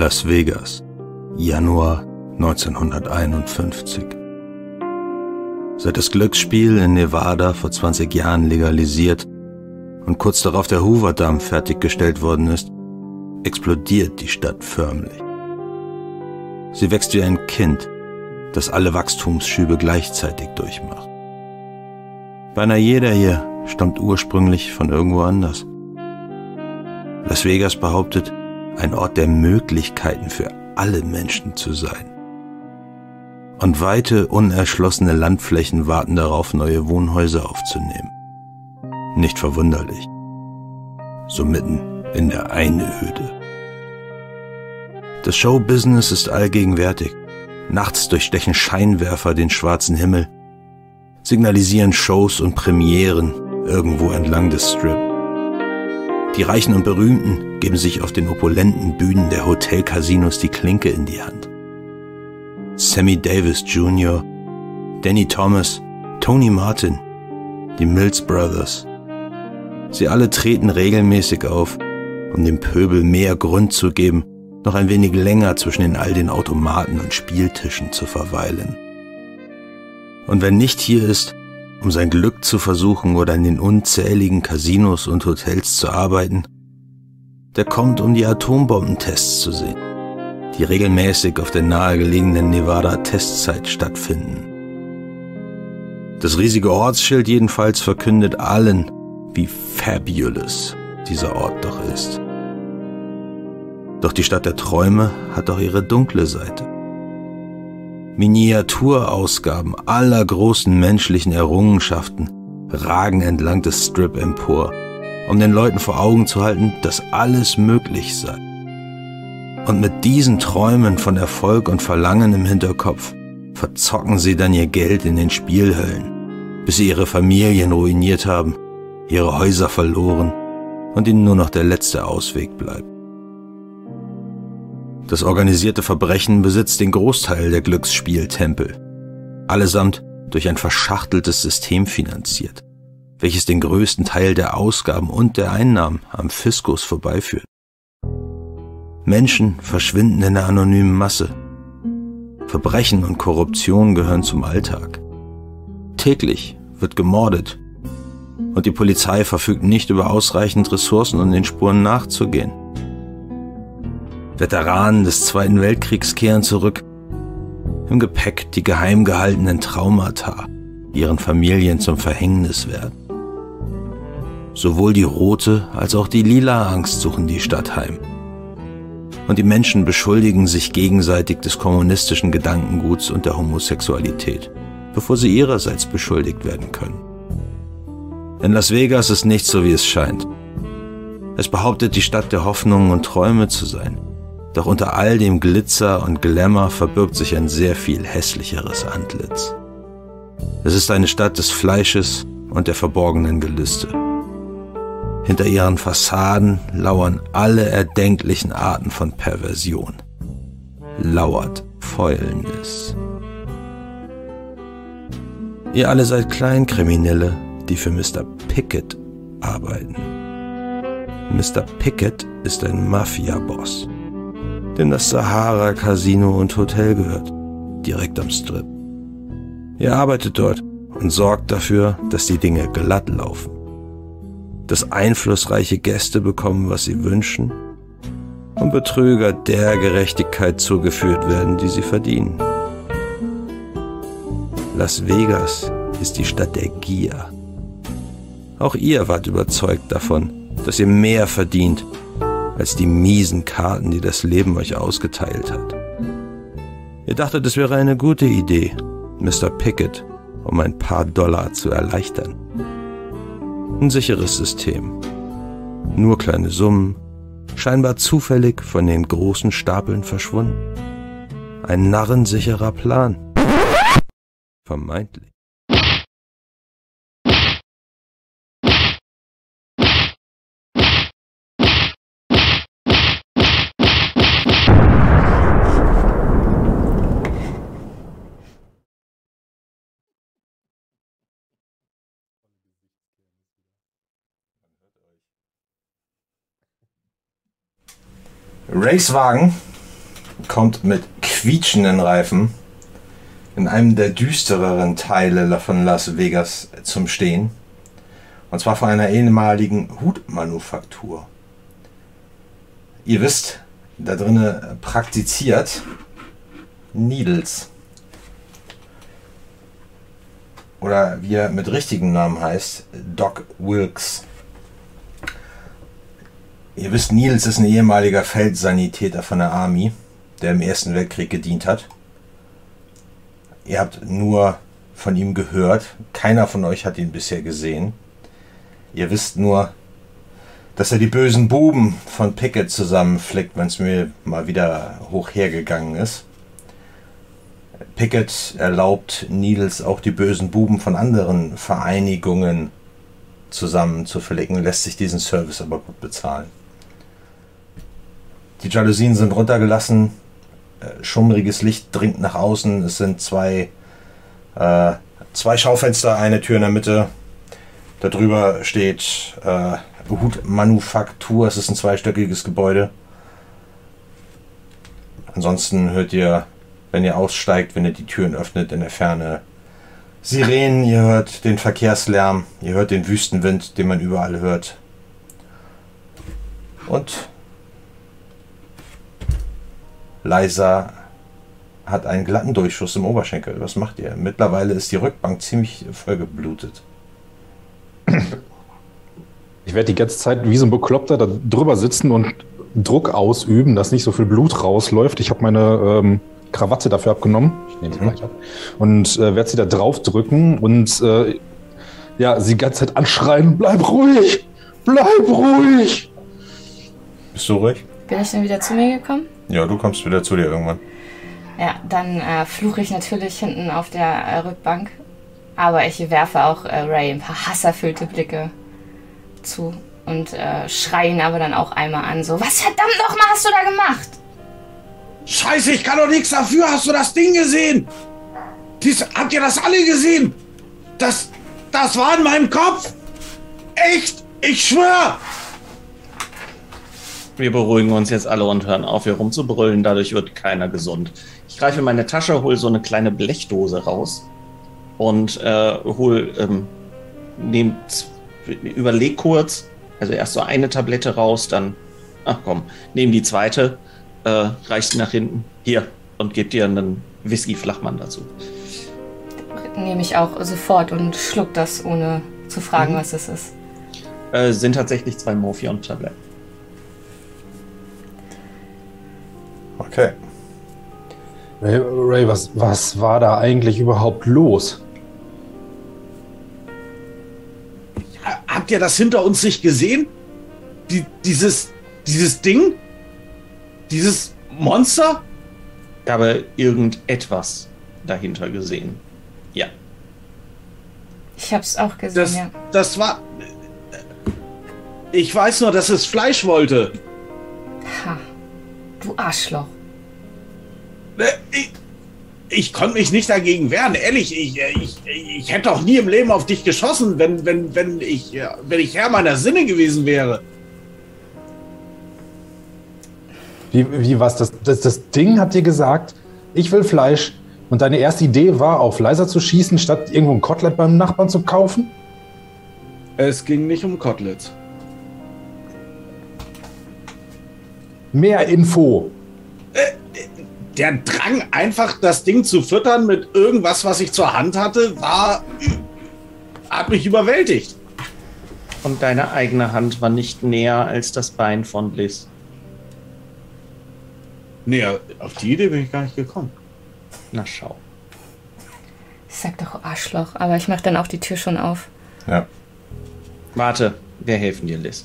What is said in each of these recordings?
Las Vegas, Januar 1951. Seit das Glücksspiel in Nevada vor 20 Jahren legalisiert und kurz darauf der Hoover-Damm fertiggestellt worden ist, explodiert die Stadt förmlich. Sie wächst wie ein Kind, das alle Wachstumsschübe gleichzeitig durchmacht. Beinahe jeder hier stammt ursprünglich von irgendwo anders. Las Vegas behauptet, ein Ort der Möglichkeiten für alle Menschen zu sein. Und weite, unerschlossene Landflächen warten darauf, neue Wohnhäuser aufzunehmen. Nicht verwunderlich. So mitten in der Einöde. Das Showbusiness ist allgegenwärtig. Nachts durchstechen Scheinwerfer den schwarzen Himmel, signalisieren Shows und Premieren irgendwo entlang des Strip. Die Reichen und Berühmten geben sich auf den opulenten Bühnen der Hotelcasinos die Klinke in die Hand. Sammy Davis Jr., Danny Thomas, Tony Martin, die Mills Brothers. Sie alle treten regelmäßig auf, um dem Pöbel mehr Grund zu geben, noch ein wenig länger zwischen den all den Automaten und Spieltischen zu verweilen. Und wenn nicht hier ist, um sein Glück zu versuchen oder in den unzähligen Casinos und Hotels zu arbeiten, der kommt, um die Atombombentests zu sehen, die regelmäßig auf der nahegelegenen Nevada-Testzeit stattfinden. Das riesige Ortsschild jedenfalls verkündet allen, wie fabulous dieser Ort doch ist. Doch die Stadt der Träume hat auch ihre dunkle Seite. Miniaturausgaben aller großen menschlichen Errungenschaften ragen entlang des Strip empor, um den Leuten vor Augen zu halten, dass alles möglich sei. Und mit diesen Träumen von Erfolg und Verlangen im Hinterkopf verzocken sie dann ihr Geld in den Spielhöllen, bis sie ihre Familien ruiniert haben, ihre Häuser verloren und ihnen nur noch der letzte Ausweg bleibt. Das organisierte Verbrechen besitzt den Großteil der Glücksspieltempel, allesamt durch ein verschachteltes System finanziert, welches den größten Teil der Ausgaben und der Einnahmen am Fiskus vorbeiführt. Menschen verschwinden in der anonymen Masse. Verbrechen und Korruption gehören zum Alltag. Täglich wird gemordet und die Polizei verfügt nicht über ausreichend Ressourcen, um den Spuren nachzugehen. Veteranen des Zweiten Weltkriegs kehren zurück. Im Gepäck die geheim gehaltenen Traumata, die ihren Familien zum Verhängnis werden. Sowohl die rote als auch die lila Angst suchen die Stadt heim. Und die Menschen beschuldigen sich gegenseitig des kommunistischen Gedankenguts und der Homosexualität, bevor sie ihrerseits beschuldigt werden können. In Las Vegas ist nicht so, wie es scheint. Es behauptet, die Stadt der Hoffnungen und Träume zu sein. Doch unter all dem Glitzer und Glamour verbirgt sich ein sehr viel hässlicheres Antlitz. Es ist eine Stadt des Fleisches und der verborgenen Gelüste. Hinter ihren Fassaden lauern alle erdenklichen Arten von Perversion. Lauert Fäulnis. Ihr alle seid Kleinkriminelle, die für Mr. Pickett arbeiten. Mr. Pickett ist ein Mafia-Boss dem das Sahara Casino und Hotel gehört, direkt am Strip. Er arbeitet dort und sorgt dafür, dass die Dinge glatt laufen. Dass einflussreiche Gäste bekommen, was sie wünschen und Betrüger der Gerechtigkeit zugeführt werden, die sie verdienen. Las Vegas ist die Stadt der Gier. Auch ihr wart überzeugt davon, dass ihr mehr verdient als die miesen Karten, die das Leben euch ausgeteilt hat. Ihr dachtet, es wäre eine gute Idee, Mr. Pickett um ein paar Dollar zu erleichtern. Ein sicheres System. Nur kleine Summen, scheinbar zufällig von den großen Stapeln verschwunden. Ein narrensicherer Plan. Vermeintlich. Racewagen kommt mit quietschenden Reifen in einem der düstereren Teile von Las Vegas zum Stehen. Und zwar von einer ehemaligen Hutmanufaktur. Ihr wisst, da drinnen praktiziert Needles. Oder wie er mit richtigen Namen heißt, Doc Wilkes. Ihr wisst, Niels ist ein ehemaliger Feldsanitäter von der Army, der im Ersten Weltkrieg gedient hat. Ihr habt nur von ihm gehört. Keiner von euch hat ihn bisher gesehen. Ihr wisst nur, dass er die bösen Buben von Pickett zusammenflickt, wenn es mir mal wieder hoch hergegangen ist. Pickett erlaubt Needles auch die bösen Buben von anderen Vereinigungen zusammenzuflicken, lässt sich diesen Service aber gut bezahlen. Die Jalousien sind runtergelassen, äh, schummriges Licht dringt nach außen, es sind zwei, äh, zwei Schaufenster, eine Tür in der Mitte. Darüber steht äh, Hutmanufaktur, es ist ein zweistöckiges Gebäude. Ansonsten hört ihr, wenn ihr aussteigt, wenn ihr die Türen öffnet, in der Ferne Sirenen, ihr hört den Verkehrslärm, ihr hört den Wüstenwind, den man überall hört. Und Leiser hat einen glatten Durchschuss im Oberschenkel. Was macht ihr? Mittlerweile ist die Rückbank ziemlich vollgeblutet. Ich werde die ganze Zeit wie so ein Bekloppter da drüber sitzen und Druck ausüben, dass nicht so viel Blut rausläuft. Ich habe meine ähm, Krawatte dafür abgenommen. Ich nehme sie mhm. gleich ab. Und äh, werde sie da drauf drücken und äh, ja, sie die ganze Zeit anschreien: Bleib ruhig! Bleib ruhig! Bist du ruhig? Bin ich dann wieder zu mir gekommen? Ja, du kommst wieder zu dir irgendwann. Ja, dann äh, fluche ich natürlich hinten auf der äh, Rückbank. Aber ich werfe auch äh, Ray ein paar hasserfüllte Blicke zu und äh, schreie ihn aber dann auch einmal an. So, was verdammt nochmal hast du da gemacht? Scheiße, ich kann doch nichts dafür. Hast du das Ding gesehen? Dies, habt ihr das alle gesehen? Das, das war in meinem Kopf. Echt? Ich schwör. Wir beruhigen uns jetzt alle und hören auf, hier rumzubrüllen. Dadurch wird keiner gesund. Ich greife in meine Tasche, hole so eine kleine Blechdose raus und äh, hol, ähm, nehm, überleg kurz, also erst so eine Tablette raus, dann, ach komm, nehm die zweite, äh, reich sie nach hinten, hier, und gebe dir einen Whisky-Flachmann dazu. Nehme ich auch sofort und schluck das, ohne zu fragen, mhm. was es ist. Äh, sind tatsächlich zwei Morphion-Tabletten. Okay. Ray, Ray was, was war da eigentlich überhaupt los? Habt ihr das hinter uns nicht gesehen? Die, dieses, dieses Ding? Dieses Monster? Ich habe irgendetwas dahinter gesehen. Ja. Ich hab's auch gesehen, das, ja. Das war. Ich weiß nur, dass es Fleisch wollte. Ha. Du Arschloch. Ne, ich, ich konnte mich nicht dagegen wehren, ehrlich. Ich, ich, ich hätte auch nie im Leben auf dich geschossen, wenn, wenn, wenn, ich, wenn ich Herr meiner Sinne gewesen wäre. Wie, wie was? Das, das, das Ding hat dir gesagt, ich will Fleisch. Und deine erste Idee war, auf leiser zu schießen, statt irgendwo ein Kotelett beim Nachbarn zu kaufen? Es ging nicht um Koteletts. Mehr Info. Äh, der Drang, einfach das Ding zu füttern mit irgendwas, was ich zur Hand hatte, war. hat mich überwältigt. Und deine eigene Hand war nicht näher als das Bein von Bliss. Näher, auf die Idee bin ich gar nicht gekommen. Na schau. Sag doch Arschloch, aber ich mach dann auch die Tür schon auf. Ja. Warte, wir helfen dir, Liz.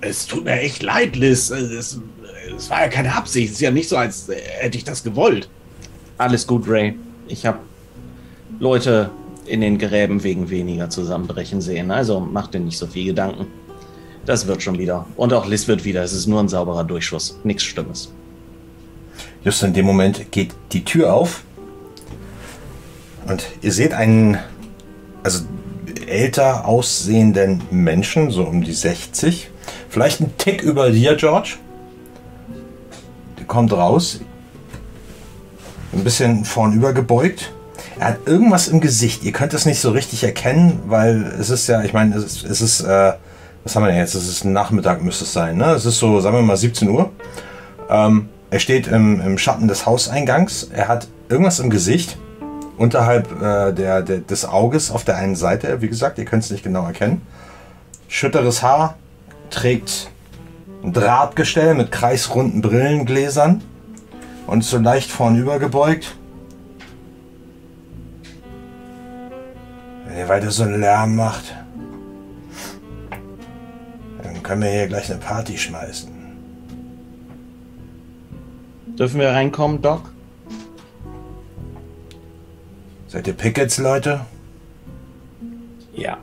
Es tut mir echt leid, Liz. Es, es war ja keine Absicht. Es ist ja nicht so, als hätte ich das gewollt. Alles gut, Ray. Ich habe Leute in den Gräben wegen weniger zusammenbrechen sehen. Also mach dir nicht so viel Gedanken. Das wird schon wieder. Und auch Liz wird wieder. Es ist nur ein sauberer Durchschuss. Nichts Schlimmes. Just in dem Moment geht die Tür auf. Und ihr seht einen, also älter aussehenden Menschen, so um die 60, Vielleicht ein Tick über dir, George. Kommt raus, ein bisschen vornüber gebeugt. Er hat irgendwas im Gesicht. Ihr könnt es nicht so richtig erkennen, weil es ist ja, ich meine, es ist, es ist äh, was haben wir denn jetzt? Es ist Nachmittag, müsste es sein. Ne? Es ist so, sagen wir mal, 17 Uhr. Ähm, er steht im, im Schatten des Hauseingangs. Er hat irgendwas im Gesicht unterhalb äh, der, der, des Auges auf der einen Seite. Wie gesagt, ihr könnt es nicht genau erkennen. Schütteres Haar, trägt ein Drahtgestell mit kreisrunden Brillengläsern und so leicht vornüber gebeugt. Wenn ihr weiter so einen Lärm macht, dann können wir hier gleich eine Party schmeißen. Dürfen wir reinkommen, Doc? Seid ihr Pickets, Leute? Ja.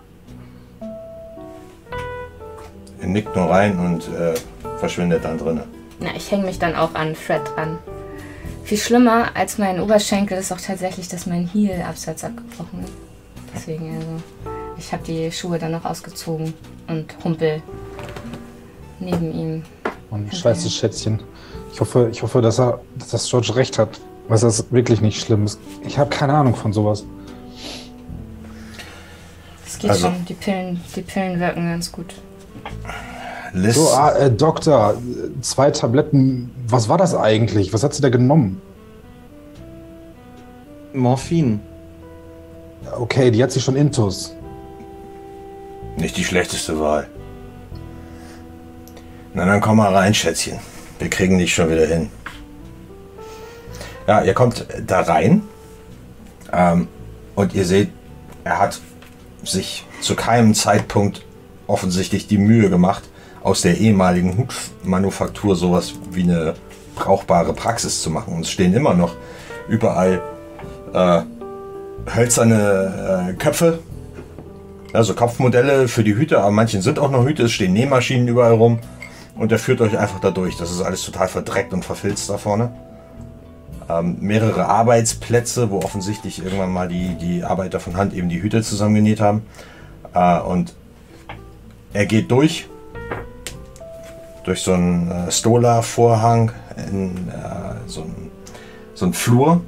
Er nickt nur rein und äh, verschwindet dann drinnen. Na, ich hänge mich dann auch an Fred dran. Viel schlimmer als mein Oberschenkel ist auch tatsächlich, dass mein Heel-Absatz abgebrochen ist. Deswegen, also, ich habe die Schuhe dann noch ausgezogen und humpel neben ihm. Mann, scheiße Schätzchen. Ich hoffe, ich hoffe, dass er, dass George recht hat. Was das wirklich nicht schlimm ist. Ich habe keine Ahnung von sowas. Es geht Also- schon, die Pillen, die Pillen wirken ganz gut. Liz, So, ah, äh, Doktor, zwei Tabletten. Was war das eigentlich? Was hat sie da genommen? Morphin. Okay, die hat sie schon intus. nicht die schlechteste Wahl. Na dann komm mal rein, Schätzchen. Wir kriegen dich schon wieder hin. Ja, ihr kommt da rein ähm, und ihr seht, er hat sich zu keinem Zeitpunkt offensichtlich die Mühe gemacht, aus der ehemaligen Hutmanufaktur sowas wie eine brauchbare Praxis zu machen. Und es stehen immer noch überall äh, hölzerne äh, Köpfe, also Kopfmodelle für die Hüte, aber manchen sind auch noch Hüte, es stehen Nähmaschinen überall rum und er führt euch einfach da durch. Das ist alles total verdreckt und verfilzt da vorne. Ähm, mehrere Arbeitsplätze, wo offensichtlich irgendwann mal die, die Arbeiter von Hand eben die Hüte zusammengenäht haben. Äh, und er geht durch, durch so einen äh, Stola-Vorhang in äh, so einen so einen Flur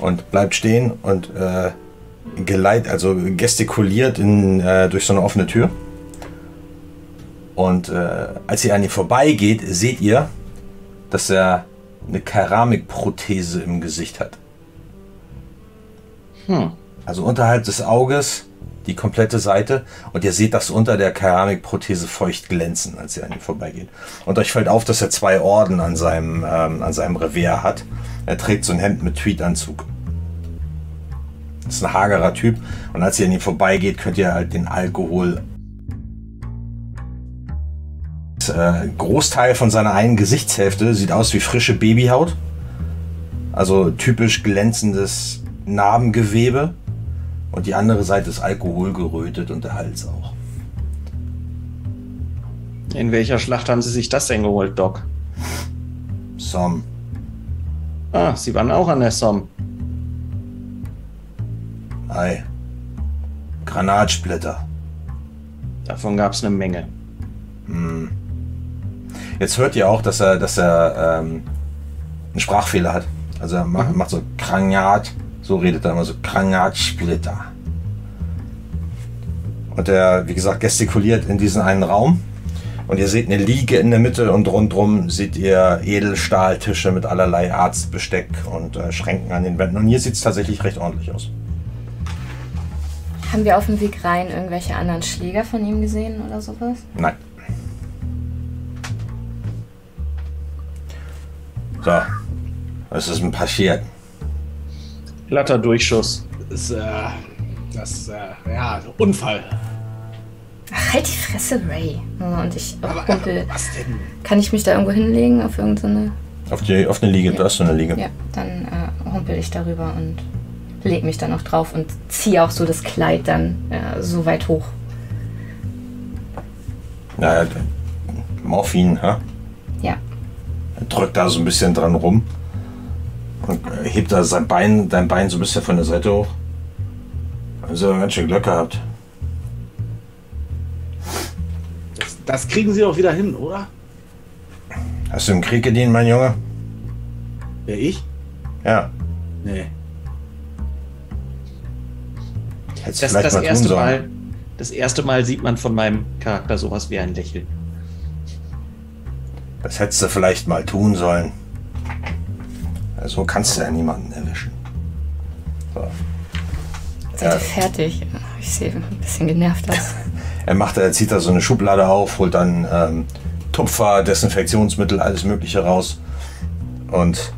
und bleibt stehen und äh, geleit, also gestikuliert in, äh, durch so eine offene Tür. Und äh, als ihr an ihm vorbeigeht, seht ihr, dass er eine Keramikprothese im Gesicht hat. Hm. Also unterhalb des Auges die komplette Seite und ihr seht das unter der Keramikprothese feucht glänzen, als ihr an ihm vorbeigeht. Und euch fällt auf, dass er zwei Orden an seinem, ähm, an seinem Revers hat. Er trägt so ein Hemd mit Tweedanzug. Ist ein hagerer Typ und als ihr an ihm vorbeigeht, könnt ihr halt den Alkohol äh, Großteil von seiner einen Gesichtshälfte sieht aus wie frische Babyhaut. Also typisch glänzendes Narbengewebe. Und die andere Seite ist alkoholgerötet und der Hals auch. In welcher Schlacht haben Sie sich das denn geholt, Doc? Som. Ah, Sie waren auch an der Somme. Ei. Granatsplitter. Davon gab es eine Menge. Jetzt hört ihr auch, dass er, dass er ähm, einen Sprachfehler hat. Also er macht, macht so Granat, so redet er immer so Granatsplitter. Und er, wie gesagt, gestikuliert in diesen einen Raum. Und ihr seht eine Liege in der Mitte und rundrum seht ihr Edelstahltische mit allerlei Arztbesteck und äh, Schränken an den Wänden. Und hier sieht es tatsächlich recht ordentlich aus. Haben wir auf dem Weg rein irgendwelche anderen Schläger von ihm gesehen oder sowas? Nein. So. Was ist denn passiert? Glatter Durchschuss. Das, äh, das, äh, ja, Unfall. Ach, halt die Fresse, Ray. Ja, Und ich Aber, auch humpel. aber was denn? Kann ich mich da irgendwo hinlegen auf irgendeine. Auf, die, auf eine Liege, du hast so eine Liege. Ja, dann äh, humpel ich darüber und leg mich dann auch drauf und ziehe auch so das Kleid dann äh, so weit hoch. Ja, ja, Morphin, hä? Ja. Drückt da so ein bisschen dran rum und äh, hebt da sein Bein, dein Bein so ein bisschen von der Seite hoch. Also ganz schön Glück gehabt. Das, das kriegen Sie doch wieder hin, oder? Hast du im Krieg gedient, mein Junge? Wer ich? Ja. Nee. Hättest Das, vielleicht das, mal tun erste sollen. Mal, das erste Mal sieht man von meinem Charakter sowas wie ein Lächeln. Das hättest du vielleicht mal tun sollen. So kannst du ja niemanden erwischen. So. Seid ihr fertig? Ich sehe ein bisschen genervt aus. Er macht, er zieht da so eine Schublade auf, holt dann ähm, Tupfer, Desinfektionsmittel, alles Mögliche raus und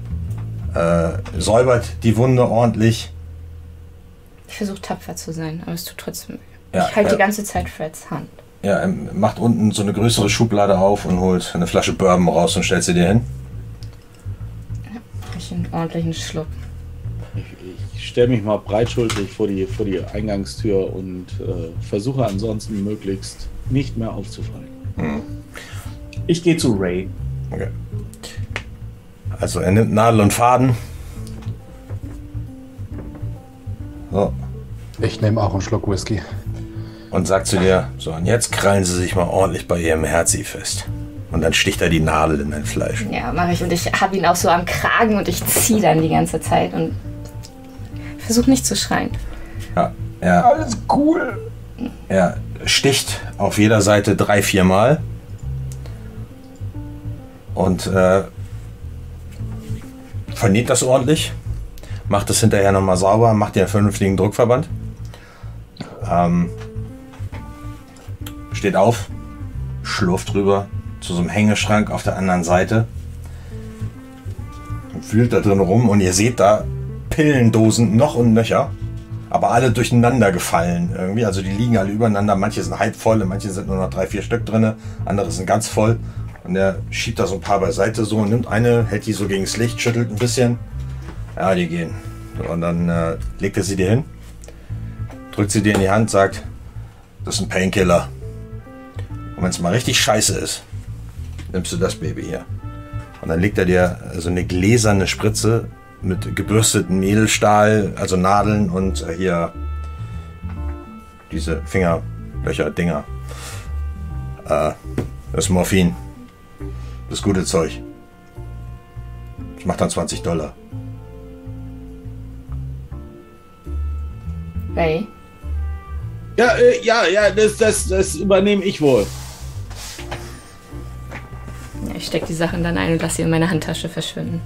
äh, säubert die Wunde ordentlich. Ich versuche tapfer zu sein, aber es tut trotzdem weh. Ja, ich halte ja. die ganze Zeit Freds Hand. Ja, er macht unten so eine größere Schublade auf und holt eine Flasche Bourbon raus und stellt sie dir hin. Ich einen ordentlichen Schluck. Ich, ich stelle mich mal breitschultrig vor die, vor die Eingangstür und äh, versuche ansonsten möglichst nicht mehr aufzufallen. Ich gehe zu Ray. Okay. Also er nimmt Nadel und Faden. So. Ich nehme auch einen Schluck Whisky. Und sagt zu dir, so und jetzt krallen sie sich mal ordentlich bei ihrem Herzi fest. Und dann sticht er die Nadel in dein Fleisch. Ja, mache ich. Und ich habe ihn auch so am Kragen und ich ziehe dann die ganze Zeit und versuche nicht zu schreien. Ja, er, Alles cool. er sticht auf jeder Seite drei, vier Mal. Und äh, vernäht das ordentlich. Macht das hinterher nochmal sauber, macht dir einen vernünftigen Druckverband. Ähm, steht auf, schlurft rüber zu so einem Hängeschrank auf der anderen Seite. Und Wühlt da drin rum und ihr seht da Pillendosen noch und nöcher, aber alle durcheinander gefallen irgendwie. Also die liegen alle übereinander. Manche sind halb voll, manche sind nur noch drei, vier Stück drin, andere sind ganz voll. Und er schiebt da so ein paar beiseite so und nimmt eine, hält die so gegen das Licht, schüttelt ein bisschen. Ja, die gehen. Und dann äh, legt er sie dir hin, drückt sie dir in die Hand, sagt, das ist ein Painkiller. Und wenn es mal richtig scheiße ist, nimmst du das Baby hier. Und dann legt er dir so eine gläserne Spritze mit gebürsteten Edelstahl, also Nadeln und äh, hier diese Fingerlöcher, Dinger. Äh, das ist Morphin. Das gute Zeug. Ich mach dann 20 Dollar. Ray, Ja, äh, ja, ja, das, das, das übernehme ich wohl. Ich stecke die Sachen dann ein und lasse sie in meine Handtasche verschwinden.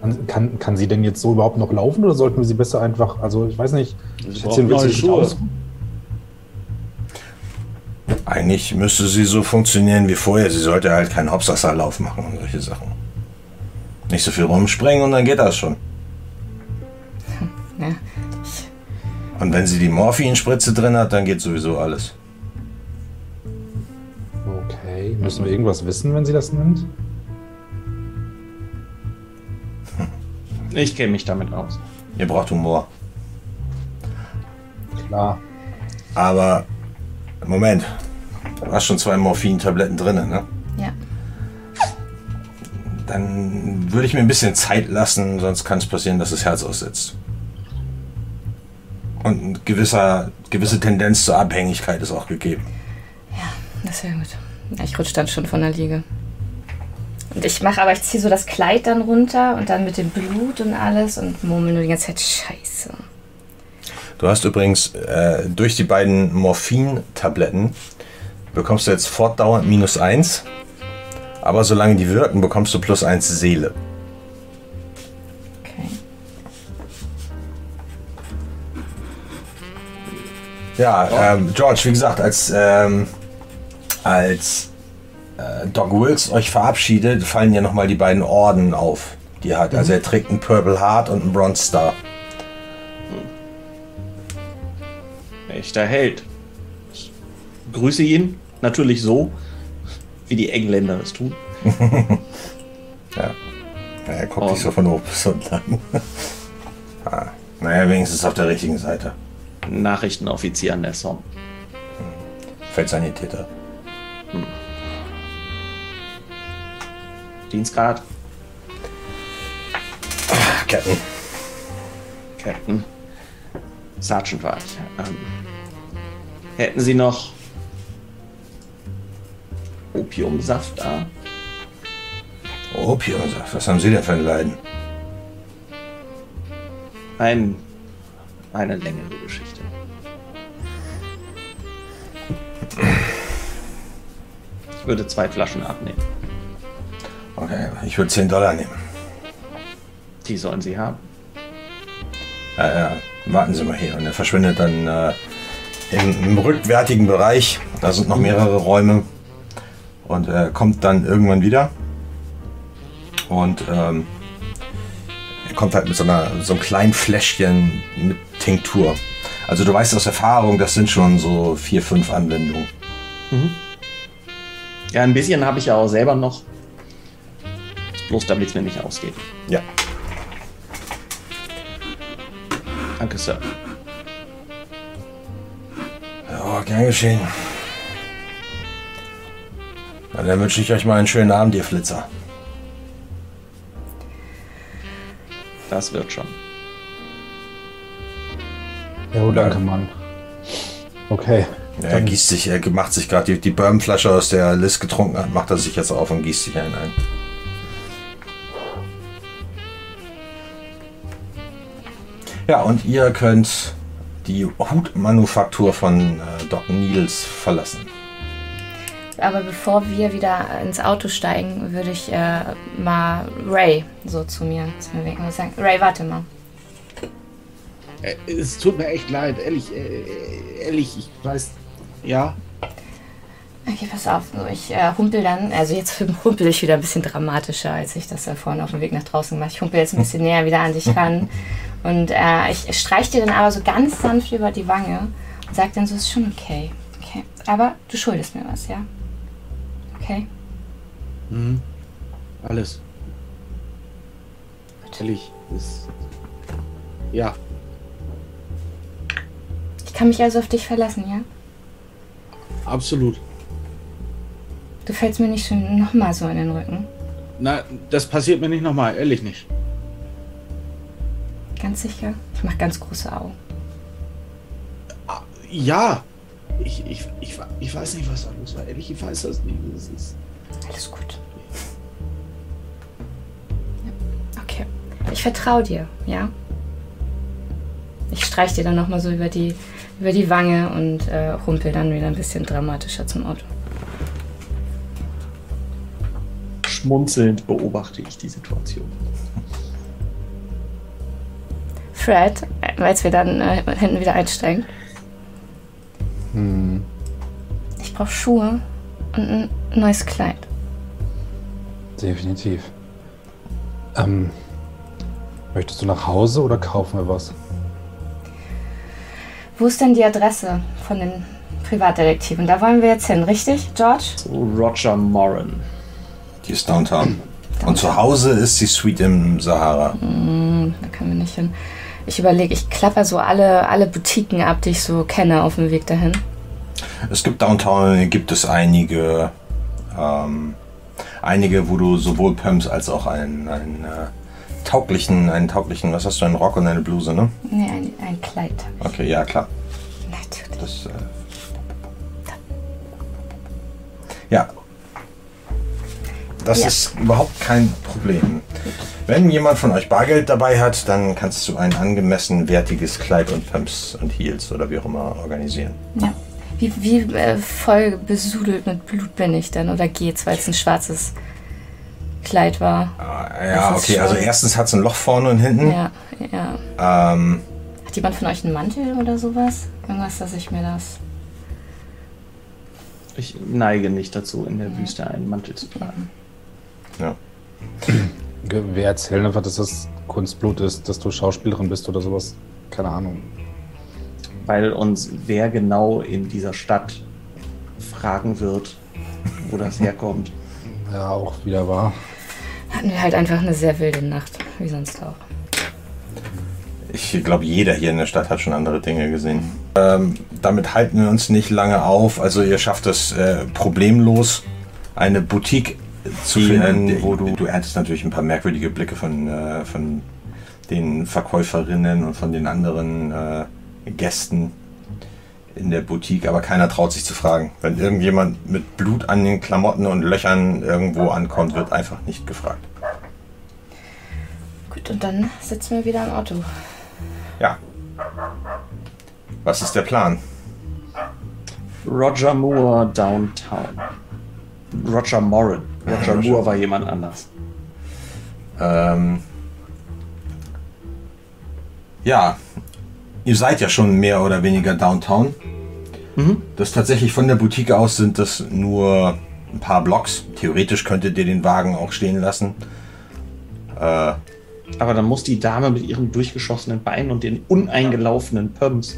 Kann, kann, kann sie denn jetzt so überhaupt noch laufen oder sollten wir sie besser einfach, also ich weiß nicht, Sie braucht willst du neue dich Schuhe. aus? Eigentlich müsste sie so funktionieren wie vorher. Sie sollte halt keinen Hopsasserlauf machen und solche Sachen. Nicht so viel rumspringen und dann geht das schon. Ja, Und wenn sie die Morphinspritze drin hat, dann geht sowieso alles. Okay, müssen wir irgendwas wissen, wenn sie das nimmt? Ich kenne mich damit aus. Ihr braucht Humor. Klar. Aber Moment, du hast schon zwei Morphin-Tabletten drin, ne? ja. Dann würde ich mir ein bisschen Zeit lassen, sonst kann es passieren, dass das Herz aussetzt. Und eine gewisser, gewisse Tendenz zur Abhängigkeit ist auch gegeben. Das wäre gut. Ja, ich rutsche dann schon von der Liege. Und ich mache aber, ich ziehe so das Kleid dann runter und dann mit dem Blut und alles und murmel nur die ganze Zeit Scheiße. Du hast übrigens äh, durch die beiden Morphin-Tabletten bekommst du jetzt fortdauernd minus eins. Aber solange die wirken, bekommst du plus eins Seele. Okay. Ja, ähm, George, wie gesagt, als, ähm, als äh, Doc Wilkes euch verabschiedet, fallen ja nochmal die beiden Orden auf, die er hat. Also er trägt einen Purple Heart und einen Bronze Star. Echter Held. Ich grüße ihn natürlich so, wie die Engländer es tun. Ja. ja er guckt dich so von oben bis unten an. ah, naja, wenigstens auf der richtigen Seite. Nachrichtenoffizier an der Somme. Feldsanitäter. Dienstgrad, Captain. Captain. Sergeant war ich. Ähm, hätten Sie noch Opiumsaft da. Opiumsaft, was haben Sie denn für ein Leiden? Ein, eine längere Geschichte. Ich würde zwei Flaschen abnehmen. Okay, ich würde 10 Dollar nehmen. Die sollen Sie haben. Ja, ja, warten Sie mal hier. Und er verschwindet dann äh, im, im rückwärtigen Bereich. Da sind noch mehrere Räume. Und er kommt dann irgendwann wieder. Und ähm, er kommt halt mit so, einer, so einem kleinen Fläschchen mit Tinktur. Also du weißt aus Erfahrung, das sind schon so vier, fünf Anwendungen. Ja, ein bisschen habe ich ja auch selber noch. Bloß damit es mir nicht ausgeht. Ja. Danke, Sir. Ja, gern geschehen. Na, dann wünsche ich euch mal einen schönen Abend, ihr Flitzer. Das wird schon. Jo, danke, Mann. Okay. Ja, er gießt sich, er macht sich gerade die, die Bourbonflasche, aus der Liz getrunken hat, macht er sich jetzt auf und gießt sich einen ein. Ja, und ihr könnt die Hutmanufaktur von äh, Doc Needles verlassen. Aber bevor wir wieder ins Auto steigen, würde ich äh, mal Ray so zu mir, zu mir winken und sagen, Ray, warte mal. Äh, Es tut mir echt leid, ehrlich, äh, ehrlich, ich weiß. Ja, Okay, pass auf, ich äh, humpel dann, also jetzt humpel ich wieder ein bisschen dramatischer, als ich das da vorne auf dem Weg nach draußen gemacht Ich humpel jetzt ein bisschen näher wieder an dich ran und äh, ich streich dir dann aber so ganz sanft über die Wange und sag dann so, ist schon okay, okay, aber du schuldest mir was, ja? Okay? alles. Ehrlich, ist. Ja, Ich kann mich also auf dich verlassen, ja? Absolut. Du fällst mir nicht schon nochmal so in den Rücken. Na, das passiert mir nicht nochmal, ehrlich nicht. Ganz sicher? Ich mach ganz große Augen. Ja, ich, ich, ich, ich weiß nicht, was da los war. Ehrlich, ich weiß das nicht. Das ist, Alles gut. Okay. Ich vertraue dir, ja? Ich streich dir dann nochmal so über die, über die Wange und äh, rumpel dann wieder ein bisschen dramatischer zum Auto. Schmunzelnd beobachte ich die Situation. Fred, als wir dann äh, hinten wieder einsteigen. Ich brauche Schuhe und ein neues Kleid. Definitiv. Ähm, möchtest du nach Hause oder kaufen wir was? Wo ist denn die Adresse von den Privatdetektiven? Da wollen wir jetzt hin, richtig, George? Roger Moran. Die ist Downtown. Und zu Hause ist die Suite im Sahara. Da können wir nicht hin. Ich überlege, ich klapper so alle, alle Boutiquen ab, die ich so kenne auf dem Weg dahin. Es gibt Downtown, gibt es einige, ähm, einige, wo du sowohl Pumps als auch einen, einen äh, tauglichen, einen tauglichen, was hast du, einen Rock und eine Bluse, ne? Nee, ein, ein Kleid. Okay, ja klar. Natürlich. Das, äh, ja. Das Ja. ist überhaupt kein Problem. Wenn jemand von euch Bargeld dabei hat, dann kannst du ein angemessen wertiges Kleid und Pumps und Heels oder wie auch immer organisieren. Ja. Wie, wie äh, voll besudelt mit Blut bin ich denn? Oder geht's, weil es ein schwarzes Kleid war? Ah, ja, okay, also erstens hat es ein Loch vorne und hinten. Ja, ja. Ähm, Hat jemand von euch einen Mantel oder sowas? Irgendwas, dass ich mir das. Ich neige nicht dazu, in der Wüste einen Mantel zu tragen. ja. Wir erzählen einfach, dass das Kunstblut ist, dass du Schauspielerin bist oder sowas. Keine Ahnung. Weil uns wer genau in dieser Stadt fragen wird, wo das herkommt. Ja, auch wieder wahr. Hatten wir halt einfach eine sehr wilde Nacht, wie sonst auch. Ich glaube, jeder hier in der Stadt hat schon andere Dinge gesehen. Ähm, damit halten wir uns nicht lange auf. Also ihr schafft es äh, problemlos, eine Boutique zu finden, wo du... Du erntest natürlich ein paar merkwürdige Blicke von, äh, von den Verkäuferinnen und von den anderen äh, Gästen. In der Boutique, aber keiner traut sich zu fragen. Wenn irgendjemand mit Blut an den Klamotten und Löchern irgendwo ankommt, wird einfach nicht gefragt. Gut, und dann sitzen wir wieder im Auto. Ja. Was ist der Plan? Roger Moore Downtown. Roger Moran. Roger Roger. Moore war jemand anders. Ähm, ja, ihr seid ja schon mehr oder weniger Downtown. Das tatsächlich von der Boutique aus sind das nur ein paar Blocks. Theoretisch könntet ihr den Wagen auch stehen lassen. Äh, Aber dann muss die Dame mit ihren durchgeschossenen Beinen und den uneingelaufenen Pumps.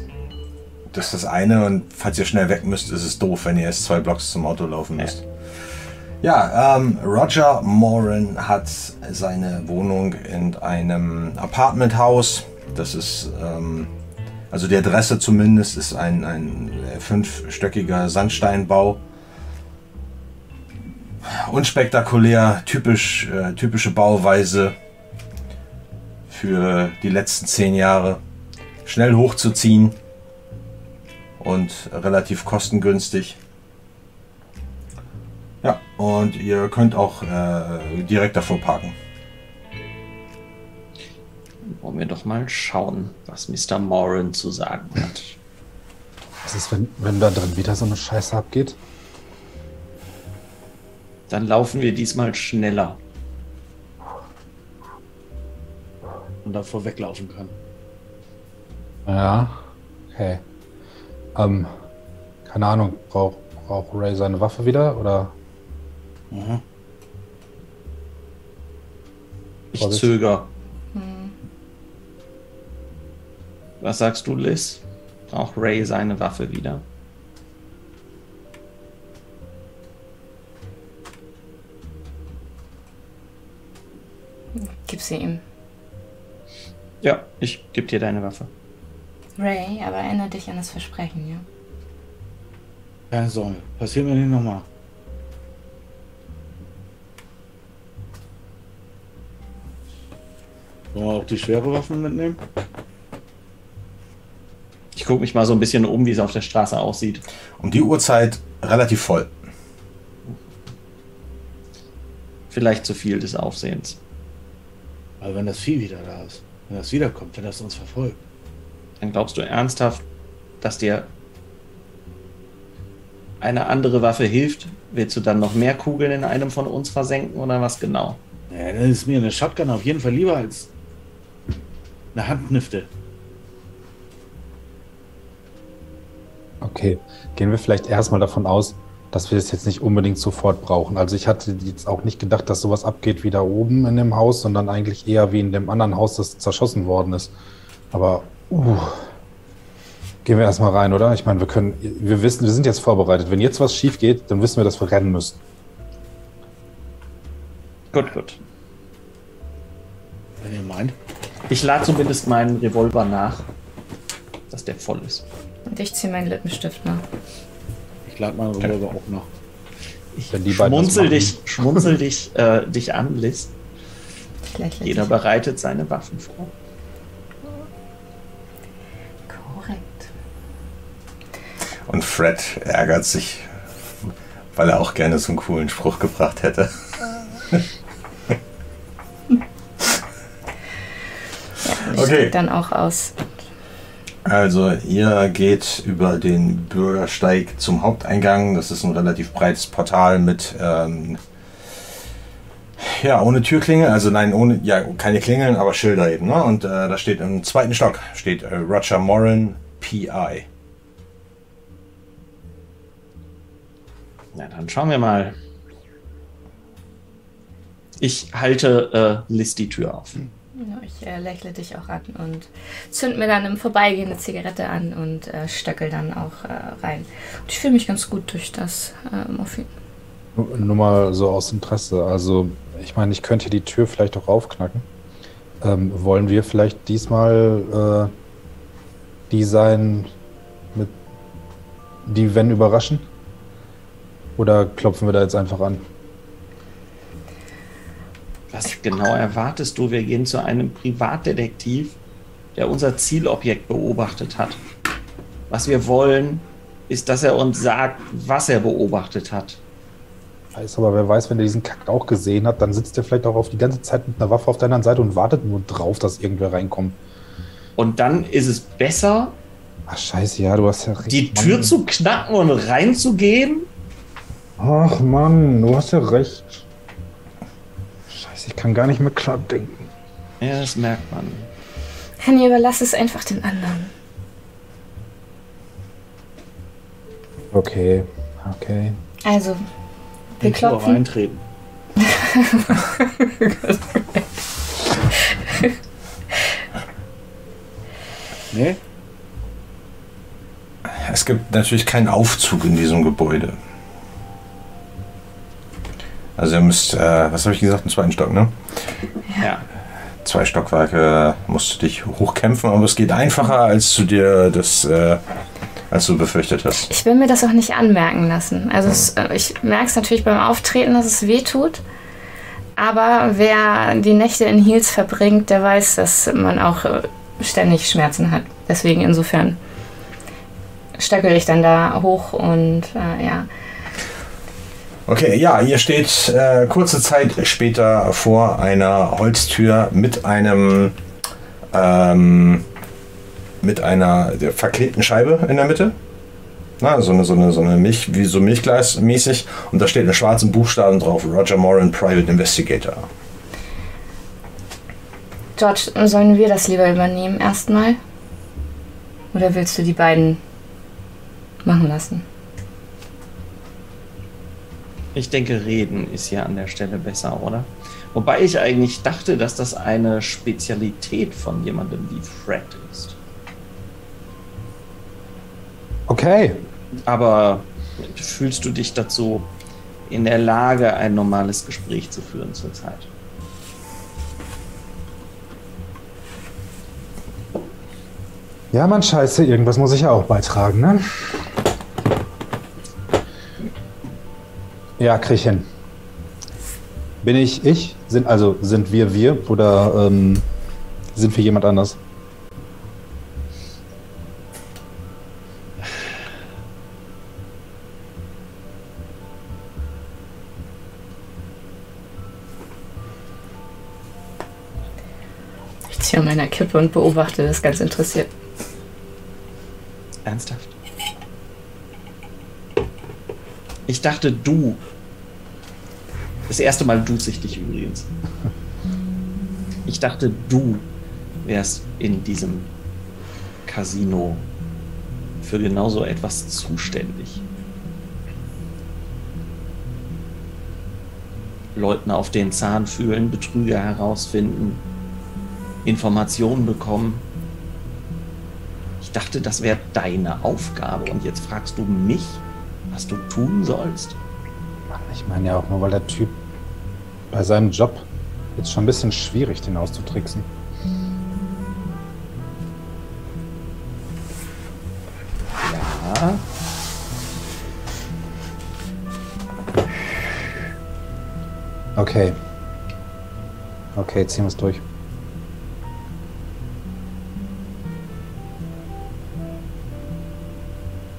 das ist das eine und falls ihr schnell weg müsst, ist es doof, wenn ihr erst zwei Blocks zum Auto laufen müsst. Ja, ähm, Roger Moran hat seine Wohnung in einem Apartmenthaus. Das ist, ähm, also die Adresse zumindest, ist ein, ein fünfstöckiger Sandsteinbau. Unspektakulär, typisch, äh, typische Bauweise für die letzten zehn Jahre. Schnell hochzuziehen und relativ kostengünstig. Ja, und ihr könnt auch äh, direkt davor parken. Wollen wir doch mal schauen, was Mr. Moran zu sagen hat. Was ist, wenn, wenn da drin wieder so eine Scheiße abgeht? Dann laufen wir diesmal schneller. Und davor weglaufen können. Ja, okay. Ähm, keine Ahnung, braucht braucht Ray seine Waffe wieder oder? Ich Vorsicht. Was sagst du, Liz? Braucht Ray seine Waffe wieder? Gib sie ihm. Ja, ich gebe dir deine Waffe. Ray, aber erinnere dich an das Versprechen, ja? Keine Sorge, passiert mir nicht nochmal. Wollen wir auch die schwere Waffen mitnehmen? Ich gucke mich mal so ein bisschen um, wie es auf der Straße aussieht. Um die Uhrzeit relativ voll. Vielleicht zu viel des Aufsehens. Aber wenn das Vieh wieder da ist, wenn das wiederkommt, wenn das uns verfolgt. Dann glaubst du ernsthaft, dass dir eine andere Waffe hilft? Willst du dann noch mehr Kugeln in einem von uns versenken oder was genau? Ja, dann ist mir eine Shotgun auf jeden Fall lieber als eine Handknifte. Okay, gehen wir vielleicht erstmal davon aus, dass wir es jetzt nicht unbedingt sofort brauchen. Also ich hatte jetzt auch nicht gedacht, dass sowas abgeht wie da oben in dem Haus, sondern eigentlich eher wie in dem anderen Haus, das zerschossen worden ist. Aber uh, gehen wir erstmal rein, oder? Ich meine, wir können, wir wissen, wir sind jetzt vorbereitet. Wenn jetzt was schief geht, dann wissen wir, dass wir rennen müssen. Gut, gut. Wenn ihr meint. Ich lade zumindest meinen Revolver nach, dass der voll ist. Und ich ziehe meinen Lippenstift nach. Ich lade meinen Revolver auch noch. Ich schmunzel dich, schmunzel dich, äh, dich an, Liz. Jeder bereitet seine Waffen vor. Korrekt. Und Fred ärgert sich, weil er auch gerne so einen coolen Spruch gebracht hätte. Ich Okay. dann auch aus. Also, ihr geht über den Bürgersteig zum Haupteingang. Das ist ein relativ breites Portal mit, ähm, ja, ohne Türklingel. Also, nein, ohne, ja, keine Klingeln, aber Schilder eben. Ne? Und äh, da steht im zweiten Stock, steht äh, Roger Moran, PI. Na, dann schauen wir mal. Ich halte äh, Liz die Tür auf. Ja, ich äh, lächle dich auch an und zünd mir dann im Vorbeigehen eine Zigarette an und äh, stöckel dann auch äh, rein. Und ich fühle mich ganz gut durch das äh, Morphin. Nur mal so aus Interesse. Also, ich meine, ich könnte die Tür vielleicht auch aufknacken. Ähm, wollen wir vielleicht diesmal äh, die sein mit die wenn überraschen? Oder klopfen wir da jetzt einfach an? Was genau erwartest du? Wir gehen zu einem Privatdetektiv, der unser Zielobjekt beobachtet hat. Was wir wollen, ist, dass er uns sagt, was er beobachtet hat. Weiß aber, wer weiß, wenn er diesen Kack auch gesehen hat, dann sitzt er vielleicht auch auf die ganze Zeit mit einer Waffe auf der anderen Seite und wartet nur drauf, dass irgendwer reinkommt. Und dann ist es besser, Ach, scheiße, ja, du hast ja recht. die Tür Mann. zu knacken und reinzugehen. Ach, Mann, du hast ja recht. Scheiße, ich kann gar nicht mehr klar denken. Ja, das merkt man. Henny, überlass es einfach den anderen. Okay, okay. Also, wir Ich klopfen. eintreten. nee? Es gibt natürlich keinen Aufzug in diesem Gebäude. Also ihr müsst, äh, was habe ich gesagt, einen zweiten Stock, ne? Ja. Zwei Stockwerke musst du dich hochkämpfen, aber es geht einfacher, als du dir das, äh, als du befürchtet hast. Ich will mir das auch nicht anmerken lassen. Also es, äh, ich merke es natürlich beim Auftreten, dass es weh tut. Aber wer die Nächte in Heels verbringt, der weiß, dass man auch äh, ständig Schmerzen hat. Deswegen insofern stöckel ich dann da hoch und äh, ja. Okay, ja, ihr steht äh, kurze Zeit später vor einer Holztür mit einem ähm, mit einer verklebten Scheibe in der Mitte. Na, so eine, so eine, so eine Milch, wie so Milchglas mäßig. Und da steht in schwarzen Buchstaben drauf: Roger Moran, Private Investigator. George, sollen wir das lieber übernehmen erstmal? Oder willst du die beiden machen lassen? Ich denke, reden ist hier an der Stelle besser, oder? Wobei ich eigentlich dachte, dass das eine Spezialität von jemandem wie Fred ist. Okay. Aber fühlst du dich dazu in der Lage, ein normales Gespräch zu führen zurzeit? Ja, Mann, scheiße, irgendwas muss ich ja auch beitragen, ne? Ja, krieg ich hin. Bin ich ich? Sind, also sind wir wir oder ähm, sind wir jemand anders? Ich ziehe an meiner Kippe und beobachte das ganz interessiert. Ernsthaft? Ich dachte, du. Das erste Mal duze ich dich übrigens. Ich dachte, du wärst in diesem Casino für genau so etwas zuständig. Leuten auf den Zahn fühlen, Betrüger herausfinden, Informationen bekommen. Ich dachte, das wäre deine Aufgabe und jetzt fragst du mich, was du tun sollst? Ich meine ja auch nur, weil der Typ bei seinem Job jetzt schon ein bisschen schwierig, den auszutricksen. Ja. Okay. Okay, ziehen wir es durch.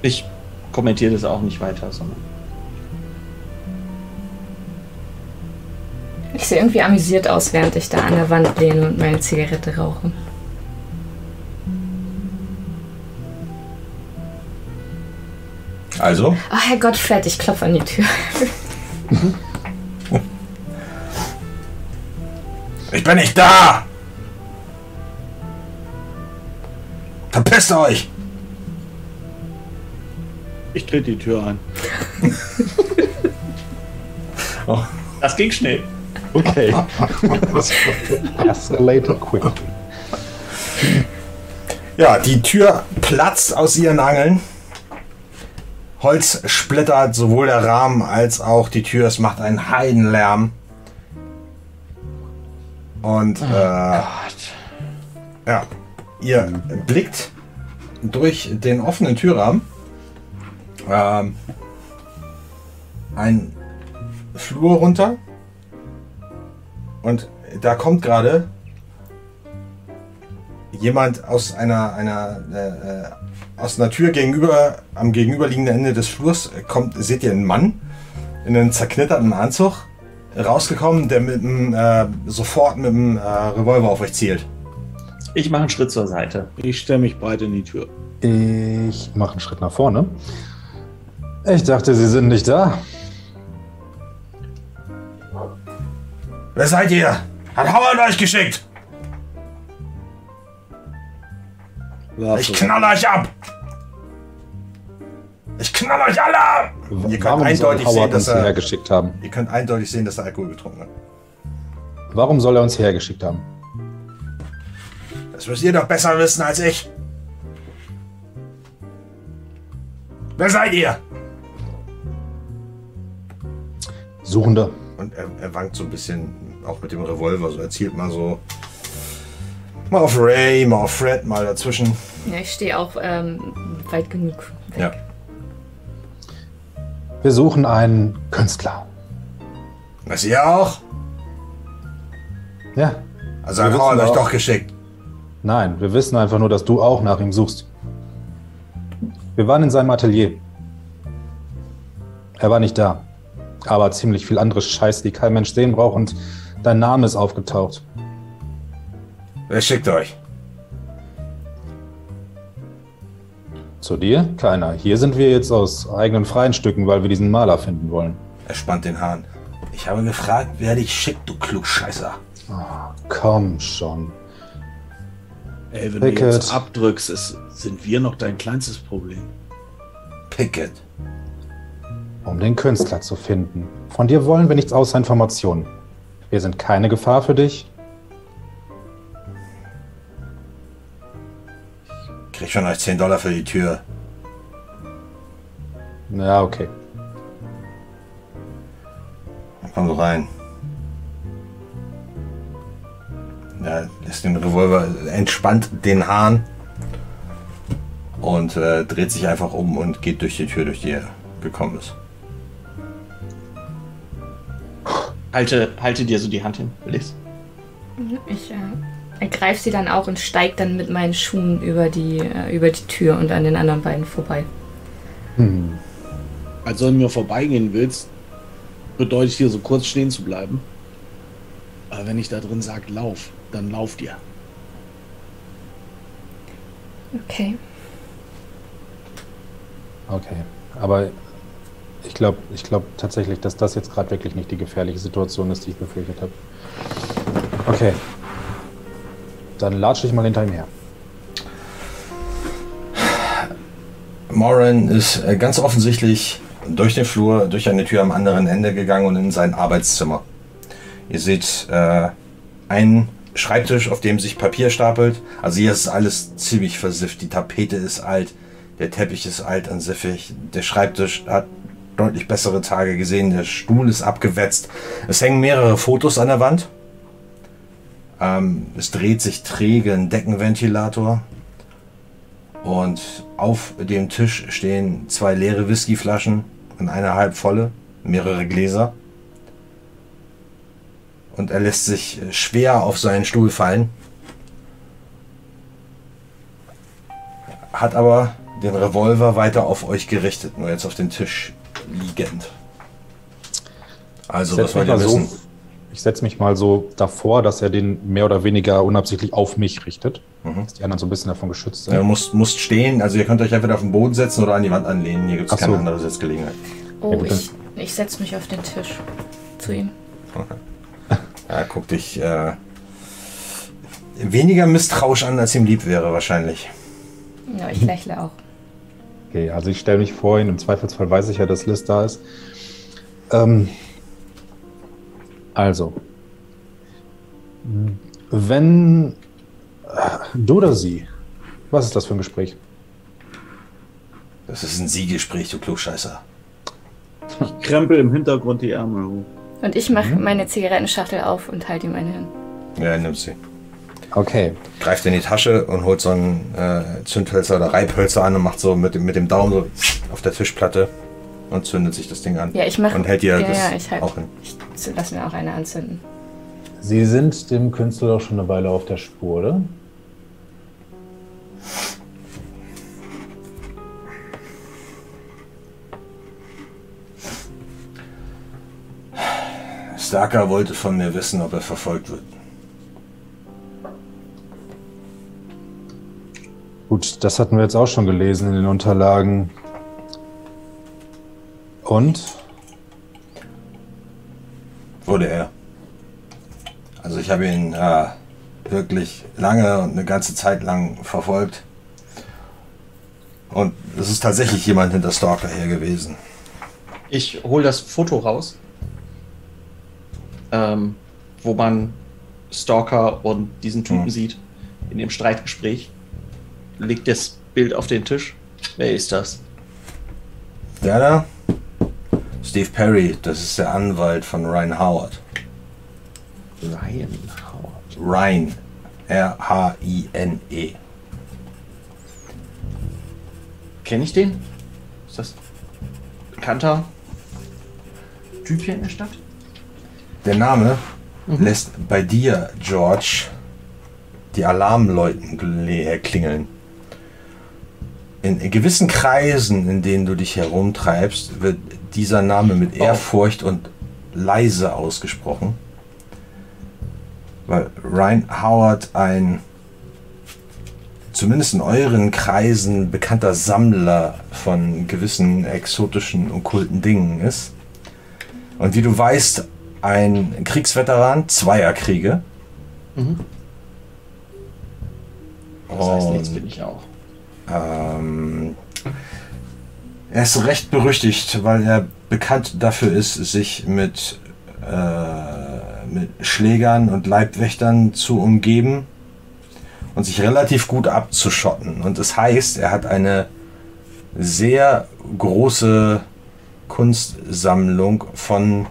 Ich kommentiere das auch nicht weiter, sondern Ich sehe irgendwie amüsiert aus, während ich da an der Wand lehne und meine Zigarette rauche. Also, Oh Herrgott, Fred, ich klopfe an die Tür. ich bin nicht da! Verpisst euch! Ich trete die Tür ein. das ging schnell. Okay. Escalated quickly. Ja, die Tür platzt aus ihren Angeln. Holz splittert sowohl der Rahmen als auch die Tür. Es macht einen Heidenlärm. Und äh, ja, ihr blickt durch den offenen Türrahmen ähm, ein Flur runter. Und da kommt gerade jemand aus einer, einer äh, aus einer Tür gegenüber, am gegenüberliegenden Ende des Flurs äh, kommt, seht ihr einen Mann in einem zerknitterten Anzug rausgekommen, der mit einem, äh, sofort mit einem äh, Revolver auf euch zielt. Ich mache einen Schritt zur Seite. Ich stelle mich breit in die Tür. Ich mache einen Schritt nach vorne. Ich dachte, Sie sind nicht da. Wer seid ihr? Hat Howard euch geschickt? Waffe. Ich knall euch ab! Ich knall euch alle ab! Ihr könnt eindeutig sehen, dass er, hergeschickt haben? ihr könnt eindeutig sehen, dass er Alkohol getrunken hat. Warum soll er uns hergeschickt haben? Das müsst ihr doch besser wissen als ich. Wer seid ihr? Suchende. Und er, er wankt so ein bisschen, auch mit dem Revolver, so er zielt mal so. Mal auf Ray, mal auf Fred, mal dazwischen. Ja, ich stehe auch ähm, weit genug. weg. Ja. Wir suchen einen Künstler. Was ihr auch? Ja. Also Wir hat Howard wissen euch auch- doch geschickt. Nein, wir wissen einfach nur, dass du auch nach ihm suchst. Wir waren in seinem Atelier. Er war nicht da. Aber ziemlich viel andere Scheiß, die kein Mensch sehen braucht und dein Name ist aufgetaucht. Wer schickt euch? Zu dir? Keiner. Hier sind wir jetzt aus eigenen freien Stücken, weil wir diesen Maler finden wollen. Er spannt den Hahn. Ich habe gefragt, wer dich schickt, du Klugscheißer. Komm schon. Ey, wenn du Pickett. jetzt abdrückst, ist, sind wir noch dein kleinstes Problem. Pickett. Um den Künstler zu finden. Von dir wollen wir nichts außer Informationen. Wir sind keine Gefahr für dich. Krieg von euch 10 Dollar für die Tür. Ja, okay. Dann komm so rein. Er lässt den Revolver, entspannt den Hahn und äh, dreht sich einfach um und geht durch die Tür, durch die er gekommen ist. Halte, halte dir so die Hand hin, Liz. Ich äh, ergreife sie dann auch und steige dann mit meinen Schuhen über die, äh, über die Tür und an den anderen beiden vorbei. Also wenn du mir vorbeigehen willst, bedeutet hier so kurz stehen zu bleiben. Aber wenn ich da drin sage, lauf, dann lauf dir. Okay. Okay. Aber ich glaube ich glaub tatsächlich, dass das jetzt gerade wirklich nicht die gefährliche Situation ist, die ich befürchtet habe. Okay. Dann latsche ich mal hinter ihm her. Moran ist äh, ganz offensichtlich durch den Flur, durch eine Tür am anderen Ende gegangen und in sein Arbeitszimmer. Ihr seht äh, einen Schreibtisch, auf dem sich Papier stapelt. Also hier ist alles ziemlich versifft. Die Tapete ist alt, der Teppich ist alt und siffig. Der Schreibtisch hat deutlich bessere Tage gesehen. Der Stuhl ist abgewetzt. Es hängen mehrere Fotos an der Wand. Ähm, es dreht sich träge ein Deckenventilator. Und auf dem Tisch stehen zwei leere Whiskyflaschen und eine halb volle, mehrere Gläser. Und er lässt sich schwer auf seinen Stuhl fallen. Hat aber den Revolver weiter auf euch gerichtet, nur jetzt auf den Tisch liegend. Also, Ich was setze wollt ihr mich, mal so, wissen? ich setz mich mal so davor, dass er den mehr oder weniger unabsichtlich auf mich richtet. Mhm. Dass die anderen so ein bisschen davon geschützt sind. Ihr müsst, müsst stehen, also ihr könnt euch entweder auf den Boden setzen oder an die Wand anlehnen. Hier gibt es Ach so. keine andere Sitzgelegenheit. Oh, Ja, ich, ich setze mich auf den Tisch zu ihm. Er guckt dich äh, weniger misstrauisch an, als ihm lieb wäre wahrscheinlich. Ja, ich lächle auch. Okay, also ich stelle mich vor ihn. Im Zweifelsfall weiß ich ja, dass Liz da ist. Ähm, also, wenn äh, du oder sie, was ist das für ein Gespräch? Das ist ein Sie-Gespräch, du Klugscheißer. Ich krempel im Hintergrund die Ärmel hoch. Und ich mache meine Zigarettenschachtel auf und halte ihm eine hin. Ja, er nimmt sie. Okay. Greift in die Tasche und holt so ein äh, Zündhölzer oder Reibhölzer an und macht so mit, mit dem Daumen so auf der Tischplatte und zündet sich das Ding an. Ja, ich mache. Und hält ihr ja, das ja, ich halt, auch hin. Ich lass mir auch eine anzünden. Sie sind dem Künstler doch schon eine Weile auf der Spur, oder? Starker wollte von mir wissen, ob er verfolgt wird. Gut, das hatten wir jetzt auch schon gelesen in den Unterlagen. Und? Wurde er. Also ich habe ihn äh, wirklich lange und eine ganze Zeit lang verfolgt. Und es ist tatsächlich jemand hinter Stalker her gewesen. Ich hole das Foto raus, ähm, wo man Stalker und diesen Typen Hm. sieht in dem Streitgespräch. Legt das Bild auf den Tisch. Wer ist das? Der da? Steve Perry, das ist der Anwalt von Ryan Howard. Ryan Howard. Ryan. R-H-I-N-E. Kenne ich den? Ist das bekannter Typ hier in der Stadt? Der Name lässt bei dir, George, die Alarmläuten klingeln. In gewissen Kreisen, in denen du dich herumtreibst, wird dieser Name mit Ehrfurcht und leise ausgesprochen. Weil Ryan Howard ein zumindest in euren Kreisen bekannter Sammler von gewissen exotischen, okkulten Dingen ist. Und wie du weißt, ein Kriegsveteran zweier Kriege. Mhm. Das heißt, Und- bin ich auch. Ähm, er ist recht berüchtigt, weil er bekannt dafür ist, sich mit, äh, mit Schlägern und Leibwächtern zu umgeben und sich relativ gut abzuschotten. Und das heißt, er hat eine sehr große Kunstsammlung von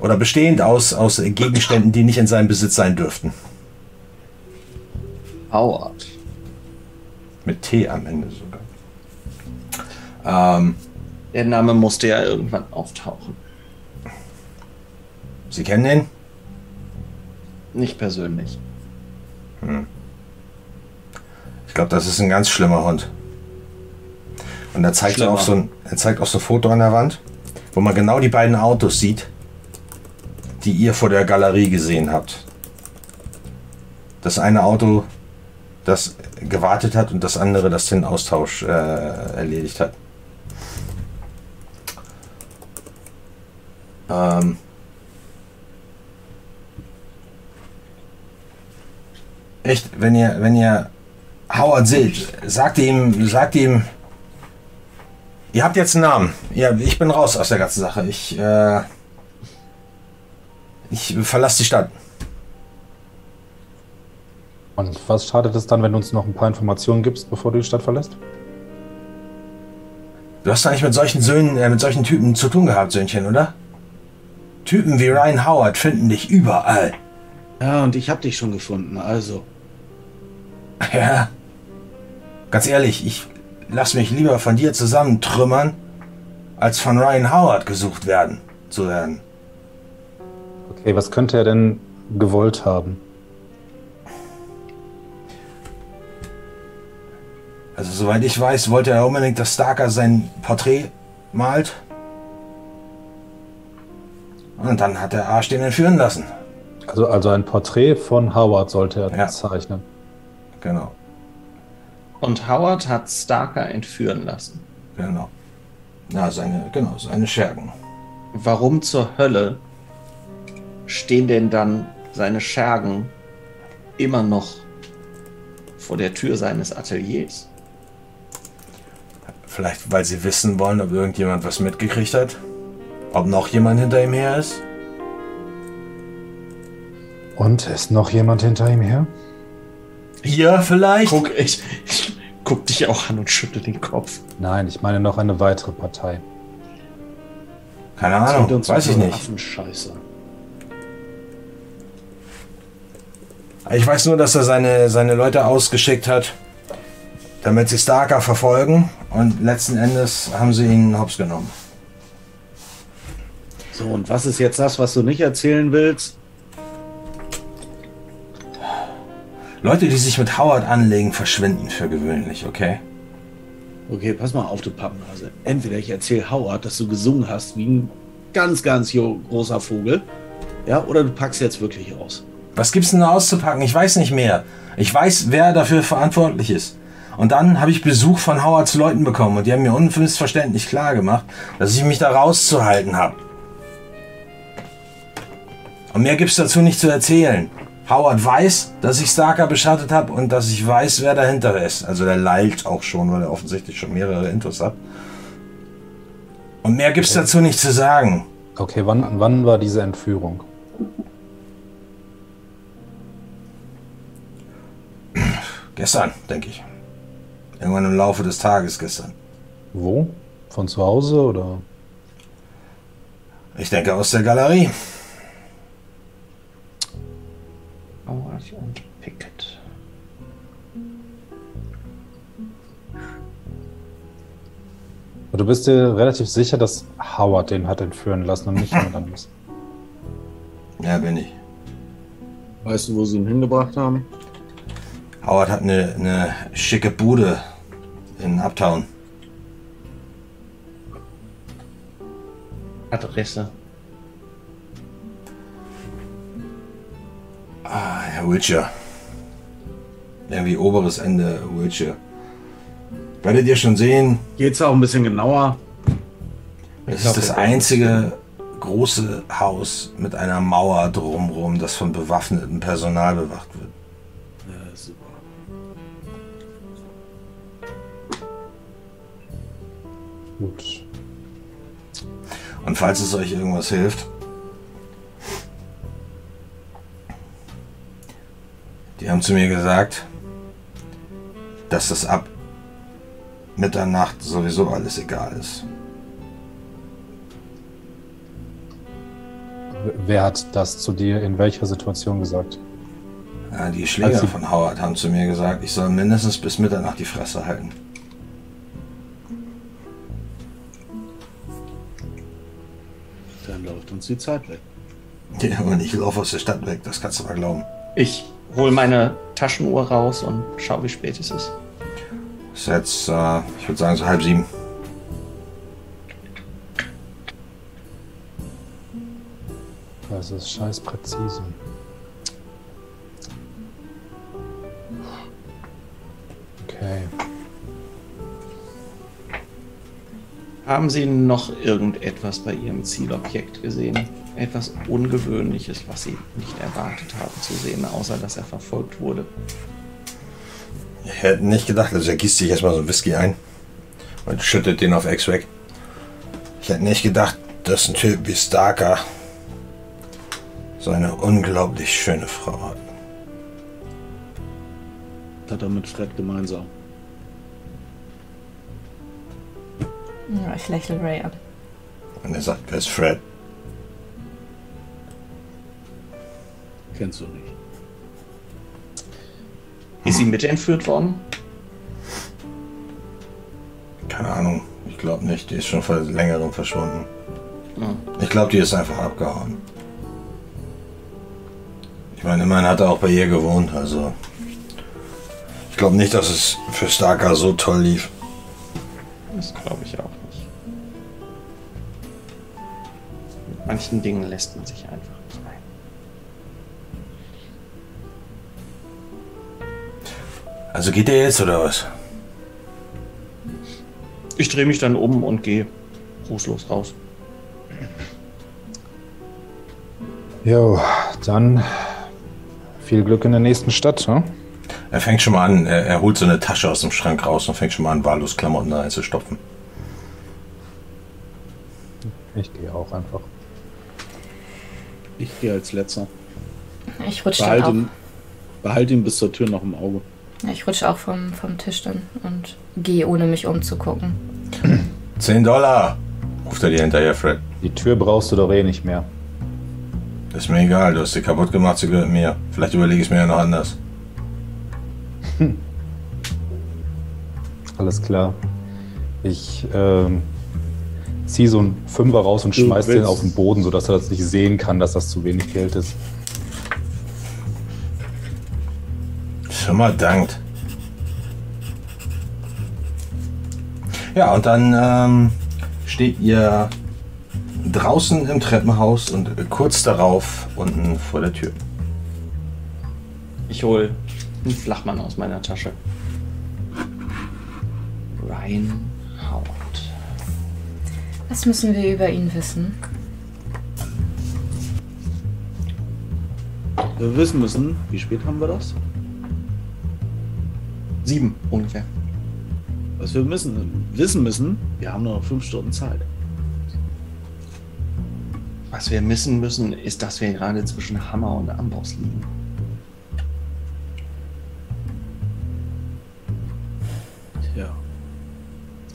oder bestehend aus, aus Gegenständen, die nicht in seinem Besitz sein dürften. Howard. Mit T am Ende sogar. Ähm, Der Name musste ja irgendwann auftauchen. Sie kennen den? Nicht persönlich. Ich glaube, das ist ein ganz schlimmer Hund. Und er zeigt, Schlimmer. auch so ein, er zeigt auch so ein Foto an der Wand, wo man genau die beiden Autos sieht, die ihr vor der Galerie gesehen habt. Das eine Auto, das gewartet hat und das andere, das den Austausch äh, erledigt hat. Ähm, echt, wenn ihr, wenn ihr Howard seht, sagt ihm, sagt ihm, ihr habt jetzt einen Namen. Ja, ich bin raus aus der ganzen Sache. Ich, äh, ich verlasse die Stadt. Und was schadet es dann, wenn du uns noch ein paar Informationen gibst, bevor du die Stadt verlässt? Du hast eigentlich mit solchen Söhnen, äh, mit solchen Typen zu tun gehabt, Söhnchen, oder? Typen wie Ryan Howard finden dich überall. Ja, und ich hab dich schon gefunden, also. Ja. Ganz ehrlich, ich lass mich lieber von dir zusammentrümmern, als von Ryan Howard gesucht werden zu werden. Okay, was könnte er denn gewollt haben? Also soweit ich weiß, wollte er unbedingt, dass Starker sein Porträt malt. Und dann hat der Arsch den entführen lassen. Also, also ein Porträt von Howard sollte er Ja. zeichnen. Genau, Und Howard hat Starker entführen lassen. genau. Ja, seine, genau, seine Schergen. Warum zur Hölle stehen denn dann seine Schergen immer noch vor der Tür seines Ateliers? Vielleicht, weil sie wissen wollen, ob irgendjemand was mitgekriegt hat. Ob noch jemand hinter ihm her ist. Und ist noch jemand hinter ihm her? Hier vielleicht? Guck, ich, ich guck dich auch an und schüttel den Kopf. Nein, ich meine noch eine weitere Partei. Keine Ahnung, uns weiß ich eine nicht. Affenscheiße. Ich weiß nur, dass er seine, seine Leute ausgeschickt hat, damit sie Starker verfolgen. Und letzten Endes haben sie ihn hops genommen. So, und was ist jetzt das, was du nicht erzählen willst? Leute, die sich mit Howard anlegen, verschwinden für gewöhnlich, okay? Okay, pass mal auf, du Pappnase. Entweder ich erzähle Howard, dass du gesungen hast wie ein ganz, ganz großer Vogel. Ja, oder du packst jetzt wirklich aus. Was gibt's denn da auszupacken? Ich weiß nicht mehr. Ich weiß, wer dafür verantwortlich ist. Und dann habe ich Besuch von Howards Leuten bekommen und die haben mir unmissverständlich klar gemacht, dass ich mich da rauszuhalten habe. Und mehr gibt's dazu nicht zu erzählen. Howard weiß, dass ich Starker beschattet habe und dass ich weiß, wer dahinter ist. Also der lallt auch schon, weil er offensichtlich schon mehrere Intos hat. Und mehr gibt's dazu nicht zu sagen. Okay, wann, wann war diese Entführung? Gestern, denke ich. Irgendwann im Laufe des Tages gestern. Wo? Von zu Hause oder? Ich denke aus der Galerie. Howard und Pickett. Du bist dir relativ sicher, dass Howard den hat entführen lassen und nicht jemand anderes. Ja, bin ich. Weißt du, wo sie ihn hingebracht haben? Howard hat eine, eine schicke Bude in Uptown. Adresse. Ah, ja, Wiltshire. Irgendwie oberes Ende Wiltshire. Werdet ihr schon sehen, Geht's auch ein bisschen genauer? es ist das einzige große Haus mit einer Mauer drumrum, das von bewaffnetem Personal bewacht wird. Gut. Und falls es euch irgendwas hilft, die haben zu mir gesagt, dass das ab Mitternacht sowieso alles egal ist. Wer hat das zu dir in welcher Situation gesagt? Ja, die Schläger von Howard haben zu mir gesagt, ich soll mindestens bis Mitternacht die Fresse halten. Läuft uns die Zeit weg. Ja, und ich laufe aus der Stadt weg, das kannst du mal glauben. Ich hole meine Taschenuhr raus und schau, wie spät es ist. Es ist jetzt, äh, ich würde sagen, so halb sieben. Das ist scheiß präzise. Okay. Haben Sie noch irgendetwas bei Ihrem Zielobjekt gesehen? Etwas Ungewöhnliches, was Sie nicht erwartet haben zu sehen, außer dass er verfolgt wurde? Ich hätte nicht gedacht, also er gießt sich erstmal so ein Whisky ein und schüttet den auf Ex weg. Ich hätte nicht gedacht, dass ein Typ wie Starker so eine unglaublich schöne Frau hat. Das hat er mit Fred gemeinsam. Ja, ich lächle Ray an. Und er sagt, wer ist Fred? Kennst du nicht. Ist sie mitentführt worden? Keine Ahnung, ich glaube nicht. Die ist schon vor längerem verschwunden. Hm. Ich glaube, die ist einfach abgehauen. Ich meine, immerhin hat er auch bei ihr gewohnt, also. Ich glaube nicht, dass es für Starker so toll lief. Das glaube ich auch manchen Dingen lässt man sich einfach nicht ein. Also geht der jetzt oder was? Ich drehe mich dann um und gehe rußlos raus. Jo, dann viel Glück in der nächsten Stadt, ne? Er fängt schon mal an, er, er holt so eine Tasche aus dem Schrank raus und fängt schon mal an, wahllos Klamotten da reinzustopfen. Ich gehe auch einfach. Ich gehe als letzter. Ich rutsche dann Behalt auch. ihn, behalt ihn bis zur Tür noch im Auge. Ja, ich rutsche auch vom, vom Tisch dann und gehe, ohne mich umzugucken. 10 Dollar! Ruft er dir hinterher, Fred. Die Tür brauchst du doch eh nicht mehr. Ist mir egal, du hast sie kaputt gemacht, sie gehört mir. Vielleicht überlege ich es mir ja noch anders. Alles klar. Ich ähm, ziehe so einen Fünfer raus und schmeiß den auf den Boden, sodass er das nicht sehen kann, dass das zu wenig Geld ist. Schon mal dankt. Ja, und dann ähm, steht ihr draußen im Treppenhaus und kurz darauf unten vor der Tür. Ich hole einen Flachmann aus meiner Tasche. Ryan. Was müssen wir über ihn wissen? Wir wissen müssen, wie spät haben wir das? Sieben ungefähr. Was wir müssen, wissen müssen, wir haben nur noch fünf Stunden Zeit. Was wir missen müssen, ist, dass wir gerade zwischen Hammer und Amboss liegen.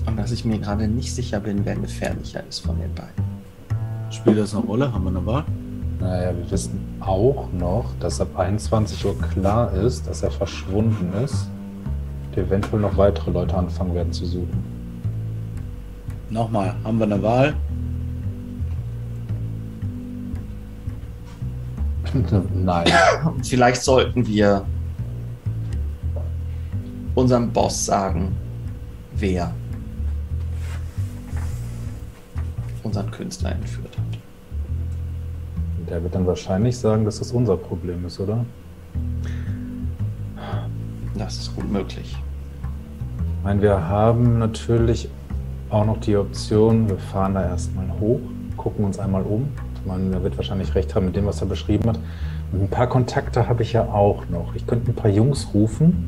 Und dass ich mir gerade nicht sicher bin, wer gefährlicher ist von den beiden. Spielt das eine Rolle? Haben wir eine Wahl? Naja, wir wissen auch noch, dass ab 21 Uhr klar ist, dass er verschwunden ist. Und eventuell noch weitere Leute anfangen werden zu suchen. Nochmal, haben wir eine Wahl? Nein. Vielleicht sollten wir unserem Boss sagen, wer unseren Künstler entführt hat. Der wird dann wahrscheinlich sagen, dass das unser Problem ist, oder? Das ist gut möglich. Ich meine, wir haben natürlich auch noch die Option, wir fahren da erstmal hoch, gucken uns einmal um. Ich meine, er wird wahrscheinlich recht haben mit dem, was er beschrieben hat. Und ein paar Kontakte habe ich ja auch noch. Ich könnte ein paar Jungs rufen,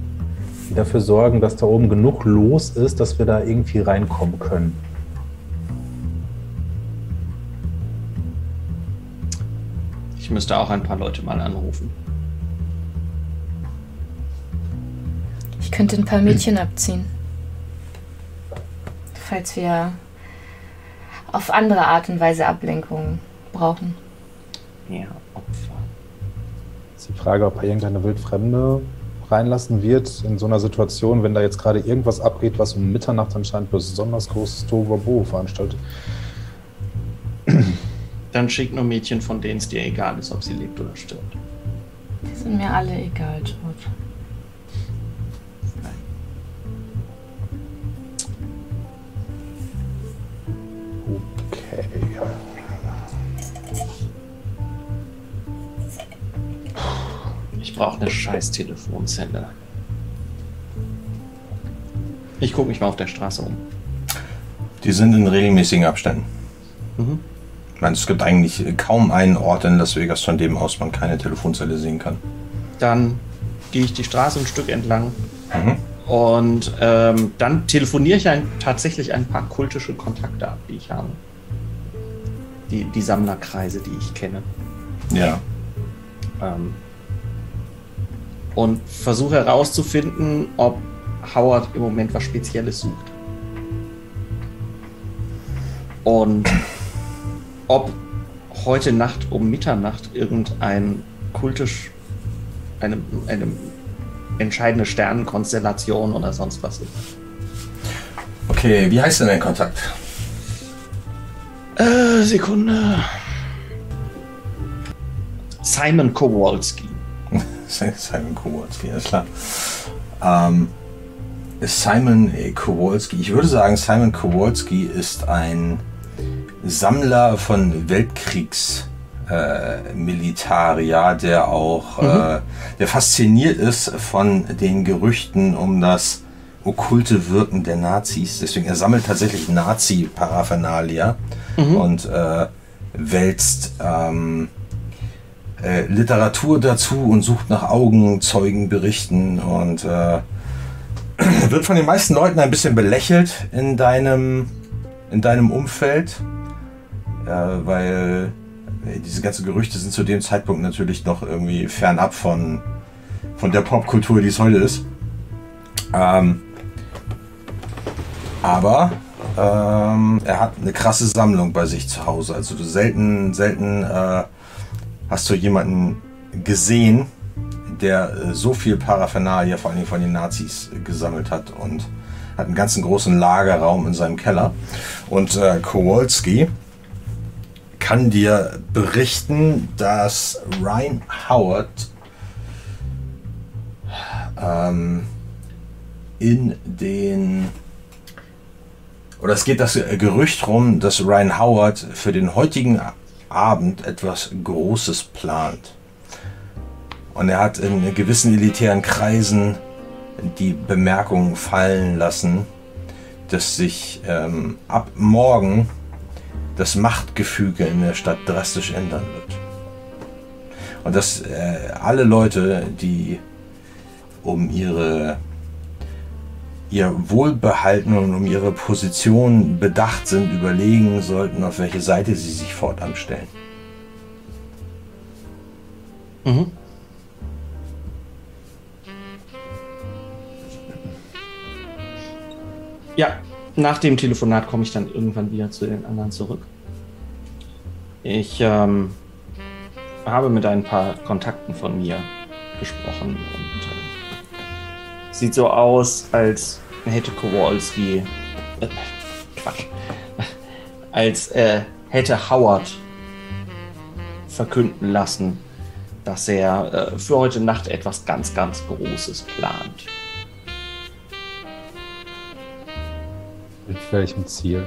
die dafür sorgen, dass da oben genug los ist, dass wir da irgendwie reinkommen können. Ich müsste auch ein paar Leute mal anrufen. Ich könnte ein paar Mädchen abziehen. Falls wir auf andere Art und Weise Ablenkung brauchen. Ja, Opfer. Ist die Frage, ob er irgendeine Wildfremde reinlassen wird in so einer Situation, wenn da jetzt gerade irgendwas abgeht, was um Mitternacht anscheinend besonders großes Tohuwabohu veranstaltet. Dann schick nur Mädchen, von denen es dir egal ist, ob sie lebt oder stirbt. Die sind mir alle egal, George. Okay. Ich brauche eine scheiß Telefonzelle. Ich gucke mich mal auf der Straße um. Die sind in regelmäßigen Abständen. Mhm. Ich meine, es gibt eigentlich kaum einen Ort in Las Vegas, von dem aus man keine Telefonzelle sehen kann. Dann gehe ich die Straße ein Stück entlang Mhm. und ähm, dann telefoniere ich ein, tatsächlich ein paar kultische Kontakte ab, die ich habe. Die, die Sammlerkreise, die ich kenne. Ja. Ähm, und versuche herauszufinden, ob Howard im Moment was Spezielles sucht. Und ob heute Nacht um Mitternacht irgendein kultisch, eine, eine entscheidende Sternenkonstellation oder sonst was ist. Okay, wie heißt denn dein Kontakt? Äh, Sekunde. Simon Kowalski. Simon Kowalski, alles klar. Ähm, Simon äh, Kowalski, ich würde sagen, Simon Kowalski ist ein Sammler von Weltkriegs. Äh, Militarier, der auch, äh, der fasziniert ist von den Gerüchten um das okkulte Wirken der Nazis. Deswegen, er sammelt tatsächlich Nazi-Paraphernalia und äh, wälzt ähm, äh, Literatur dazu und sucht nach Augenzeugenberichten und äh, wird von den meisten Leuten ein bisschen belächelt in deinem, in deinem Umfeld, äh, weil äh, diese ganzen Gerüchte sind zu dem Zeitpunkt natürlich noch irgendwie fernab von, von der Popkultur, die es heute ist. Ähm, aber ähm, er hat eine krasse Sammlung bei sich zu Hause. Also du selten, selten äh, hast du jemanden gesehen, der äh, so viel Paraphernalia, vor allem von den Nazis, äh, gesammelt hat und hat einen ganzen großen Lagerraum in seinem Keller. Und Kowalski kann dir berichten, dass Ryan Howard ähm, in den oder es geht das Gerücht rum, dass Ryan Howard für den heutigen Abend etwas Großes plant. Und er hat in gewissen elitären Kreisen die Bemerkung fallen lassen, dass sich ähm, ab morgen das Machtgefüge in der Stadt drastisch ändern wird. Und dass äh, alle Leute, die um ihre ihr Wohlbehalten und um ihre Position bedacht sind, überlegen sollten, auf welche Seite sie sich fortan stellen. Mhm. Ja, nach dem Telefonat komme ich dann irgendwann wieder zu den anderen zurück. Ich ähm, habe mit ein paar Kontakten von mir gesprochen und äh, sieht so aus, als hätte Kowalski äh, Quatsch, als äh, hätte Howard verkünden lassen, dass er äh, für heute Nacht etwas ganz, ganz Großes plant. Mit welchem Ziel?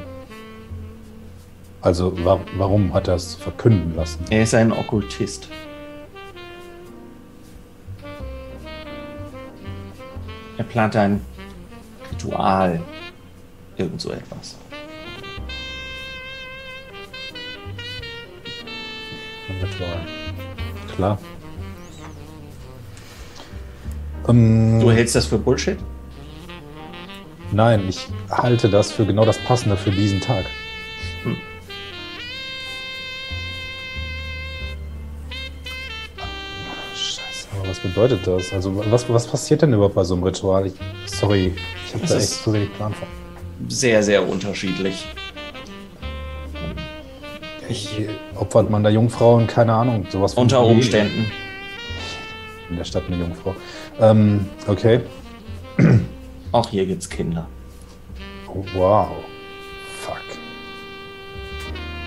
Also wa warum hat er es verkünden lassen? Er ist ein Okkultist. Er plant ein Ritual. Irgend so etwas. Ein Ritual. Klar. Ähm, Du hältst das für Bullshit? Nein, ich halte das für genau das Passende für diesen Tag. Hm. Scheiße, aber was bedeutet das? Also was, was passiert denn überhaupt bei so einem Ritual? Ich, sorry, ich habe da echt zu wenig Plan von. Sehr, sehr unterschiedlich. Ich, opfert man da Jungfrauen? Keine Ahnung, sowas von Unter Umständen. In der Stadt eine Jungfrau. Ähm, okay. Auch hier gibt's Kinder. Wow. Fuck.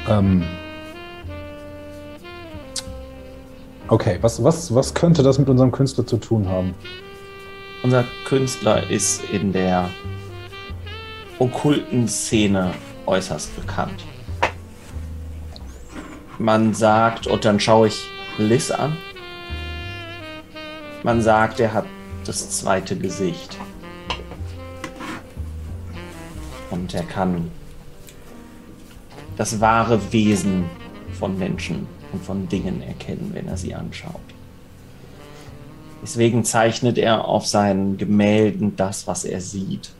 Ähm. Okay, was, was, was könnte das mit unserem Künstler zu tun haben? Unser Künstler ist in der okkulten Szene äußerst bekannt. Man sagt, und dann schaue ich Liz an, man sagt, er hat das zweite Gesicht. Und er kann das wahre Wesen von Menschen und von Dingen erkennen, wenn er sie anschaut. Deswegen zeichnet er auf seinen Gemälden das, was er sieht.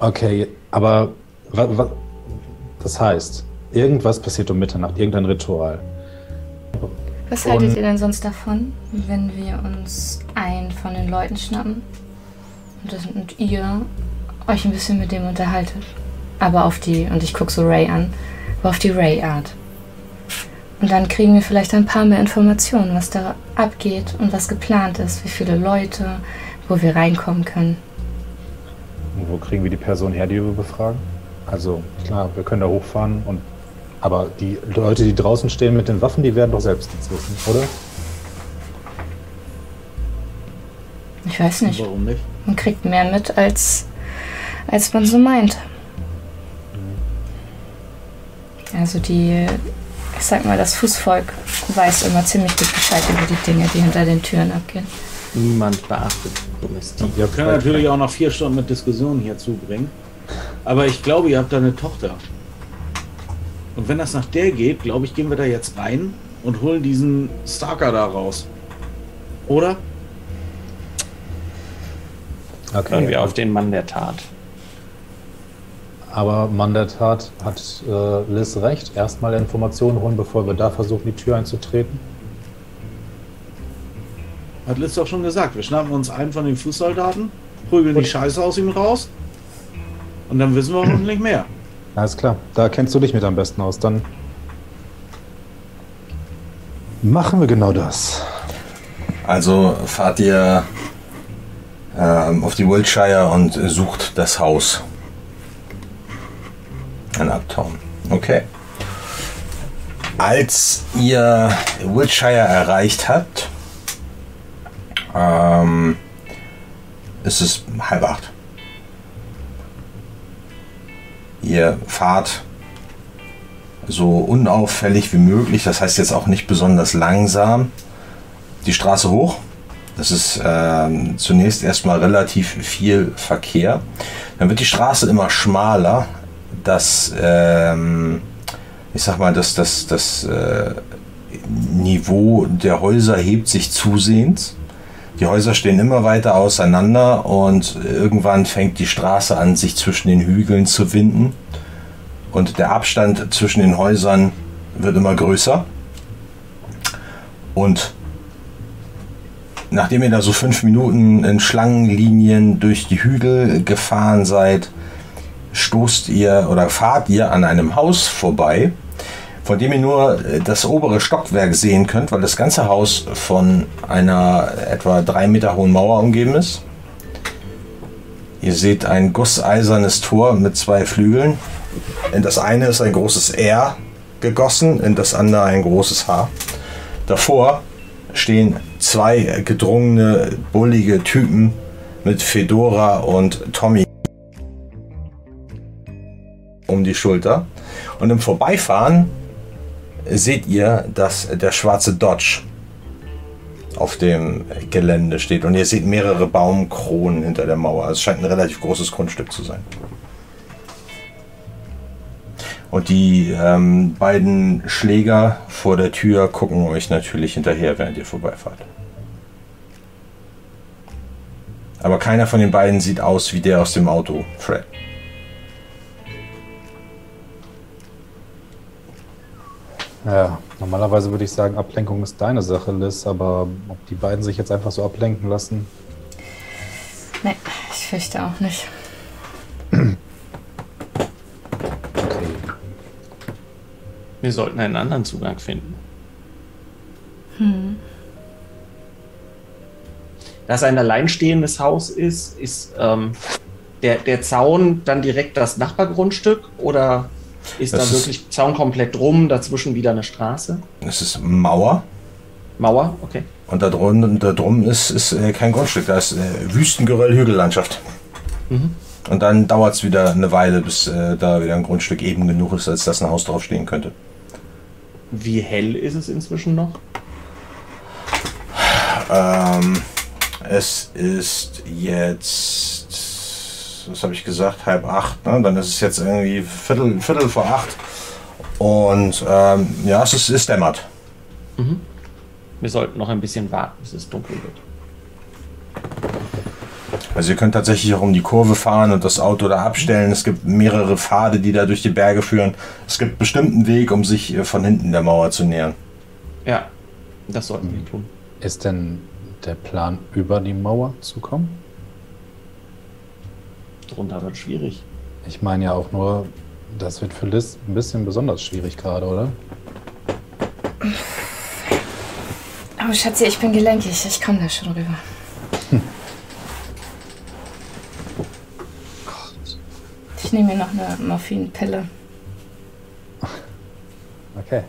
Okay, aber wa, wa, das heißt, irgendwas passiert um Mitternacht, irgendein Ritual. Was Und- haltet ihr denn sonst davon, wenn wir uns einen von den Leuten schnappen und, das, und ihr euch ein bisschen mit dem unterhaltet? Aber auf die, und ich gucke so Ray an, aber auf die Ray-Art. Und dann kriegen wir vielleicht ein paar mehr Informationen, was da abgeht und was geplant ist, wie viele Leute, wo wir reinkommen können. Und wo kriegen wir die Person her, die wir befragen? Also, klar, wir können da hochfahren und. Aber die Leute, die draußen stehen mit den Waffen, die werden doch selbst nichts wissen, oder? Ich weiß nicht. Warum nicht? Man kriegt mehr mit, als, als man so meint. Also die, ich sag mal, das Fußvolk weiß immer ziemlich gut Bescheid über die Dinge, die hinter den Türen abgehen. Niemand beachtet Domestik. Ihr Wir können natürlich auch noch vier Stunden mit Diskussionen hier zubringen. Aber ich glaube, ihr habt da eine Tochter. Und wenn das nach der geht, glaube ich, gehen wir da jetzt rein und holen diesen Stalker da raus. Oder? Okay. Hören wir auf den Mann der Tat. Aber Mann der Tat hat äh, Liz recht. Erstmal Informationen holen, bevor wir da versuchen, die Tür einzutreten. Hat Liz doch schon gesagt. Wir schnappen uns einen von den Fußsoldaten, prügeln die Scheiße aus ihm raus. Und dann wissen wir hoffentlich mehr. Alles klar, da kennst du dich mit am besten aus. Dann machen wir genau das. Also fahrt ihr ähm, auf die Wiltshire und sucht das Haus. Ein Uptown. Okay. Als ihr Wiltshire erreicht habt, ähm, ist es halb acht. Ihr fahrt so unauffällig wie möglich, das heißt jetzt auch nicht besonders langsam, die Straße hoch. Das ist ähm, zunächst erstmal relativ viel Verkehr. Dann wird die Straße immer schmaler. Das, ähm, ich sag mal, das, das, das äh, Niveau der Häuser hebt sich zusehends. Die Häuser stehen immer weiter auseinander und irgendwann fängt die Straße an, sich zwischen den Hügeln zu winden. Und der Abstand zwischen den Häusern wird immer größer. Und nachdem ihr da so fünf Minuten in Schlangenlinien durch die Hügel gefahren seid, stoßt ihr oder fahrt ihr an einem Haus vorbei, von dem ihr nur äh, das obere Stockwerk sehen könnt, weil das ganze Haus von einer etwa drei Meter hohen Mauer umgeben ist. Ihr seht ein gusseisernes Tor mit zwei Flügeln. In das eine ist ein großes R gegossen, in das andere ein großes H. Davor stehen zwei gedrungene, bullige Typen mit Fedora und Tommy um die Schulter. Und im Vorbeifahren seht ihr, dass der schwarze Dodge auf dem Gelände steht. Und ihr seht mehrere Baumkronen hinter der Mauer. Also es scheint ein relativ großes Grundstück zu sein. Und die ähm, beiden Schläger vor der Tür gucken euch natürlich hinterher, während ihr vorbeifahrt. Aber keiner von den beiden sieht aus wie der aus dem Auto, Fred. Ja, normalerweise würde ich sagen, Ablenkung ist deine Sache, Liz, aber ob die beiden sich jetzt einfach so ablenken lassen? Nee, ich fürchte auch nicht. Okay. Wir sollten einen anderen Zugang finden. Da es ein alleinstehendes Haus ist, ist ähm, der, der Zaun dann direkt das Nachbargrundstück oder ist Das da ist- wirklich Zaun komplett drum, dazwischen wieder eine Straße? Es ist Mauer. Mauer? Okay. Und da drum, da drum ist, ist äh, kein Grundstück. Da ist äh, Wüstengeröll, Hügellandschaft. Und dann dauert es wieder eine Weile, bis äh, da wieder ein Grundstück eben genug ist, als dass ein Haus draufstehen könnte. Wie hell ist es inzwischen noch? Ähm, es ist jetzt, was habe ich gesagt, halb acht. Ne? Dann ist es jetzt irgendwie Viertel, Viertel vor acht. Und ähm, ja, es ist, ist dämmert. Wir sollten noch ein bisschen warten, bis es dunkel wird. Also ihr könnt tatsächlich auch um die Kurve fahren und das Auto da abstellen. Es gibt mehrere Pfade, die da durch die Berge führen. Es gibt bestimmt einen Weg, um sich äh, von hinten der Mauer zu nähern. Ja, das sollten wir tun. Ist denn der Plan, über die Mauer zu kommen? Drunter wird schwierig. Ich meine ja auch nur, das wird für Liz ein bisschen besonders schwierig gerade, oder? Oh, Schatzi, ich bin gelenkig. Ich komme da schon rüber. Ich nehme mir noch eine Morphinpille. Okay.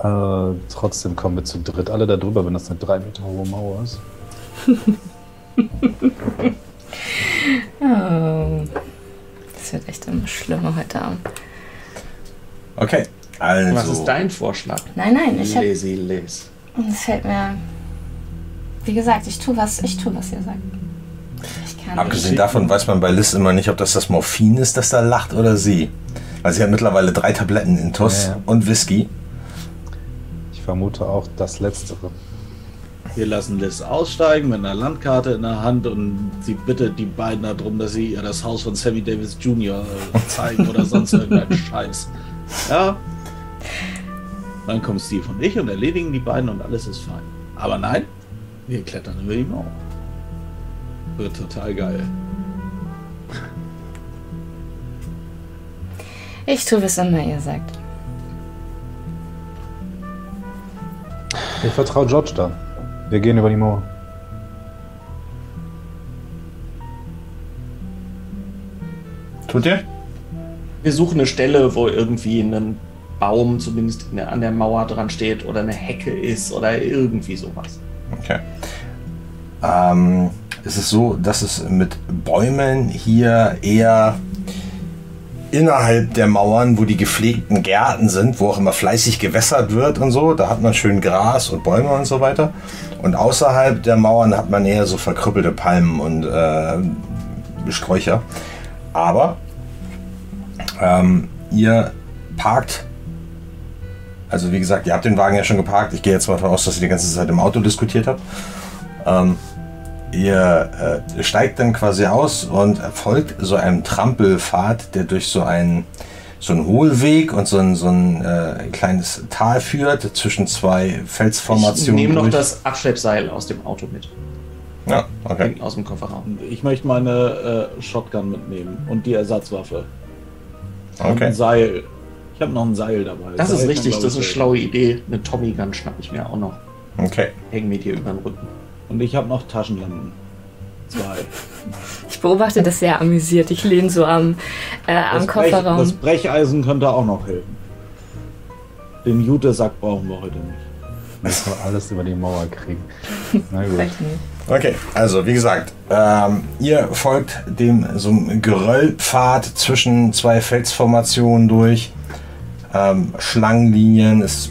Äh, trotzdem kommen wir zu dritt alle da drüber, wenn das eine drei Meter hohe Mauer ist. Oh. Das wird echt immer schlimmer heute Abend. Okay, also. Was ist dein Vorschlag? Nein, nein, ich hab. Lazy Liz. Es fällt mir. Wie gesagt, ich tue was, ich tue, was ihr sagt. Ich kann Abgesehen nicht. davon weiß man bei Liz immer nicht, ob das das Morphin ist, das da lacht oder sie. Weil sie hat mittlerweile drei Tabletten Intus Ja, ja. und Whisky. Ich vermute auch das Letztere. Wir lassen Liz aussteigen mit einer Landkarte in der Hand und sie bittet die beiden darum, dass sie ihr das Haus von Sammy Davis Jr. zeigen oder sonst irgendeinen Scheiß. Ja. Dann kommt Steve und ich und erledigen die beiden und alles ist fein. Aber nein, wir klettern über die Mauer. Wird total geil. Ich tue, was immer ihr sagt. Ich vertraue George da. Wir gehen über die Mauer. Tut ihr? Wir suchen eine Stelle, wo irgendwie ein Baum zumindest an der Mauer dran steht oder eine Hecke ist oder irgendwie sowas. Okay. Ähm, es ist so, dass es mit Bäumen hier eher innerhalb der Mauern, wo die gepflegten Gärten sind, wo auch immer fleißig gewässert wird und so, da hat man schön Gras und Bäume und so weiter. Und außerhalb der Mauern hat man eher so verkrüppelte Palmen und äh, Sträucher. Aber ähm, ihr parkt, also wie gesagt, ihr habt den Wagen ja schon geparkt. Ich gehe jetzt mal davon aus, dass ihr die ganze Zeit im Auto diskutiert habt. Ähm, ihr äh, steigt dann quasi aus und folgt so einem Trampelpfad, der durch so einen so einen Hohlweg und so ein, so ein äh, kleines Tal führt zwischen zwei Ich Felsformationen. nehme noch durch. das Abschleppseil aus dem Auto mit. Ja, okay. Aus dem Kofferraum. Ich möchte meine äh, Shotgun mitnehmen und die Ersatzwaffe. Und Okay. ein Seil. Ich habe noch ein Seil dabei. Das Seil ist richtig, das ist ich, eine schlaue Idee. Eine Tommy Gun schnapp ich mir auch noch. Okay. Hängen mir dir über den Rücken. Und ich habe noch Taschenlampen. Zwei. Ich beobachte das sehr amüsiert. Ich lehne so am, äh, am Das, Brech, Kofferraum. das Brecheisen könnte auch noch helfen. Den Jutesack brauchen wir heute nicht. Müssen wir alles über die Mauer kriegen. Na gut. Vielleicht nicht. Okay, also wie gesagt, ähm, ihr folgt dem so einem Geröllpfad zwischen zwei Felsformationen durch. Ähm, Schlangenlinien ist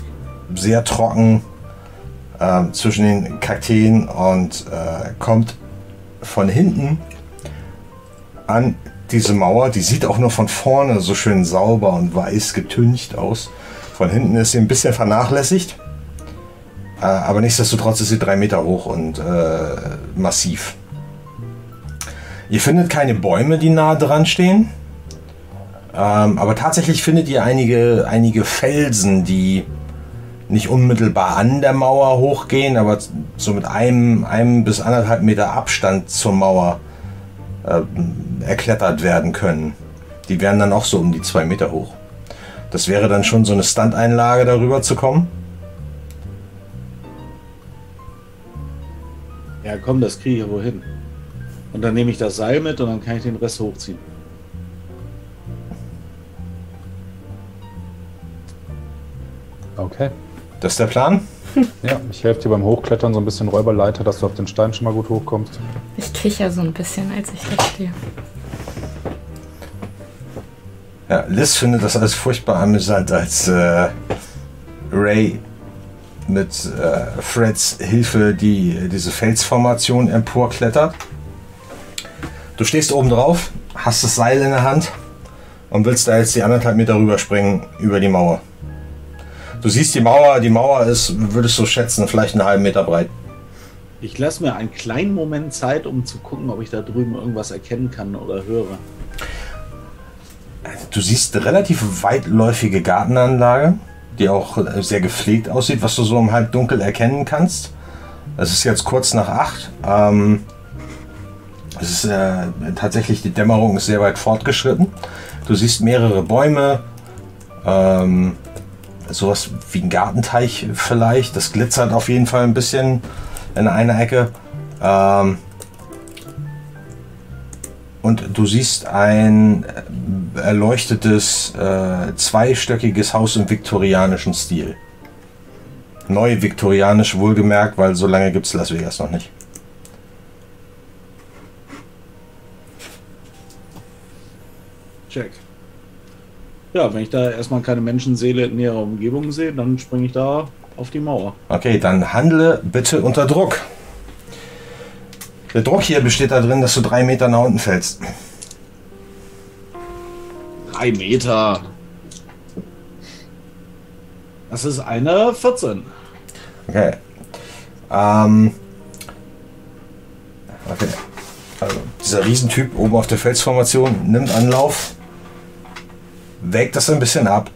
sehr trocken ähm, zwischen den Kakteen und äh, kommt von hinten an diese Mauer. Die sieht auch nur von vorne so schön sauber und weiß getüncht aus. Von hinten ist sie ein bisschen vernachlässigt. Äh, aber nichtsdestotrotz ist sie drei Meter hoch und äh, massiv. Ihr findet keine Bäume, die nah dran stehen. Ähm, aber tatsächlich findet ihr einige, einige Felsen, die nicht unmittelbar an der Mauer hochgehen, aber so mit einem, einem bis anderthalb Meter Abstand zur Mauer äh, erklettert werden können. Die wären dann auch so um die zwei Meter hoch. Das wäre dann schon so eine Standeinlage, darüber zu kommen. Ja, komm, das kriege ich wohin. Und dann nehme ich das Seil mit und dann kann ich den Rest hochziehen. Okay. Das ist der Plan? Ja, ich helfe dir beim Hochklettern so ein bisschen Räuberleiter, dass du auf den Stein schon mal gut hochkommst. Ich kicher so ein bisschen, als ich da stehe. Ja, Liz findet das alles furchtbar amüsant, als äh, Ray mit äh, Freds Hilfe die, diese Felsformation emporklettert. Du stehst oben drauf, hast das Seil in der Hand und willst da jetzt die anderthalb Meter rüberspringen über die Mauer. Du siehst die Mauer, die Mauer ist, würdest du schätzen, vielleicht einen halben Meter breit. Ich lasse mir einen kleinen Moment Zeit, um zu gucken, ob ich da drüben irgendwas erkennen kann oder höre. Du siehst eine relativ weitläufige Gartenanlage, die auch sehr gepflegt aussieht, was du so im Halbdunkel erkennen kannst. Es ist jetzt kurz nach acht. Ähm, es ist äh, tatsächlich, die Dämmerung ist sehr weit fortgeschritten. Du siehst mehrere Bäume, ähm, sowas wie ein Gartenteich vielleicht. Das glitzert auf jeden Fall ein bisschen in einer Ecke. Ähm, und du siehst ein erleuchtetes, äh, zweistöckiges Haus im viktorianischen Stil. Neu viktorianisch wohlgemerkt, weil so lange gibt es Las Vegas noch nicht. Check. Ja, wenn ich da erstmal keine Menschenseele in näherer Umgebung sehe, dann springe ich da auf die Mauer. Okay, dann handle bitte unter Druck. Der Druck hier besteht darin, dass du drei Meter nach unten fällst. Drei Meter. Das ist eine 14. Okay. Ähm. Okay. Also, dieser Riesentyp oben auf der Felsformation nimmt Anlauf, wägt das ein bisschen ab,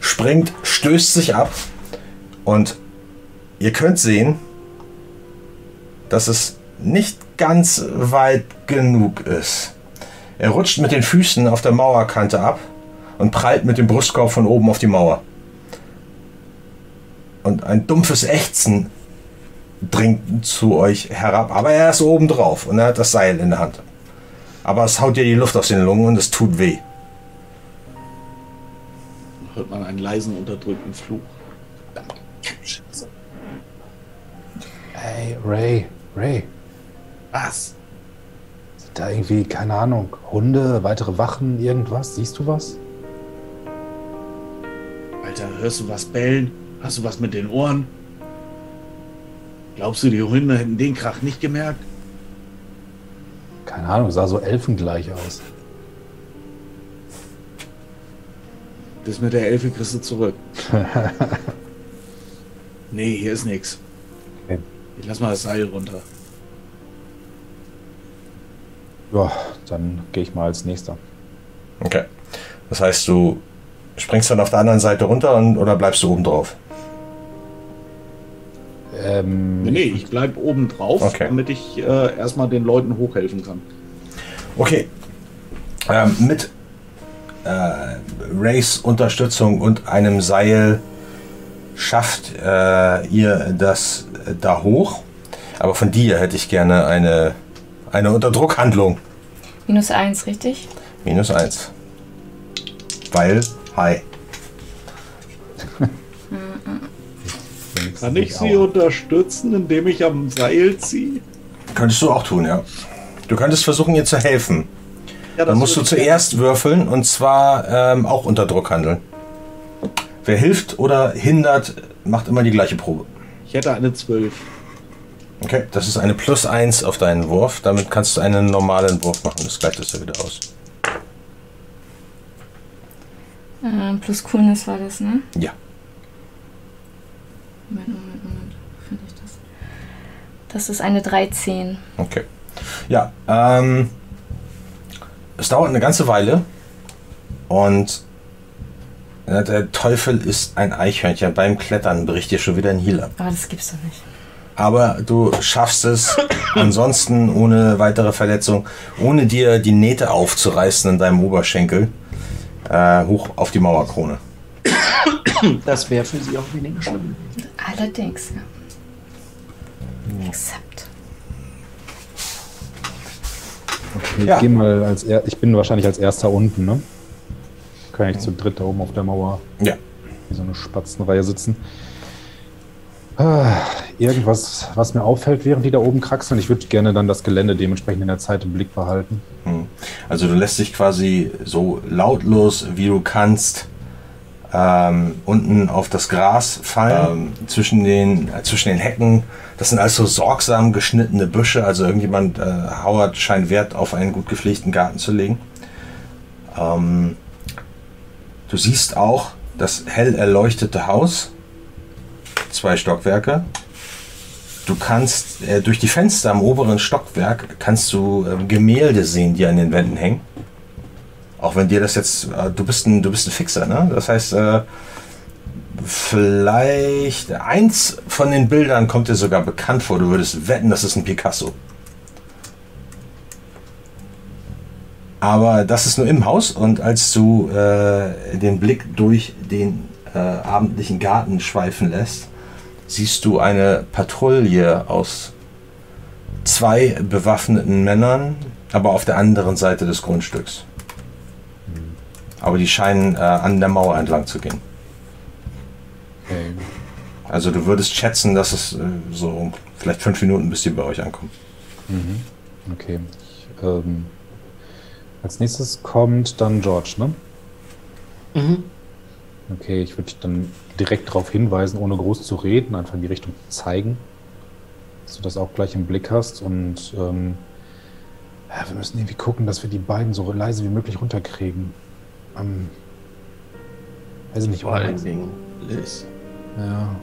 springt, stößt sich ab und ihr könnt sehen, dass es nicht ganz weit genug ist. Er rutscht mit den Füßen auf der Mauerkante ab und prallt mit dem Brustkorb von oben auf die Mauer. Und ein dumpfes Ächzen dringt zu euch herab. Aber er ist oben drauf und er hat das Seil in der Hand. Aber es haut dir die Luft aus den Lungen und es tut weh. Hört man einen leisen, unterdrückten Fluch. Hey, Ray, Ray. Was? da irgendwie, keine Ahnung, Hunde, weitere Wachen, irgendwas? Siehst du was? Alter, hörst du was bellen? Hast du was mit den Ohren? Glaubst du, die Hunde hätten den Krach nicht gemerkt? Keine Ahnung, sah so elfengleich aus. Das mit der Elfe kriegst du zurück. nee, hier ist nichts. Okay. Ich lass mal das Seil runter. Ja, dann gehe ich mal als nächster. Okay. Das heißt, du springst dann auf der anderen Seite runter und, oder bleibst du oben drauf? Ähm, Nee, nee, ich bleib oben drauf, Okay. damit ich äh, erstmal den Leuten hochhelfen kann. Okay. Ähm, mit äh, Rays Unterstützung und einem Seil schafft äh, ihr das da hoch. Aber von dir hätte ich gerne eine, eine Unterdruckhandlung. Minus eins, richtig? Minus eins. Weil, hi. Kann ich sie unterstützen, indem ich am Seil ziehe? Könntest du auch tun, ja. Du könntest versuchen, ihr zu helfen. Ja, Dann musst du zuerst würfeln und zwar ähm, auch unter Druck handeln. Wer hilft oder hindert, macht immer die gleiche Probe. Ich hätte eine 12. Okay, das ist eine plus 1 auf deinen Wurf. Damit kannst du einen normalen Wurf machen. Das gleicht das ja wieder aus. Äh, plus Coolness war das, ne? Ja. Moment, Moment, Moment. Finde ich das? Das ist eine 13. Okay. Ja, ähm, es dauert eine ganze Weile und ja, der Teufel ist ein Eichhörnchen. Beim Klettern bricht dir schon wieder ein Heal ab. Aber das gibt's doch nicht. Aber du schaffst es ansonsten ohne weitere Verletzung, ohne dir die Nähte aufzureißen in deinem Oberschenkel, äh, hoch auf die Mauerkrone. Das wäre für sie auch weniger schlimm. Allerdings, ja. Except. Okay, ich Ja. gehe mal als er ich bin wahrscheinlich als erster unten, ne? Kann ich zu dritt da oben auf der Mauer Ja. wie so eine Spatzenreihe sitzen. Ah, irgendwas, was mir auffällt, während die da oben kraxeln. Ich würde gerne dann das Gelände dementsprechend in der Zeit im Blick behalten. Hm. Also du lässt dich quasi so lautlos wie du kannst ähm, unten auf das Gras fallen, ähm, zwischen, den, äh, zwischen den Hecken. Das sind also sorgsam geschnittene Büsche. Also irgendjemand, äh, Howard scheint Wert auf einen gut gepflegten Garten zu legen. Ähm, du siehst auch das hell erleuchtete Haus. Zwei Stockwerke. Du kannst äh, durch die Fenster am oberen Stockwerk kannst du ähm, Gemälde sehen, die an den Wänden hängen. Auch wenn dir das jetzt, äh, du bist ein, du bist ein Fixer, ne? Das heißt, äh, vielleicht eins von den Bildern kommt dir sogar bekannt vor. Du würdest wetten, das ist ein Picasso. Aber das ist nur im Haus und als du äh, den Blick durch den äh, abendlichen Garten schweifen lässt, siehst du eine Patrouille aus zwei bewaffneten Männern, aber auf der anderen Seite des Grundstücks. Aber die scheinen äh, an der Mauer entlang zu gehen. Okay. Also du würdest schätzen, dass es äh, so vielleicht fünf Minuten, bis die bei euch ankommen. Okay. Ich, ähm, als nächstes kommt dann George, ne? Mhm. Okay, ich würde dich dann direkt darauf hinweisen, ohne groß zu reden, einfach in die Richtung zeigen, dass du das auch gleich im Blick hast. Und ähm, ja, wir müssen irgendwie gucken, dass wir die beiden so leise wie möglich runterkriegen. Ähm, weiß ich nicht, Vor allen Dingen Liz. Ja.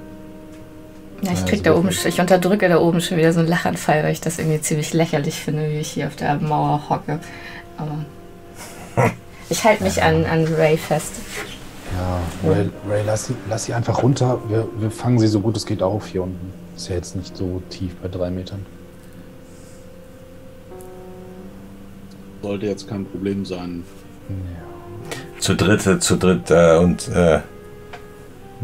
Ja, ich Ja, krieg da oben, ich unterdrücke da oben schon wieder so einen Lachanfall, weil ich das irgendwie ziemlich lächerlich finde, wie ich hier auf der Mauer hocke. Aber ich halte mich an, an Ray fest. Ja, Ray, Ray lass, sie, lass sie einfach runter. Wir, wir fangen sie so gut es geht auf hier unten. Ist ja jetzt nicht so tief bei drei Metern. Sollte jetzt kein Problem sein. Zu dritt, zu dritt äh, und äh,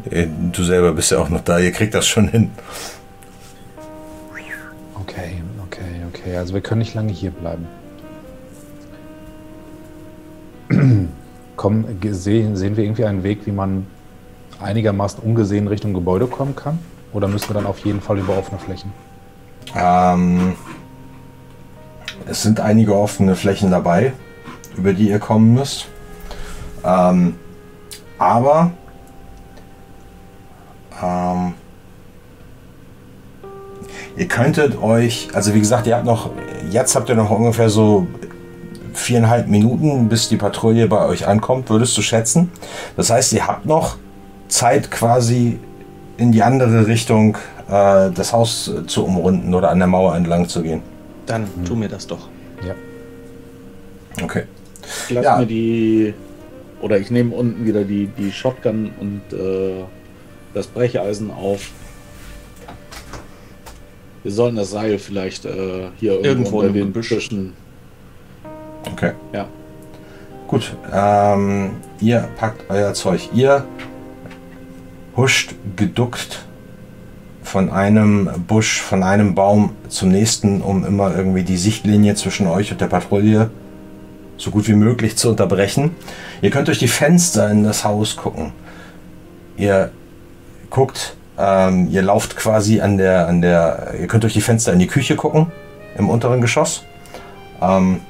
du selber bist ja auch noch da. Ihr kriegt das schon hin. Okay, okay, okay. Also wir können nicht lange hier bleiben. Komm, sehen wir irgendwie einen Weg, wie man einigermaßen ungesehen Richtung Gebäude kommen kann? Oder müssen wir dann auf jeden Fall über offene Flächen? Ähm, es sind einige offene Flächen dabei, über die ihr kommen müsst. Ähm, aber ähm, ihr könntet euch, also wie gesagt, ihr habt noch, jetzt habt ihr noch ungefähr so viereinhalb Minuten, bis die Patrouille bei euch ankommt, würdest du schätzen. Das heißt, ihr habt noch Zeit quasi in die andere Richtung äh, das Haus zu umrunden oder an der Mauer entlang zu gehen. Dann tu mir das doch. Okay. Ich lass Ja. mir die. Oder ich nehme unten wieder die, die Shotgun und äh, das Brecheisen auf. Wir sollten das Seil vielleicht äh, hier irgendwo, Irgendwo im den. Büschen. Okay. Ja. Gut. Ähm, ihr packt euer Zeug. Ihr huscht geduckt von einem Busch, von einem Baum zum nächsten, um immer irgendwie die Sichtlinie zwischen euch und der Patrouille so gut wie möglich zu unterbrechen. Ihr könnt durch die Fenster in das Haus gucken. Ihr guckt, ähm, ihr lauft quasi an der, an der, ihr könnt durch die Fenster in die Küche gucken, im unteren Geschoss. Ähm,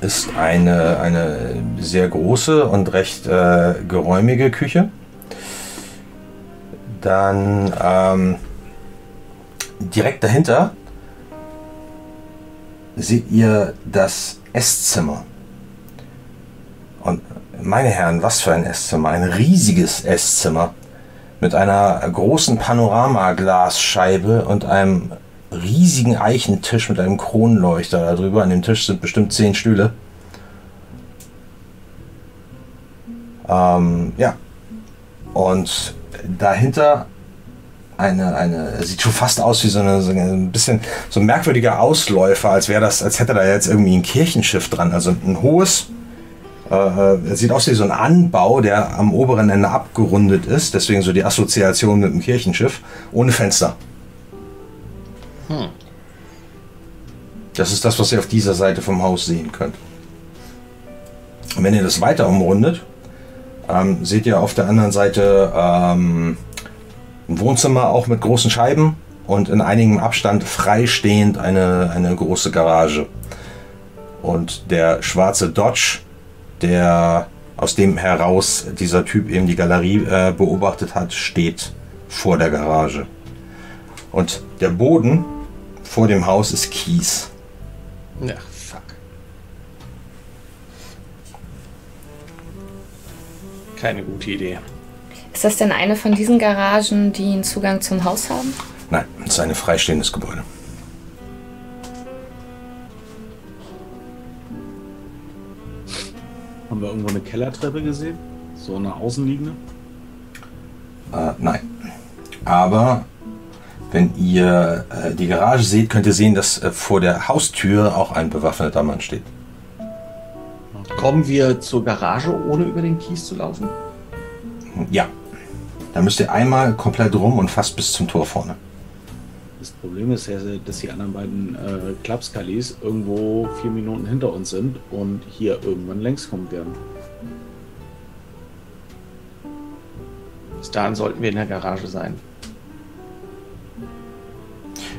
ist eine, eine sehr große und recht äh, geräumige Küche. Dann ähm, direkt dahinter seht ihr das Esszimmer. Und meine Herren, was für ein Esszimmer. Ein riesiges Esszimmer mit einer großen Panoramaglasscheibe und einem riesigen Eichentisch mit einem Kronleuchter darüber. An dem Tisch sind bestimmt zehn Stühle. Ähm, ja. Und dahinter eine, eine, sieht schon fast aus wie so, eine, so ein bisschen so ein merkwürdiger Ausläufer, als wäre das, als hätte da jetzt irgendwie ein Kirchenschiff dran. Also ein hohes, äh, es sieht aus wie so ein Anbau, der am oberen Ende abgerundet ist. Deswegen so die Assoziation mit dem Kirchenschiff, ohne Fenster. Das ist das, was ihr auf dieser Seite vom Haus sehen könnt. Und wenn ihr das weiter umrundet, ähm, seht ihr auf der anderen Seite ähm, ein Wohnzimmer auch mit großen Scheiben und in einigem Abstand freistehend eine, eine große Garage. Und der schwarze Dodge, der aus dem heraus dieser Typ eben die Galerie äh, beobachtet hat, steht vor der Garage. Und der Boden vor dem Haus ist Kies. Ja, fuck. Keine gute Idee. Ist das denn eine von diesen Garagen, die einen Zugang zum Haus haben? Nein, es ist ein freistehendes Gebäude. Haben wir irgendwo eine Kellertreppe gesehen? So eine außenliegende? Äh, nein. Aber wenn ihr äh, die Garage seht, könnt ihr sehen, dass äh, vor der Haustür auch ein bewaffneter Mann steht. Kommen wir zur Garage, ohne über den Kies zu laufen? Ja. Da müsst ihr einmal komplett rum und fast bis zum Tor vorne. Das Problem ist ja, dass die anderen beiden äh, Klapskalis irgendwo vier Minuten hinter uns sind und hier irgendwann längs kommen werden. Bis dahin sollten wir in der Garage sein.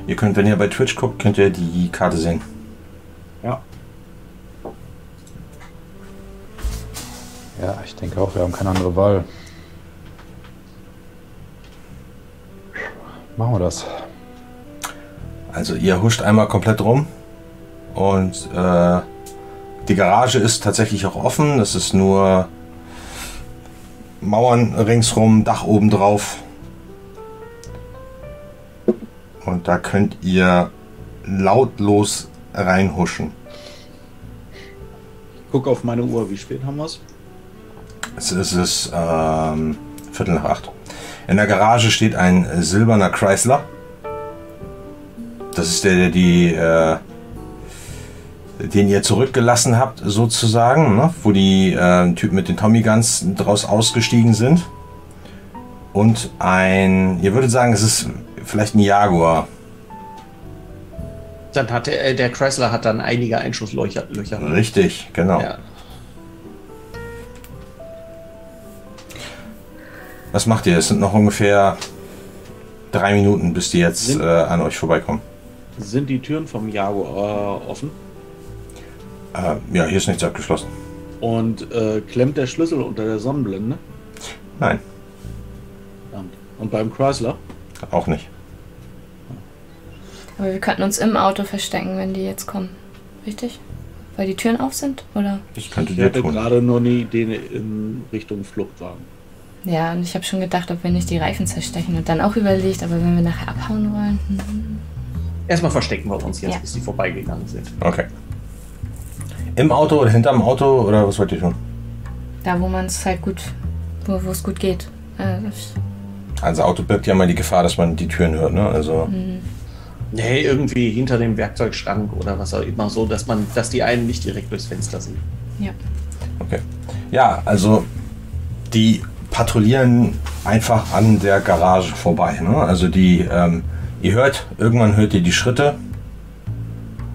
Ihr könnt, wenn ihr bei Twitch guckt, könnt ihr die Karte sehen. Ja. Ja, ich denke auch, wir haben keine andere Wahl. Machen wir das. Also ihr huscht einmal komplett rum und äh, die Garage ist tatsächlich auch offen. Es ist nur Mauern ringsrum, Dach oben drauf. Und da könnt ihr lautlos reinhuschen. Guck auf meine Uhr, wie spät haben wir es? Es ist es ähm, Viertel nach acht. In der Garage steht ein silberner Chrysler. Das ist der, der die, äh, den ihr zurückgelassen habt, sozusagen, ne? wo die äh, Typen mit den Tommy Guns draus ausgestiegen sind. Und ein, ihr würdet sagen, es ist vielleicht ein Jaguar. Dann hat der, äh, der Chrysler hat dann einige Einschusslöcher. Löcher. Richtig, genau. Ja. Was macht ihr? Es sind noch ungefähr drei Minuten, bis die jetzt äh, an euch vorbeikommen. Sind die Türen vom Jaguar äh, offen? Äh, ja, hier ist nichts abgeschlossen. Und äh, klemmt der Schlüssel unter der Sonnenblende? Nein, Verdammt. Und beim Chrysler? auch nicht. Aber wir könnten uns im Auto verstecken, wenn die jetzt kommen. Richtig? Weil die Türen auf sind? Oder? Ich könnte Ich hätte tun. gerade nur eine Idee in Richtung Fluchtwagen. Ja, und ich habe schon gedacht, ob wir nicht die Reifen zerstechen und dann auch überlegt, aber wenn wir nachher abhauen wollen. Hm. Erstmal verstecken wir uns jetzt, Ja. bis sie vorbeigegangen sind. Okay. Im Auto oder hinterm Auto oder was wollt ihr tun? Da, wo man es halt gut, wo es gut geht. Äh, Also Auto birgt ja mal die Gefahr, dass man die Türen hört, ne? Also Nee, irgendwie hinter dem Werkzeugschrank oder was auch immer so, dass man, dass die einen nicht direkt durchs Fenster sehen. ja. okay. Ja, also die patrouillieren einfach an der Garage vorbei. Ne? Also die, ähm, ihr hört, irgendwann hört ihr die Schritte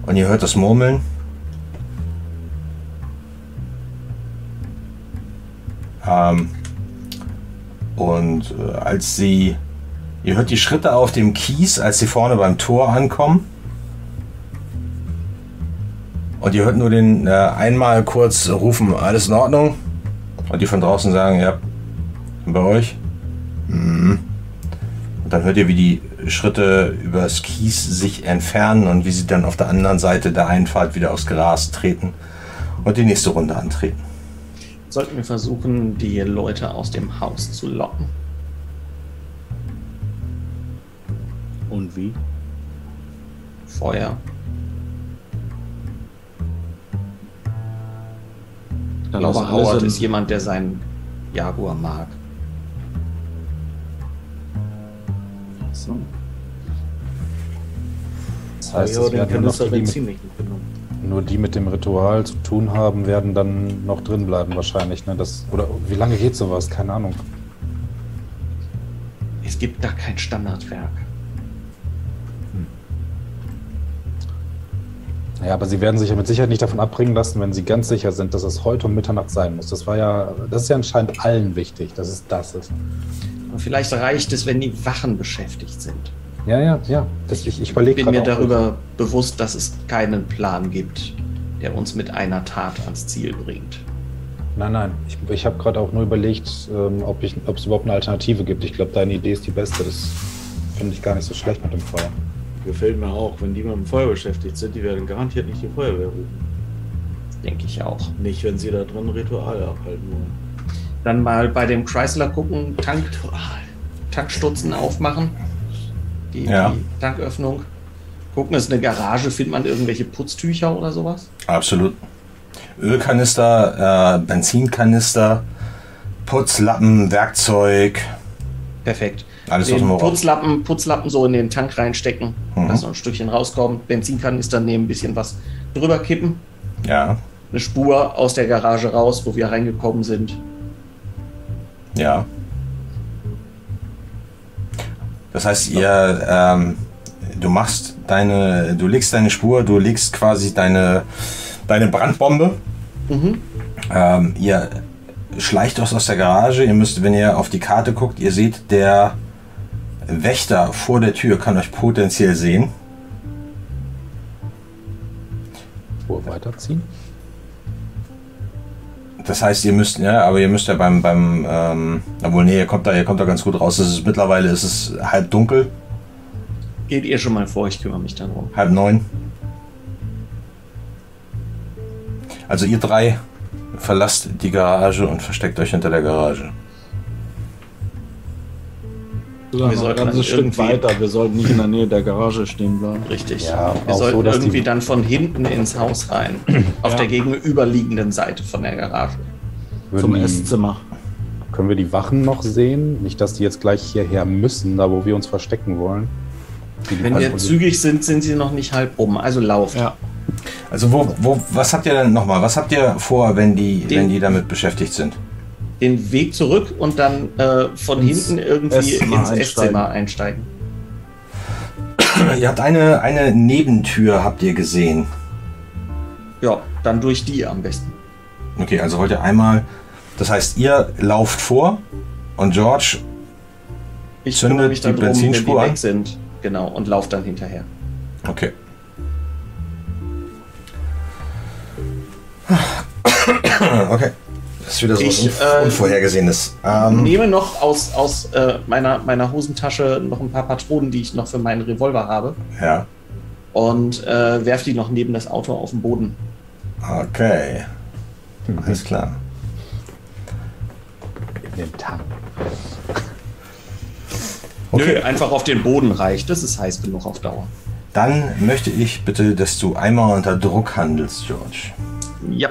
und ihr hört das Murmeln. Ähm, und äh, als sie, ihr hört die Schritte auf dem Kies, als sie vorne beim Tor ankommen. Und ihr hört nur den äh, einmal kurz rufen, alles in Ordnung. Und die von draußen sagen, ja, bei euch. Mhm. Und dann hört ihr, wie die Schritte übers Kies sich entfernen und wie sie dann auf der anderen Seite der Einfahrt wieder aufs Gras treten und die nächste Runde antreten. Sollten wir versuchen, die Leute aus dem Haus zu locken. Und wie? Feuer. Alle Howard ist jemand, der seinen Jaguar mag. So. Das heißt, ja, es den werden nur noch die, Benzin mit, nur die mit dem Ritual zu tun haben, werden dann noch drin bleiben wahrscheinlich. Ne? Das, oder wie lange geht sowas? Keine Ahnung. Es gibt da kein Standardwerk. Ja, aber sie werden sich ja mit Sicherheit nicht davon abbringen lassen, wenn sie ganz sicher sind, dass es heute um Mitternacht sein muss. Das war ja, das ist ja anscheinend allen wichtig, dass es das ist. Aber vielleicht reicht es, wenn die Wachen beschäftigt sind. Ja, ja, ja. Das, ich ich Ich bin mir darüber bewusst, dass es keinen Plan gibt, der uns mit einer Tat ans Ziel bringt. Nein, nein. Ich, ich habe gerade auch nur überlegt, ähm, ob es überhaupt eine Alternative gibt. Ich glaube, deine Idee ist die beste. Das finde ich gar nicht so schlecht mit dem Feuer. Gefällt mir auch. Wenn die mit dem Feuer beschäftigt sind, die werden garantiert nicht die Feuerwehr rufen. Denke ich auch. Nicht, wenn sie da drin Rituale abhalten wollen. Dann mal bei dem Chrysler gucken, Tank, Tankstutzen aufmachen. Die, Ja. die Tanköffnung. Gucken, ist eine Garage, findet man irgendwelche Putztücher oder sowas? Absolut. Ölkanister, äh, Benzinkanister, Putzlappen, Werkzeug, Perfekt. Alles aus den. Putzlappen, Putzlappen so in den Tank reinstecken, Mhm. dass noch ein Stückchen rauskommt. Benzinkanister nehmen, ein bisschen was drüber kippen. Ja, Eine Spur aus der Garage raus, wo wir reingekommen sind. ja. Das heißt, ihr, ähm, du machst deine, du legst deine Spur, du legst quasi deine, deine Brandbombe. Mhm. Ähm, ihr schleicht aus, aus der Garage. Ihr müsst, wenn ihr auf die Karte guckt, ihr seht, der Wächter vor der Tür kann euch potenziell sehen. Spur weiterziehen. Das heißt, ihr müsst, ja, aber ihr müsst ja beim, beim, ähm, obwohl, nee, ihr kommt da, ihr kommt da ganz gut raus. Es ist mittlerweile, ist es halb dunkel, Geht ihr schon mal vor, ich kümmere mich dann drum. halb neun. Also ihr drei verlasst die Garage und versteckt euch hinter der Garage. Wir ein sollten ganzes Stück weiter. Wir sollten nicht in der Nähe der Garage stehen bleiben. Richtig. Ja, wir sollten so, irgendwie dann von hinten ins Haus rein. auf Ja. der gegenüberliegenden Seite von der Garage. Würden Zum Esszimmer. Können wir die Wachen noch sehen? Nicht, dass die jetzt gleich hierher müssen, da wo wir uns verstecken wollen. Wenn wir zügig sind, sind sie noch nicht halb rum. Also lauft. Ja. Also wo, wo, was habt ihr denn nochmal? Was habt ihr vor, wenn die, Den- wenn die damit beschäftigt sind? Den Weg zurück und dann äh, von Ins hinten irgendwie Esszimmer ins einsteigen. Esszimmer einsteigen. Ihr habt eine, eine Nebentür, habt ihr gesehen. Ja, dann durch die am besten. Okay, also wollt ihr einmal, das heißt, ihr lauft vor und George Ich Zündet mich die dann drum, wenn die Benzinspur an? weg sind. Genau, und laufe dann hinterher. Okay. Okay. Das ist wieder so Ich, was äh, Unvorhergesehenes. Ähm, nehme noch aus, aus äh, meiner, meiner Hosentasche noch ein paar Patronen, die ich noch für meinen Revolver habe. ja. Und äh, werfe die noch neben das Auto auf den Boden. Okay. Alles klar. In den Tank. Okay. Nö, einfach auf den Boden reicht. Das ist heiß genug auf Dauer. Dann möchte ich bitte, dass du einmal unter Druck handelst, George. Ja,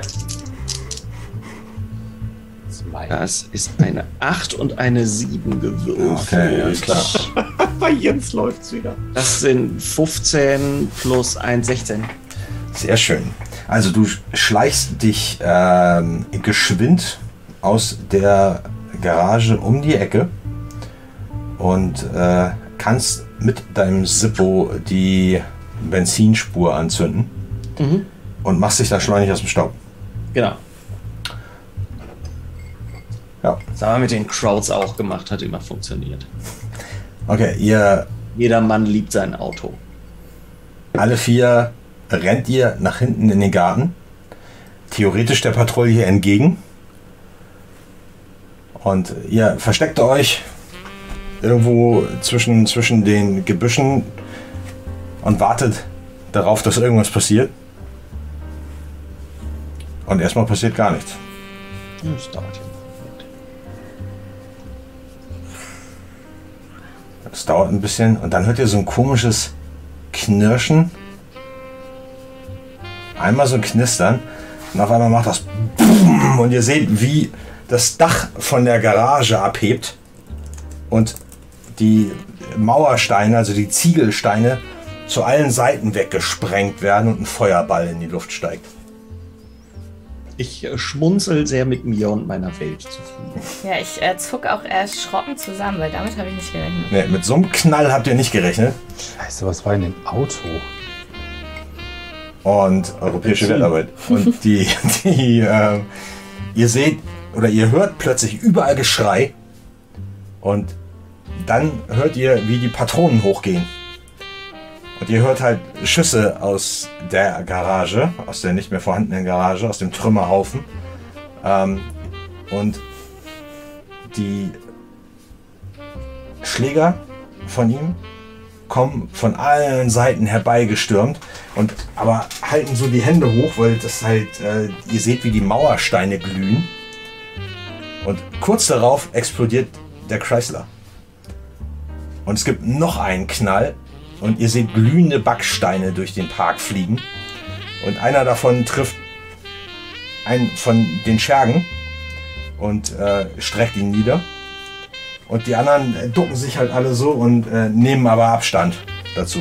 Zwei. das ist eine 8 und eine 7 gewürfelt. Okay, alles klar. Bei Jens läuft's wieder. Das sind 15 plus 1, 16. Sehr schön. Also du schleichst dich ähm, geschwind aus der Garage um die Ecke und äh, kannst mit deinem Zippo die Benzinspur anzünden Mhm. und machst dich dann schleunig aus dem Staub. Genau. Ja. Das haben wir mit den Crowds auch gemacht, hat immer funktioniert. Okay, ihr Jeder Mann liebt sein Auto. alle vier rennt ihr nach hinten in den Garten. Theoretisch der Patrouille entgegen. Und ihr versteckt euch irgendwo zwischen, zwischen den Gebüschen und wartet darauf, dass irgendwas passiert. Und erstmal passiert gar nichts. Das dauert ja. Es dauert ein bisschen und dann hört ihr so ein komisches Knirschen. Einmal so ein Knistern und auf einmal macht das BOOM und ihr seht, wie das Dach von der Garage abhebt und die Mauersteine, also die Ziegelsteine, zu allen Seiten weggesprengt werden und ein Feuerball in die Luft steigt. Ich äh, schmunzel sehr mit mir und meiner Welt zufrieden. Ja, ich äh, zuck auch erschrocken zusammen, weil damit habe ich nicht gerechnet. Ne, mit so einem Knall habt ihr nicht gerechnet. Scheiße, was war in dem Auto? und europäische Wertarbeit. Und die, die äh, ihr seht oder ihr hört plötzlich überall Geschrei und dann hört ihr, wie die Patronen hochgehen. Und ihr hört halt Schüsse aus der Garage, aus der nicht mehr vorhandenen Garage, aus dem Trümmerhaufen. Ähm, und die Schläger von ihm kommen von allen Seiten herbeigestürmt und aber halten so die Hände hoch, weil das halt, äh, ihr seht, wie die Mauersteine glühen. Und kurz darauf explodiert der Chrysler. Und es gibt noch einen Knall und ihr seht glühende Backsteine durch den Park fliegen. Und einer davon trifft einen von den Schergen und äh, streckt ihn nieder. Und die anderen äh, ducken sich halt alle so und äh, nehmen aber Abstand dazu.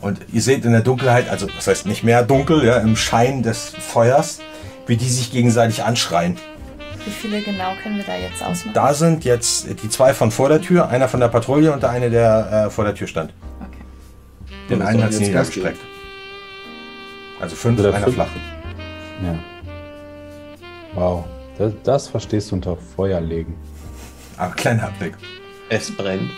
Und ihr seht in der Dunkelheit, also das heißt nicht mehr dunkel, ja, im Schein des Feuers, wie die sich gegenseitig anschreien. Wie viele genau können wir da jetzt ausmachen? Da sind jetzt die zwei von vor der Tür, einer von der Patrouille und der eine, der äh, vor der Tür stand. Okay. Den einen hat sie Gas niedergestreckt. Also fünf, Also der einer fünf- flach. Ja. Wow. Das, das verstehst du unter Feuer legen. Aber kleiner Abblick. Es brennt.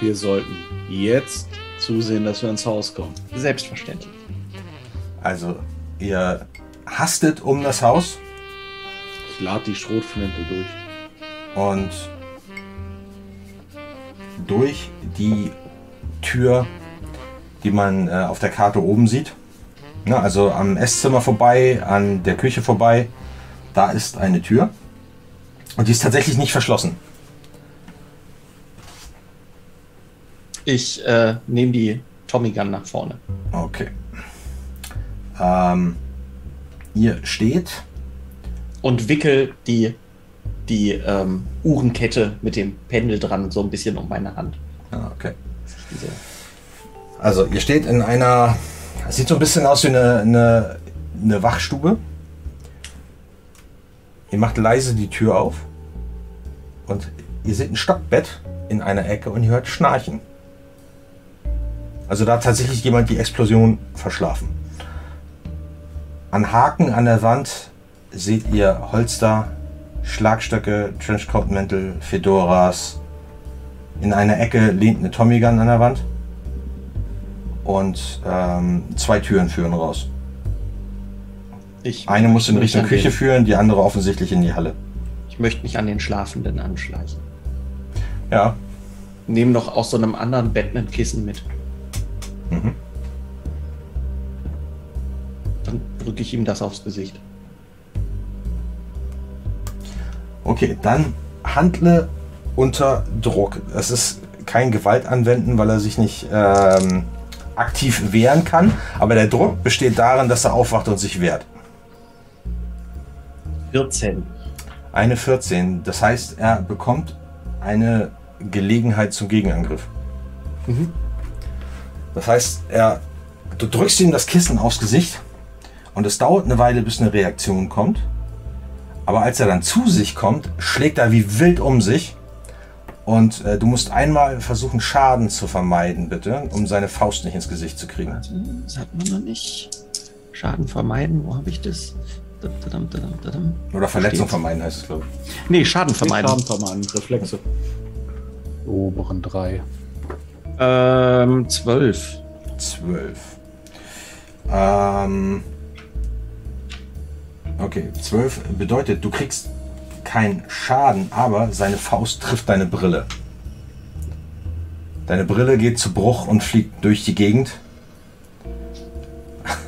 Wir sollten jetzt zusehen, dass wir ins Haus kommen. Selbstverständlich. Also ihr hastet um das Haus Ich lade die Schrotflinte durch. und durch die Tür, die man äh, auf der Karte oben sieht. Na, also am Esszimmer vorbei, an der Küche vorbei, da ist eine Tür. Und die ist tatsächlich nicht verschlossen. Ich äh, nehme die Tommy Gun nach vorne. Okay. Ähm, ihr steht. Und wickel die, die ähm, Uhrenkette mit dem Pendel dran so ein bisschen um meine Hand. Ah, okay. Diese, Also ihr steht in einer. Es sieht so ein bisschen aus wie eine, eine, eine Wachstube. Ihr macht leise die Tür auf. Und ihr seht ein Stockbett in einer Ecke und ihr hört Schnarchen. Also da hat tatsächlich jemand die Explosion verschlafen. An Haken an der Wand seht ihr Holster, Schlagstöcke, Trenchcoat-Mäntel, Fedoras. In einer Ecke lehnt eine Tommy Gun an der Wand. und ähm, zwei Türen führen raus. Ich Eine muss in Richtung Küche den- führen, die andere offensichtlich in die Halle. Ich möchte mich an den Schlafenden anschleichen. Ja, Nehme noch aus so einem anderen Bett ein Kissen mit. Mhm. Dann drücke ich ihm das aufs Gesicht. Okay, dann handle unter Druck. Es ist kein Gewalt anwenden, weil er sich nicht ähm, aktiv wehren kann, aber der Druck besteht darin, dass er aufwacht und sich wehrt. 14. Eine 14, das heißt, er bekommt eine Gelegenheit zum Gegenangriff. Das heißt, er, du drückst ihm das Kissen aufs Gesicht und es dauert eine Weile, bis eine Reaktion kommt. Aber als er dann zu sich kommt, schlägt er wie wild um sich. Und äh, du musst einmal versuchen, Schaden zu vermeiden, bitte, um seine Faust nicht ins Gesicht zu kriegen. Das hat man noch nicht. Schaden vermeiden, wo habe ich das? Dadam, dadam, dadam. Oder Verletzung vermeiden heißt es, glaube Nee, Schaden vermeiden. Schaden vermeiden, Reflexe. Oberen drei. Ähm, 12. ich. Zwölf. Ähm, okay, zwölf bedeutet, du kriegst keinen Schaden, aber seine Faust trifft deine Brille. Deine Brille geht zu Bruch und fliegt durch die Gegend.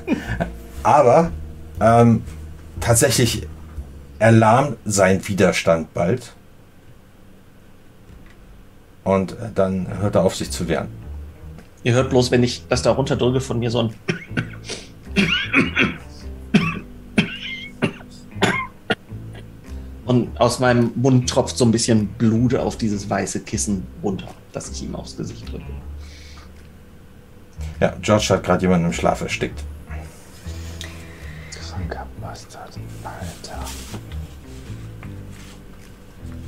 aber ähm, tatsächlich erlahmt sein Widerstand bald. Und äh, dann hört er auf, sich zu wehren. Ihr hört bloß, wenn ich das da runterdrücke von mir so ein. Und aus meinem Mund tropft so ein bisschen Blut auf dieses weiße Kissen runter, das ich ihm aufs Gesicht drücke. Ja, George hat gerade jemanden im Schlaf erstickt. Kranker Bastard. Alter.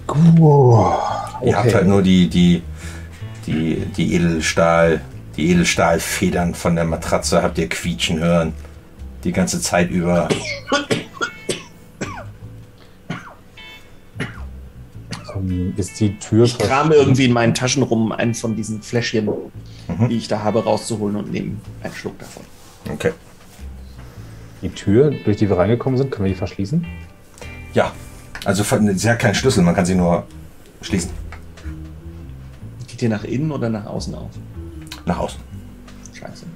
Gut. Ihr habt halt nur die, die, die, die Edelstahl, die Edelstahlfedern von der Matratze habt ihr quietschen hören. Die ganze Zeit über. Ähm, ist die Tür Ich krame irgendwie in meinen Taschen rum, einen von diesen Fläschchen, die ich da habe, rauszuholen und nehme einen Schluck davon. Okay. Die Tür, durch die wir reingekommen sind, können wir die verschließen? Ja. Also sie hat keinen Schlüssel, man kann sie nur schließen. Geht ihr nach innen oder nach außen auf? Nach außen. Scheiße.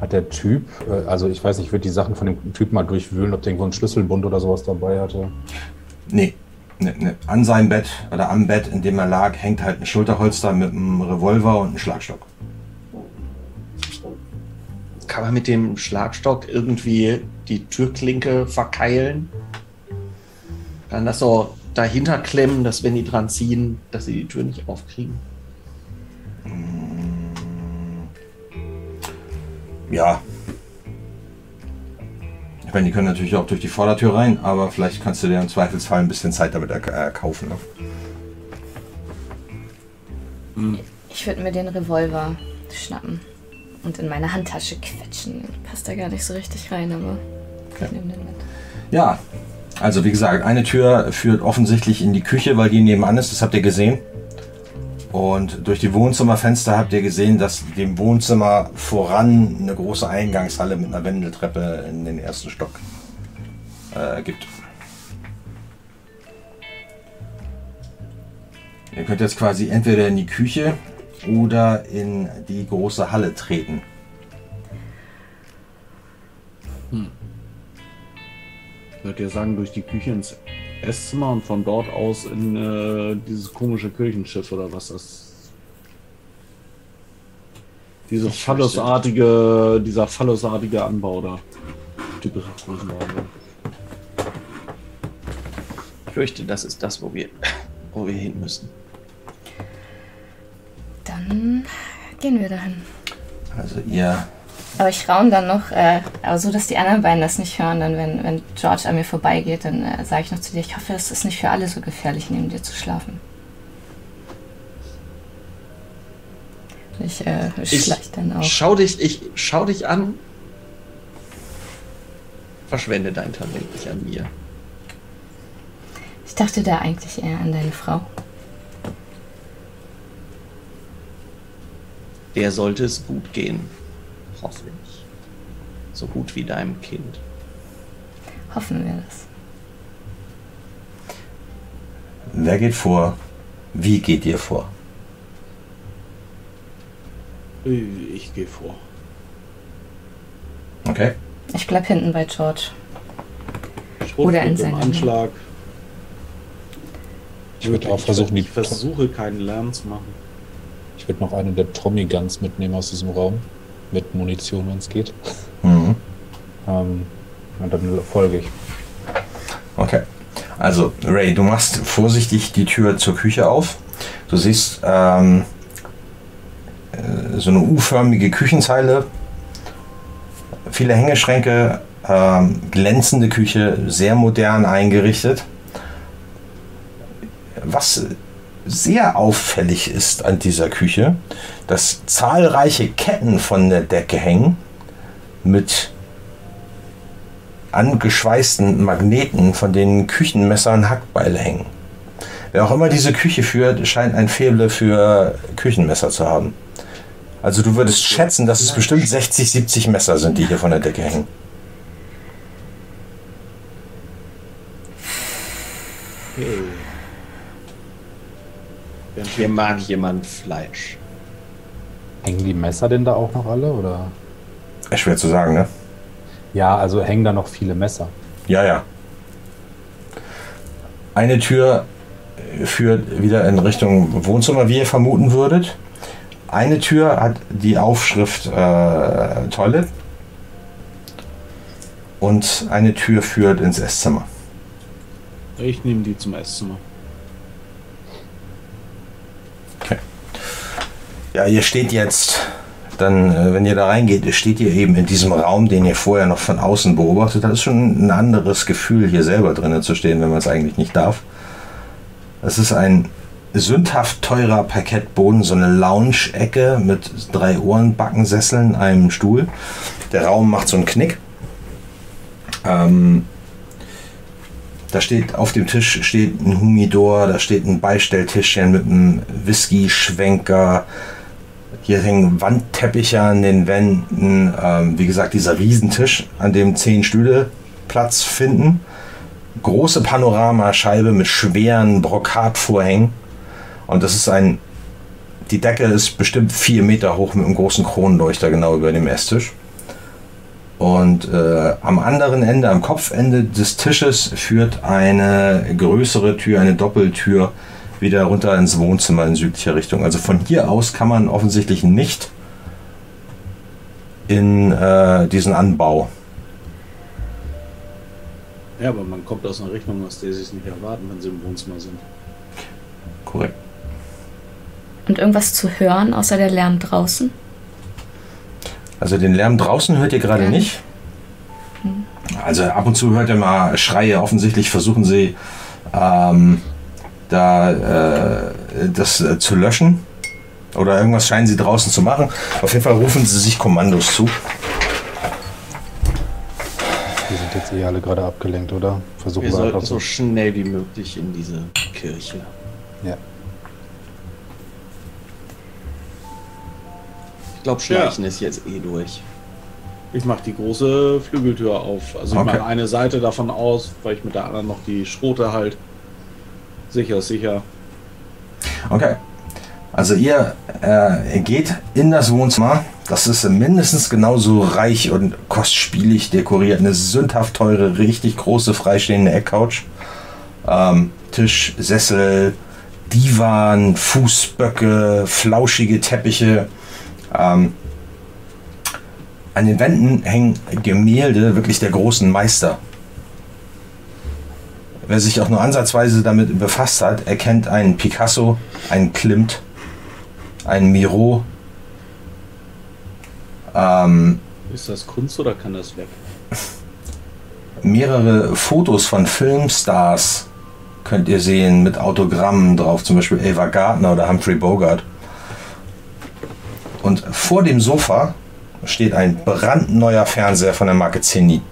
Hat der Typ, äh, also ich weiß nicht, ich würde die Sachen von dem Typ mal durchwühlen, ob der irgendwo einen Schlüsselbund oder sowas dabei hatte. Nee. Nee, nee. An seinem Bett oder am Bett, in dem er lag, hängt halt ein Schulterholster mit einem Revolver und einem Schlagstock. Kann man mit dem Schlagstock irgendwie die Türklinke verkeilen? Kann das so dahinter klemmen, dass wenn die dran ziehen, dass sie die Tür nicht aufkriegen? Ja. Ich meine, die können natürlich auch durch die Vordertür rein, aber vielleicht kannst du dir im Zweifelsfall ein bisschen Zeit damit erk- erkaufen. Ne? Ich würde mir den Revolver schnappen und in meine Handtasche quetschen. Passt da gar nicht so richtig rein, aber ich nehme den mit. Ja, also wie gesagt, eine Tür führt offensichtlich in die Küche, weil die nebenan ist, das habt ihr gesehen. Und durch die Wohnzimmerfenster habt ihr gesehen, dass dem Wohnzimmer voran eine große Eingangshalle mit einer Wendeltreppe in den ersten Stock äh, gibt. Ihr könnt jetzt quasi entweder in die Küche oder in die große Halle treten. Ich würde ja sagen, durch die Küche ins Esszimmer und von dort aus in äh, dieses komische Kirchenschiff oder was das. Diese Ich phallusartige, dieser phallusartige Anbau da. Typische Größenordnung. Ich fürchte, das ist das, wo wir, wo wir hin müssen. Dann gehen wir dahin. Also ihr Aber ich raune dann noch, äh, aber so, dass die anderen beiden das nicht hören. Dann, wenn, wenn George an mir vorbeigeht, dann äh, sage ich noch zu dir, ich hoffe, es ist nicht für alle so gefährlich, neben dir zu schlafen. Ich äh, Ich dann auch. Schau dich, ich schau dich an. Verschwende dein Talent nicht an mir. Ich dachte da eigentlich eher an deine Frau. der sollte es gut gehen. Hoffe ich. So gut wie deinem Kind. Hoffen wir das. Wer geht vor? Wie geht ihr vor? Ich gehe vor. Okay. Ich bleib hinten bei George. Schrotflinte Oder in im seiner Anschlag. Ich würde auch versuchen, die Ich versuche keinen Lärm zu machen. Ich würde noch eine der Tommy Guns mitnehmen aus diesem Raum. Mit Munition, wenn es geht. Mhm. Ähm, und dann folge ich. Okay. Also, Ray, du machst vorsichtig die Tür zur Küche auf. Du siehst ähm, äh, so eine U-förmige Küchenzeile, viele Hängeschränke, ähm, glänzende Küche, sehr modern eingerichtet. Was sehr auffällig ist an dieser Küche, dass zahlreiche Ketten von der Decke hängen mit angeschweißten Magneten, von denen Küchenmesser und Hackbeile hängen. Wer auch immer diese Küche führt, scheint ein Faible für Küchenmesser zu haben. Also du würdest schätzen, dass es bestimmt 60, 70 Messer sind, die hier von der Decke hängen. Hey. Hier mag jemand Fleisch. Hängen die Messer denn da auch noch alle? Oder? Ist schwer zu sagen, ne? Ja, also hängen da noch viele Messer. Ja, ja. Eine Tür führt wieder in Richtung Wohnzimmer, wie ihr vermuten würdet. Eine Tür hat die Aufschrift äh, Toilet. Und eine Tür führt ins Esszimmer. Ich nehme die zum Esszimmer. Ja, ihr steht jetzt, dann, äh, wenn ihr da reingeht, steht ihr eben in diesem Raum, den ihr vorher noch von außen beobachtet. Das ist schon ein anderes Gefühl, hier selber drinnen zu stehen, wenn man es eigentlich nicht darf. Es ist ein sündhaft teurer Parkettboden, so eine Lounge-Ecke mit drei Ohrenbackensesseln, einem Stuhl. Der Raum macht so einen Knick. Ähm, da steht auf dem Tisch steht ein Humidor, da steht ein Beistelltischchen mit einem Whisky-Schwenker. Hier hängen Wandteppiche an den Wänden. Ähm, wie gesagt, dieser Riesentisch, an dem zehn Stühle Platz finden. Große Panoramascheibe mit schweren Brokatvorhängen. Und das ist ein. Die Decke ist bestimmt vier Meter hoch mit einem großen Kronleuchter genau über dem Esstisch. Und äh, am anderen Ende, am Kopfende des Tisches, führt eine größere Tür, eine Doppeltür, wieder runter ins Wohnzimmer in südlicher Richtung. Also von hier aus kann man offensichtlich nicht in äh, diesen Anbau. Ja, aber man kommt aus einer Richtung, aus der sie es nicht erwarten, wenn sie im Wohnzimmer sind. Korrekt. Und irgendwas zu hören, außer der Lärm draußen? Also den Lärm draußen hört ihr gerade Gar nicht. Also ab und zu hört ihr mal Schreie. Offensichtlich versuchen sie ähm, da äh, das äh, zu löschen. Oder irgendwas scheinen sie draußen zu machen. Auf jeden Fall rufen sie sich Kommandos zu. Die sind jetzt eh alle gerade abgelenkt, oder? Versuchen Wir wir sollten so schnell wie möglich in diese Kirche. Ja. Ich glaube, Schleichen ist jetzt eh durch. Ich mache die große Flügeltür auf. Also ich Okay. mache eine Seite davon aus, weil ich mit der anderen noch die Schrote halt. Sicher, sicher. Okay. Also ihr äh, geht in das Wohnzimmer. Das ist mindestens genauso reich und kostspielig dekoriert. Eine sündhaft teure, richtig große freistehende Eckcouch. Ähm, Tisch, Sessel, Divan, Fußböcke, flauschige Teppiche. Ähm, an den Wänden hängen Gemälde wirklich der großen Meister. Wer sich auch nur ansatzweise damit befasst hat, erkennt einen Picasso, einen Klimt, einen Miro. Ähm, Ist das Kunst oder kann das weg? mehrere Fotos von Filmstars könnt ihr sehen mit Autogrammen drauf, zum Beispiel Ava Gardner oder Humphrey Bogart. Und vor dem Sofa steht ein brandneuer Fernseher von der Marke Zenit.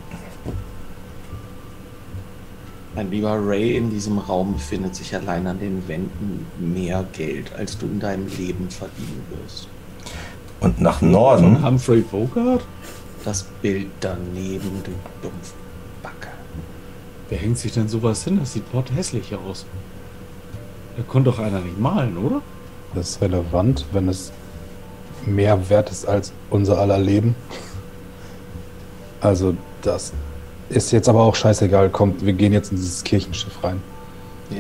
Mein lieber Ray, in diesem Raum befindet sich allein an den Wänden mehr Geld, als du in deinem Leben verdienen wirst. Und nach Norden, Humphrey Bogart? Das Bild daneben, du Dumpfbacke. Wer hängt sich denn sowas hin? Das sieht hässlich aus. Da konnte doch einer nicht malen, oder? Das ist relevant, wenn es mehr wert ist als unser aller Leben. Also, das ist jetzt aber auch scheißegal. Kommt, wir gehen jetzt in dieses Kirchenschiff rein.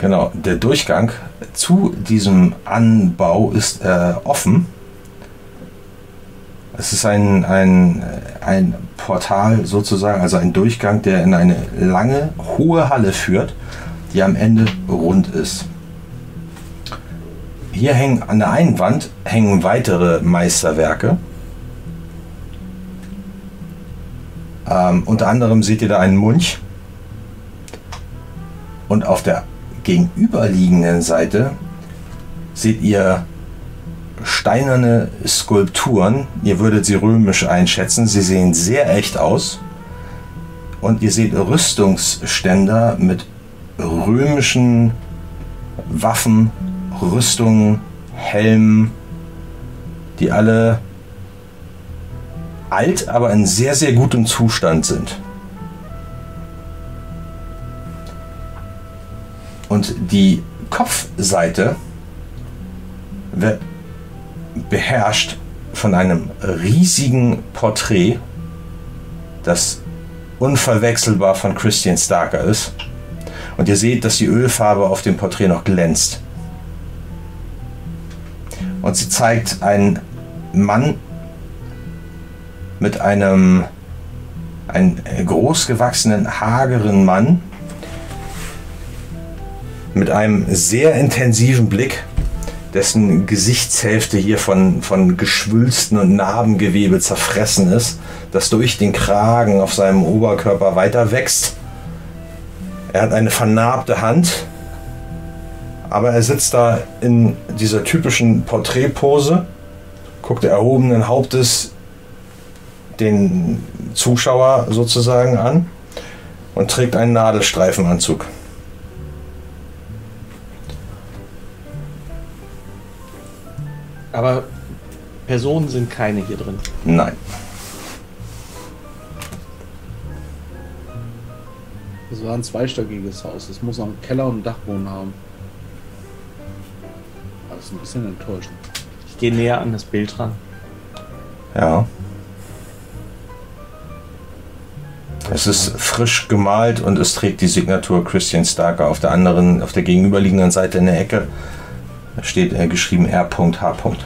genau, der Durchgang zu diesem Anbau ist äh, offen. Es ist ein, ein, ein Portal sozusagen, also ein Durchgang, der in eine lange, hohe Halle führt, die am Ende rund ist. Hier hängen an der einen Wand hängen weitere Meisterwerke. Ähm, unter anderem seht ihr da einen Munch. Und auf der gegenüberliegenden Seite seht ihr steinerne Skulpturen. Ihr würdet sie römisch einschätzen. Sie sehen sehr echt aus. Und ihr seht Rüstungsständer mit römischen Waffen, Rüstungen, Helmen, die alle alt, aber in sehr, sehr gutem Zustand sind. Und die Kopfseite wird beherrscht von einem riesigen Porträt, das unverwechselbar von Christian Starker ist. Und ihr seht, dass die Ölfarbe auf dem Porträt noch glänzt. Und sie zeigt einen Mann mit einem einen großgewachsenen, hageren Mann mit einem sehr intensiven Blick, dessen Gesichtshälfte hier von, von Geschwülsten und Narbengewebe zerfressen ist, das durch den Kragen auf seinem Oberkörper weiter wächst. Er hat eine vernarbte Hand, aber er sitzt da in dieser typischen Porträtpose, guckt erhobenen Hauptes den Zuschauer sozusagen an und trägt einen Nadelstreifenanzug. Aber Personen sind keine hier drin. Nein. Das war ein zweistöckiges Haus. Es muss auch einen Keller und einen Dachboden haben. Das ist ein bisschen enttäuschend. Ich gehe näher an das Bild ran. Ja. Es ist frisch gemalt und es trägt die Signatur Christian Starker. Auf der anderen, auf der gegenüberliegenden Seite in der Ecke steht äh, geschrieben R.H. Kann,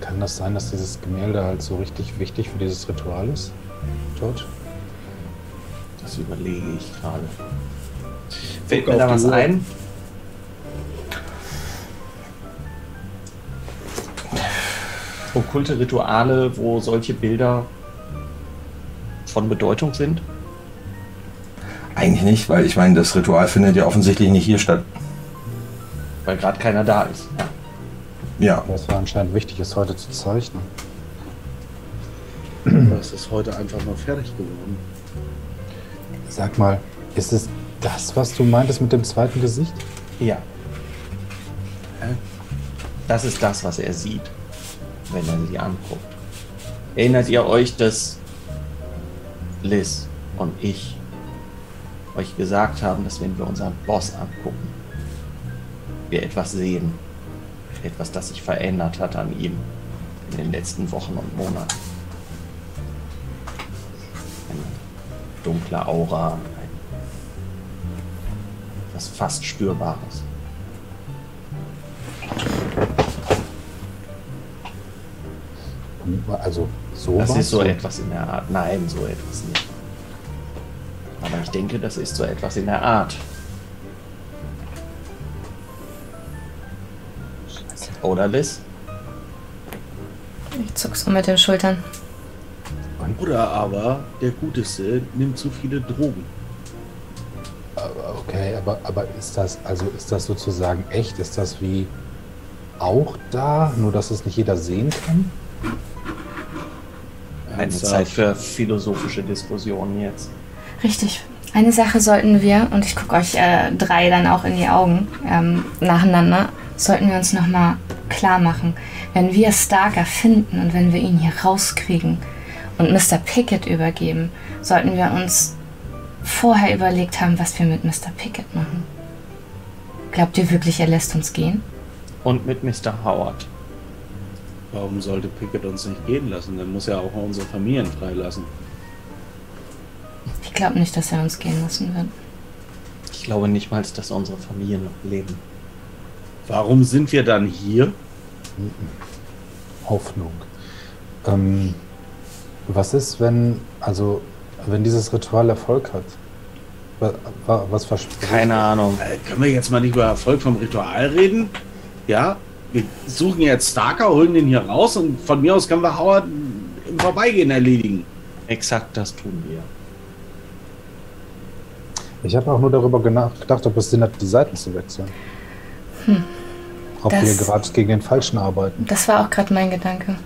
kann das sein, dass dieses Gemälde halt so richtig wichtig für dieses Ritual ist, George? Das überlege ich gerade. Fällt mir da was Uhr. ein? Okkulte Rituale, wo solche Bilder von Bedeutung sind? Eigentlich nicht, weil ich meine, das Ritual findet ja offensichtlich nicht hier statt. Weil gerade keiner da ist. Ja, Aber es war anscheinend wichtig, es heute zu zeichnen. Aber es ist heute einfach nur fertig geworden. Sag mal, ist es das, was du meintest mit dem zweiten Gesicht? Ja. Das ist das, was er sieht, wenn er sie anguckt. Erinnert ihr euch, dass Liz und ich euch gesagt haben, dass wenn wir unseren Boss angucken, wir etwas sehen. Etwas, das sich verändert hat an ihm in den letzten Wochen und Monaten. Eine dunkle Aura, etwas fast Spürbares. Also so Das ist so etwas in der Art. Nein, so etwas nicht. Aber ich denke, das ist so etwas in der Art. Oder Liz? Ich zuck so mit den Schultern. Oder aber der Guteste nimmt zu viele Drogen. Okay, aber, aber ist das, also ist das sozusagen echt? Ist das wie auch da, nur dass es nicht jeder sehen kann? Eine Ernsthaft? Zeit für philosophische Diskussionen jetzt. Richtig. Eine Sache sollten wir, und ich gucke euch äh, drei dann auch in die Augen ähm, nacheinander, sollten wir uns nochmal klar machen. Wenn wir Starker finden und wenn wir ihn hier rauskriegen und Mr. Pickett übergeben, sollten wir uns vorher überlegt haben, was wir mit Mr. Pickett machen. Glaubt ihr wirklich, er lässt uns gehen? Und mit Mr. Howard. Warum sollte Pickett uns nicht gehen lassen? Dann muss er auch unsere Familien freilassen. Ich glaube nicht, dass er uns gehen lassen wird. Ich glaube nicht mal, dass unsere Familien noch leben. Warum sind wir dann hier? Hoffnung. Ähm, was ist, wenn, also, wenn dieses Ritual Erfolg hat? Wa- wa- Was verspricht? Keine Ahnung. Äh, können wir jetzt mal nicht über Erfolg vom Ritual reden? Ja, wir suchen jetzt Starker, holen den hier raus und von mir aus können wir Howard im Vorbeigehen erledigen. Exakt das tun wir. Ich habe auch nur darüber gedacht, ob es Sinn hat, die Seiten zu wechseln. Ob Das- wir gerade gegen den Falschen arbeiten. Das war auch gerade mein Gedanke.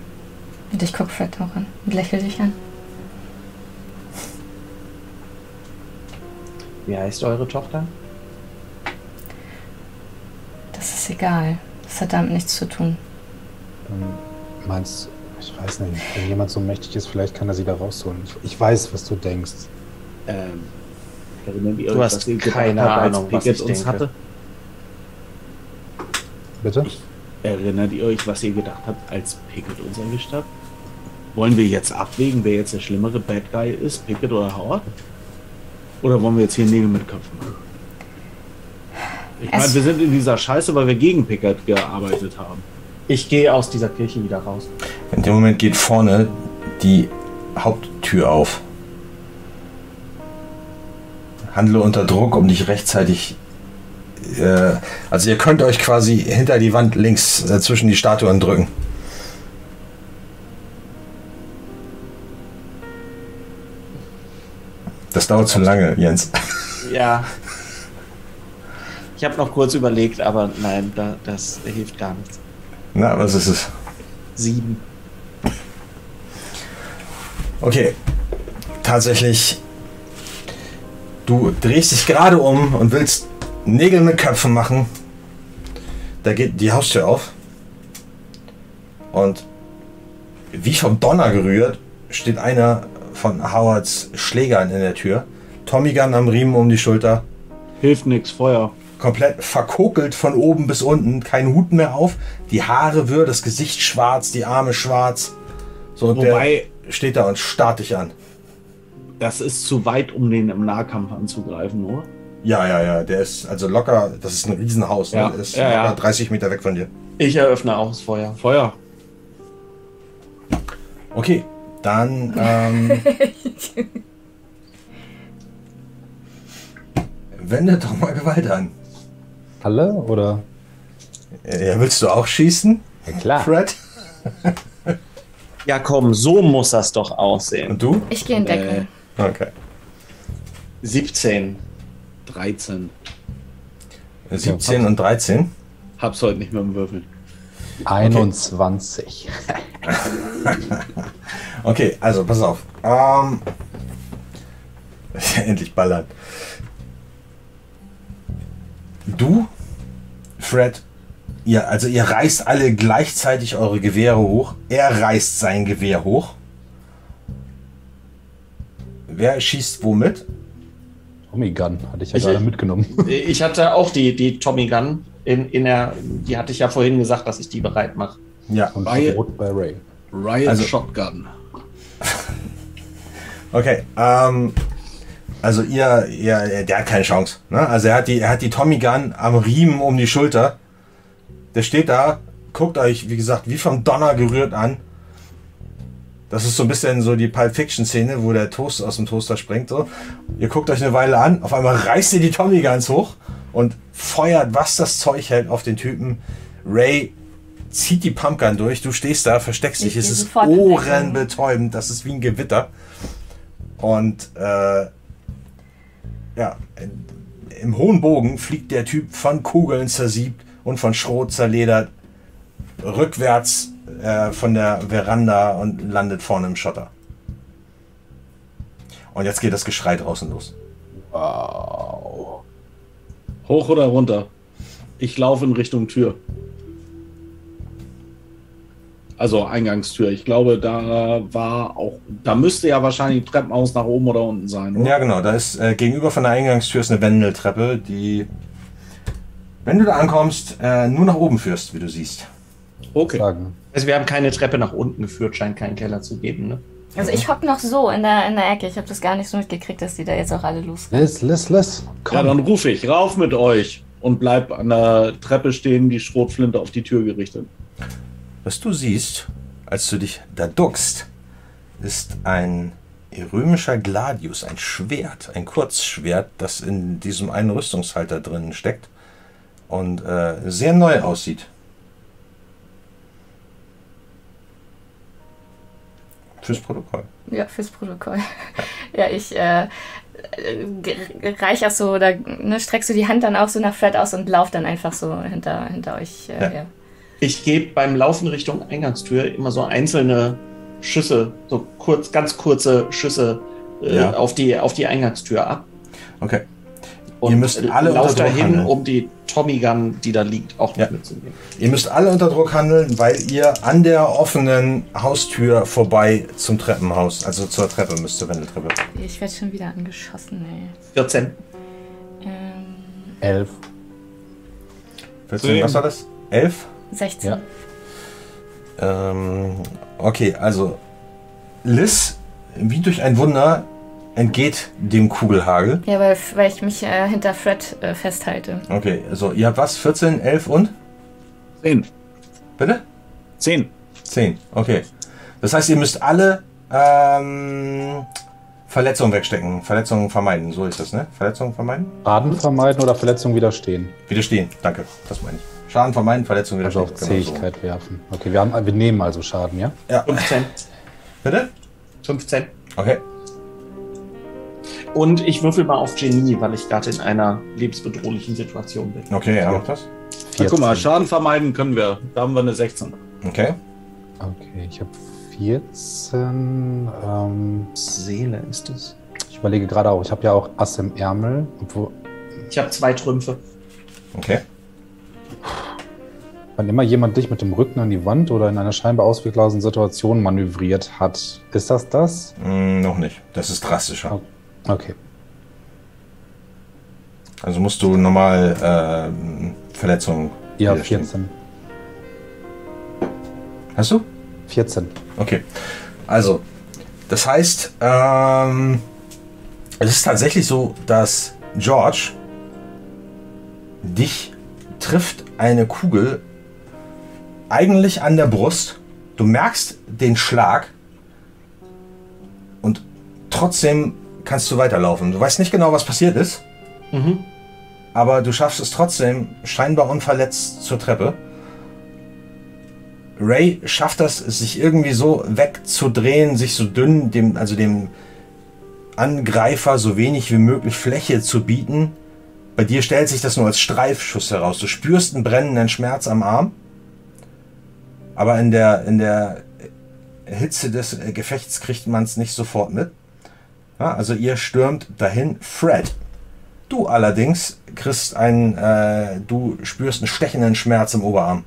Und ich guck Fred auch an und lächle dich an. Wie heißt eure Tochter? Das ist egal. Das hat damit nichts zu tun. Ähm, meinst ich weiß nicht, wenn jemand so mächtig ist, vielleicht kann er sie da rausholen. Ich, ich weiß, was du denkst. Ähm, erinnert ihr Du euch, hast was ihr gedacht keine habt, als Ahnung, was Pickett ich uns denke. hatte? Bitte? Erinnert ihr euch, was ihr gedacht habt, als Pickett uns erwischt hat? Wollen wir jetzt abwägen, wer jetzt der schlimmere Bad Guy ist, Pickett oder Howard? Oder wollen wir jetzt hier Nägel mit Köpfen machen? Ich meine, wir sind in dieser Scheiße, weil wir gegen Pickett gearbeitet haben. Ich gehe aus dieser Kirche wieder raus. In dem Moment geht vorne die Haupttür auf. Handle unter Druck, um dich rechtzeitig. Äh, also ihr könnt euch quasi hinter die Wand links äh, zwischen die Statuen drücken. Das dauert zu lange, Jens. Ja. Ich habe noch kurz überlegt, aber nein, da, das hilft gar nichts. Na, was ist es? Sieben. Okay. Tatsächlich. Du drehst dich gerade um und willst Nägel mit Köpfen machen. Da geht die Haustür auf. Und wie vom Donner gerührt steht einer von Howards Schlägern in der Tür. Tommy Gun am Riemen um die Schulter. Hilft nix, Feuer. Komplett verkokelt von oben bis unten. Kein Hut mehr auf. Die Haare wirr, das Gesicht schwarz, die Arme schwarz. So, und Wobei- der steht da und starrt dich an. Das ist zu weit, um den im Nahkampf anzugreifen, oder? Ja, ja, ja, der ist also locker, das ist ein Riesenhaus, ne? Ja, Der ist ja, ja. locker 30 Meter weg von dir. Ich eröffne auch das Feuer. Feuer. Okay, dann ähm, wende doch mal Gewalt an. Alle oder? Äh, Ja, willst du auch schießen, Ja, klar. Fred? Ja, komm, so muss das doch aussehen. Und du? Ich gehe in Deckung. Okay. 17. 13. 17 und 13. Hab's heute nicht mehr im Würfeln. 21. Okay, also pass auf. Ähm, endlich ballern. Du, Fred, ihr, also ihr reißt alle gleichzeitig eure Gewehre hoch. Er reißt sein Gewehr hoch. Wer schießt womit? Tommy Gun hatte ich ja Ich- gerade mitgenommen. Ich hatte auch die, die Tommy Gun in, in der. Die hatte ich ja vorhin gesagt, dass ich die bereit mache. Ja, Und Rot bei Ray. Riot Also- Shotgun. Okay, ähm, also ihr, ihr, der hat keine Chance. Ne? Also er hat die, er hat die Tommy Gun am Riemen um die Schulter. Der steht da, guckt euch, wie gesagt, wie vom Donner gerührt an. Das ist so ein bisschen so die Pulp Fiction Szene, wo der Toast aus dem Toaster springt. So. Ihr guckt euch eine Weile an, auf einmal reißt ihr die Tommy Guns hoch und feuert, was das Zeug hält, auf den Typen. Ray zieht die Pumpgun durch. Du stehst da, versteckst Ich dich. Es ist ohrenbetäubend. Das ist wie ein Gewitter. Und äh, ja, im hohen Bogen fliegt der Typ von Kugeln zersiebt und von Schrot zerledert rückwärts äh, von der Veranda und landet vorne im Schotter. Und jetzt geht das Geschrei draußen los. Wow. Hoch oder runter? Ich laufe in Richtung Tür. Also Eingangstür. Ich glaube, da war auch, da müsste ja wahrscheinlich ein Treppenhaus nach oben oder unten sein, oder? Ja, genau. Da ist äh, gegenüber von der Eingangstür ist eine Wendeltreppe, die, wenn du da ankommst, äh, nur nach oben führst, wie du siehst. Okay. Sagen. Also wir haben keine Treppe nach unten geführt, scheint keinen Keller zu geben, ne? Also ich hock noch so in der, in der Ecke. Ich habe das gar nicht so mitgekriegt, dass die da jetzt auch alle los Liz, Liz, Liz. Komm. Ja, dann rufe ich, rauf mit euch und bleib an der Treppe stehen, die Schrotflinte auf die Tür gerichtet. Was du siehst, als du dich da duckst, ist ein römischer Gladius, ein Schwert, ein Kurzschwert, das in diesem einen Rüstungshalter drin steckt und äh, sehr neu aussieht. Fürs Protokoll. Ja, fürs Protokoll. ja, ich äh, reich auch so, oder ne, streckst du die Hand dann auch so nach Fred aus und lauf dann einfach so hinter, hinter euch äh, Ja. her. Ich gebe beim Laufen Richtung Eingangstür immer so einzelne Schüsse, so kurz, ganz kurze Schüsse äh, Ja. auf, die, auf die Eingangstür ab. Okay. Und Ihr müsst alle lauf unter Druck dahin, handeln. um die Tommy Gun, die da liegt, auch Ja. noch mitzunehmen. Ihr müsst alle unter Druck handeln, weil ihr an der offenen Haustür vorbei zum Treppenhaus, also zur Treppe müsst, zur Wendeltreppe. Ich werde schon wieder angeschossen, ey. 14. Ähm, Elf. 14, was war das? 11? 16. Ja. Ähm, okay, also Liz, wie durch ein Wunder, entgeht dem Kugelhagel. Ja, weil, weil ich mich äh, hinter Fred äh, festhalte. Okay, also ihr habt was? 14, 11 und? Zehn. Bitte? Zehn. 10, okay. Das heißt, ihr müsst alle ähm, Verletzungen wegstecken. Verletzungen vermeiden, so ist das, ne? Verletzungen vermeiden? Schaden vermeiden oder Verletzung widerstehen? Widerstehen, danke, das meine ich. Schaden vermeiden, Verletzungen Also widerstehen. auf Zähigkeit werfen. Okay, wir, haben, wir nehmen also Schaden, ja? So. Ja. 15. Bitte? 15. Okay. Und ich würfel mal auf Genie, weil ich gerade in einer lebensbedrohlichen Situation bin. Okay, ja, macht das. Na, guck mal, 14. Schaden vermeiden können wir. Da haben wir eine 16. Okay. Okay, ich habe 14. Ähm, Seele ist es. ich überlege gerade auch, ich habe ja auch Ass im Ärmel. Obwohl, Ich habe zwei Trümpfe. Okay. Wann immer jemand dich mit dem Rücken an die Wand oder in einer scheinbar ausweglosen Situation manövriert hat, ist das das? Mm, noch nicht. Das ist drastischer. Okay. Also musst du normal ähm, Verletzungen. Ja, widerstehen. 14. Hast du? 14. Okay. Also, das heißt, ähm, es ist tatsächlich so, dass George dich trifft eine Kugel eigentlich an der Brust. Du merkst den Schlag und trotzdem kannst du weiterlaufen. Du weißt nicht genau, was passiert ist, Mhm. aber du schaffst es trotzdem scheinbar unverletzt zur Treppe. Ray schafft das, sich irgendwie so wegzudrehen, sich so dünn, dem, also dem Angreifer so wenig wie möglich Fläche zu bieten. Bei dir stellt sich das nur als Streifschuss heraus. Du spürst einen brennenden Schmerz am Arm, aber in der, in der Hitze des äh, Gefechts kriegt man es nicht sofort mit. Ja, also ihr stürmt dahin. Fred, du allerdings kriegst einen, äh, du spürst einen stechenden Schmerz im Oberarm.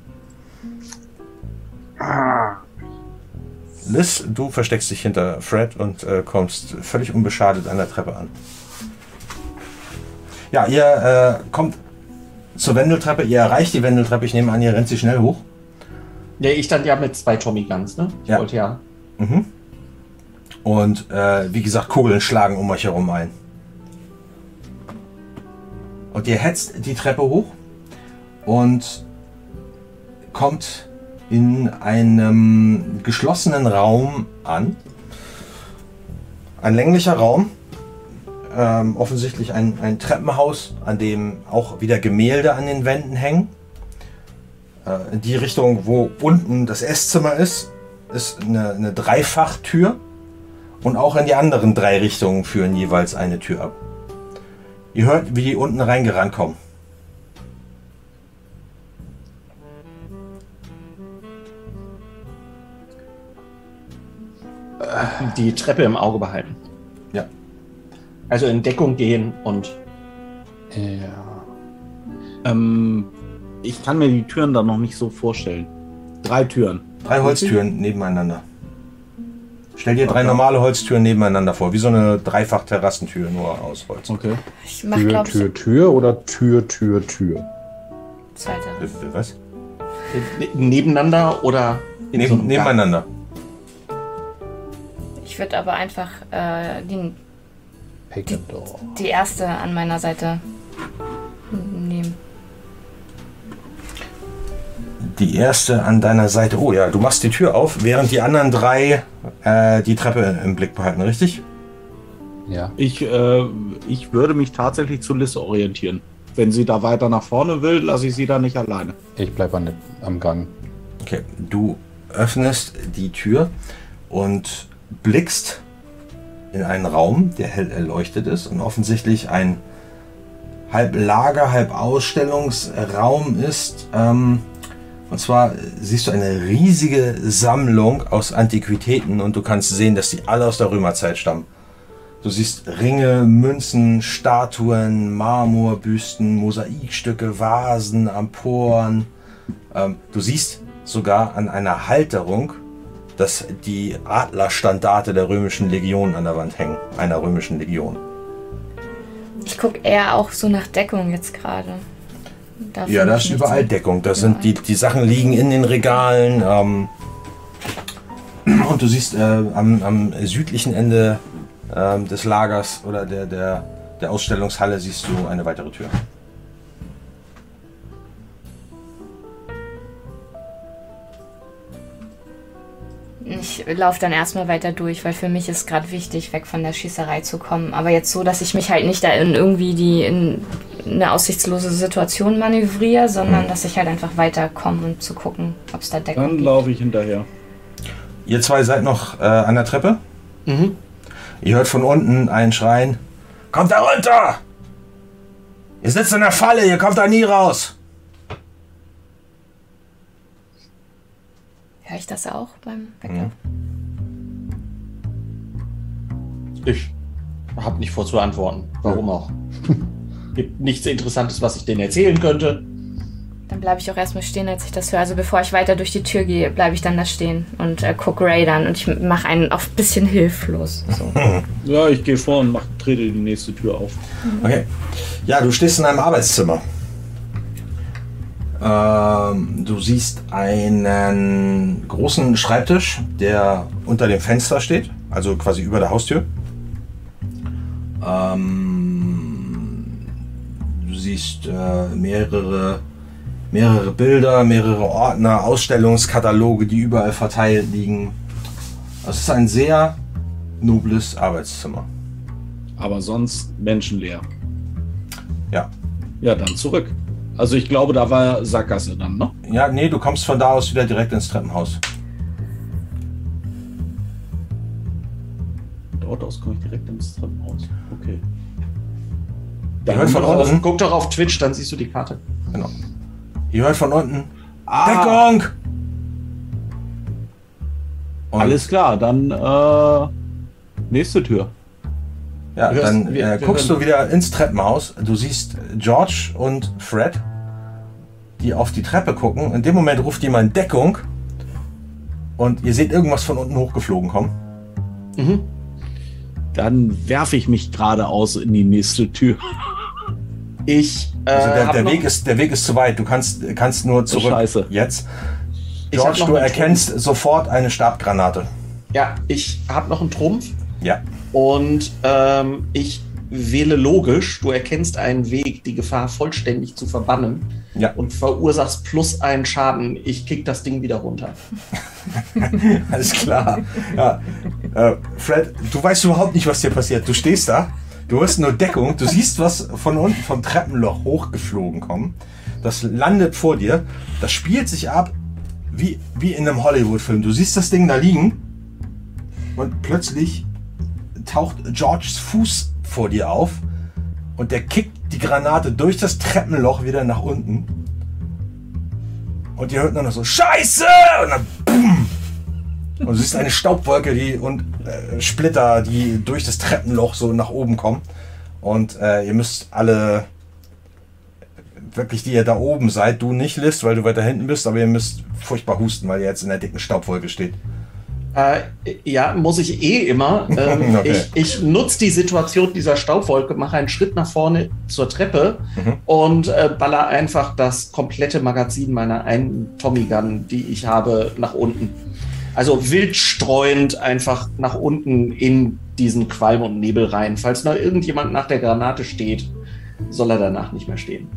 Liz, du versteckst dich hinter Fred und äh, kommst völlig unbeschadet an der Treppe an. Ja, ihr äh, kommt zur Wendeltreppe, ihr erreicht die Wendeltreppe, ich nehme an, ihr rennt sie schnell hoch. Ja, ich stand ja mit zwei Tommy Guns, ne? Ich Ja. wollte ja. Mhm. Und äh, wie gesagt, Kugeln schlagen um euch herum ein. Und ihr hetzt die Treppe hoch und kommt in einem geschlossenen Raum an. Ein länglicher Raum, ähm, offensichtlich ein, ein Treppenhaus, an dem auch wieder Gemälde an den Wänden hängen. Äh, in die Richtung, wo unten das Esszimmer ist, ist eine, eine Dreifachtür und auch in die anderen drei Richtungen führen jeweils eine Tür ab. Ihr hört, wie die unten reingerannt kommen. Die Treppe im Auge behalten. Ja. Also in Deckung gehen und Ja. Ähm, ich kann mir die Türen da noch nicht so vorstellen. Drei Türen. Drei Holztüren nebeneinander. Stell dir drei normale Holztüren nebeneinander vor, wie so eine Dreifach-Terrassentür, nur aus Holz. Okay. Ich mach, Tür, glaube ich, Tür, Tür oder Tür, Tür, Tür? zweite. Äh, Was? Ne- Nebeneinander oder in Neben, so nebeneinander. Ich würde aber einfach äh, die, die erste an meiner Seite nehmen. Die erste an deiner Seite. Oh ja, du machst die Tür auf, während die anderen drei äh, die Treppe im Blick behalten, richtig? Ja. Ich, äh, ich würde mich tatsächlich zu Lisse orientieren. Wenn sie da weiter nach vorne will, lasse ich sie da nicht alleine. Ich bleibe an, am Gang. Okay, du öffnest die Tür und blickst in einen Raum, der hell erleuchtet ist und offensichtlich ein halb Lager, halb Ausstellungsraum ist. Ähm, und zwar siehst du eine riesige Sammlung aus Antiquitäten und du kannst sehen, dass die alle aus der Römerzeit stammen. Du siehst Ringe, Münzen, Statuen, Marmorbüsten, Mosaikstücke, Vasen, Amphoren. Ähm, du siehst sogar an einer Halterung, dass die Adlerstandarte der römischen Legion an der Wand hängen. Einer römischen Legion. Ich gucke eher auch so nach Deckung jetzt gerade. Ja, da ist überall Deckung. Da sind die, die Sachen liegen in den Regalen. Ähm, und du siehst äh, am, am südlichen Ende ähm, des Lagers oder der, der, der Ausstellungshalle siehst du eine weitere Tür. Ich laufe dann erstmal weiter durch, weil für mich ist gerade wichtig, weg von der Schießerei zu kommen. Aber jetzt so, dass ich mich halt nicht da in irgendwie die in eine aussichtslose Situation manövriere, sondern dass ich halt einfach weiterkomme und zu gucken, ob es da Deckung Dann gibt. laufe ich hinterher. Ihr zwei seid noch äh, an der Treppe. Mhm. Ihr hört von unten ein Schreien. Kommt da runter! Ihr sitzt in der Falle, ihr kommt da nie raus. Höre ich das auch beim Weglaufen? Ich habe nicht vor zu antworten. Warum auch? Gibt nichts Interessantes, was ich denen erzählen könnte. Dann bleibe ich auch erstmal stehen, als ich das höre. Also bevor ich weiter durch die Tür gehe, bleibe ich dann da stehen und äh, gucke Ray dann und ich mache einen auch ein bisschen hilflos. So. Ja, ich gehe vor und mach, trete die nächste Tür auf. Okay. Ja, du stehst in einem Arbeitszimmer. Ähm, du siehst einen großen Schreibtisch, der unter dem Fenster steht, also quasi über der Haustür. Ähm, du siehst äh, mehrere, mehrere Bilder, mehrere Ordner, Ausstellungskataloge, die überall verteilt liegen. Es ist ein sehr nobles Arbeitszimmer. Aber sonst menschenleer. Ja. Ja, dann zurück. Also ich glaube, da war Sackgasse dann, ne? Ja, nee, du kommst von da aus wieder direkt ins Treppenhaus. Dort aus komme ich direkt ins Treppenhaus. Okay. Ihr hört von unten. auf, guck doch auf Twitch, dann siehst du die Karte. Genau. Ihr hört von unten. Ah, Deckung! Und, Alles klar, dann äh, nächste Tür. Ja, Wir dann wir- äh, wir guckst hören- du wieder ins Treppenhaus. Du siehst George und Fred, die auf die Treppe gucken. In dem Moment ruft jemand Deckung. Und ihr seht irgendwas von unten hochgeflogen kommen. Mhm. Dann werfe ich mich geradeaus in die nächste Tür. Ich, äh, Also der, der, Weg ist, der Weg ist zu weit. Du kannst, kannst nur zurück. Scheiße. Jetzt. George, noch du erkennst sofort eine Stabgranate. Ja, ich habe noch einen Trumpf Ja. Und ähm, ich wähle logisch. Du erkennst einen Weg, die Gefahr vollständig zu verbannen Ja. und verursachst plus einen Schaden. Ich kick das Ding wieder runter. Alles klar. Ja. Äh, Fred, du weißt überhaupt nicht, was dir passiert. Du stehst da, du hast nur Deckung, du siehst was von unten vom Treppenloch hochgeflogen kommen. Das landet vor dir. Das spielt sich ab wie, wie in einem Hollywood-Film. Du siehst das Ding da liegen und plötzlich taucht Georges Fuß vor dir auf und der kickt die Granate durch das Treppenloch wieder nach unten. Und ihr hört nur noch so Scheiße! Und dann BUM! Und du siehst eine Staubwolke die, und äh, Splitter, die durch das Treppenloch so nach oben kommen. Und äh, ihr müsst alle wirklich, die ihr da oben seid, du nicht, List, weil du weiter hinten bist, aber ihr müsst furchtbar husten, weil ihr jetzt in der dicken Staubwolke steht. Äh, ja, muss ich eh immer. Ähm, Okay. Ich, ich nutze die Situation dieser Staubwolke, mache einen Schritt nach vorne zur Treppe Mhm. und äh, baller einfach das komplette Magazin meiner einen Tommy Gun, die ich habe, nach unten. Also wild streuend einfach nach unten in diesen Qualm und Nebel rein. Falls noch irgendjemand nach der Granate steht, soll er danach nicht mehr stehen.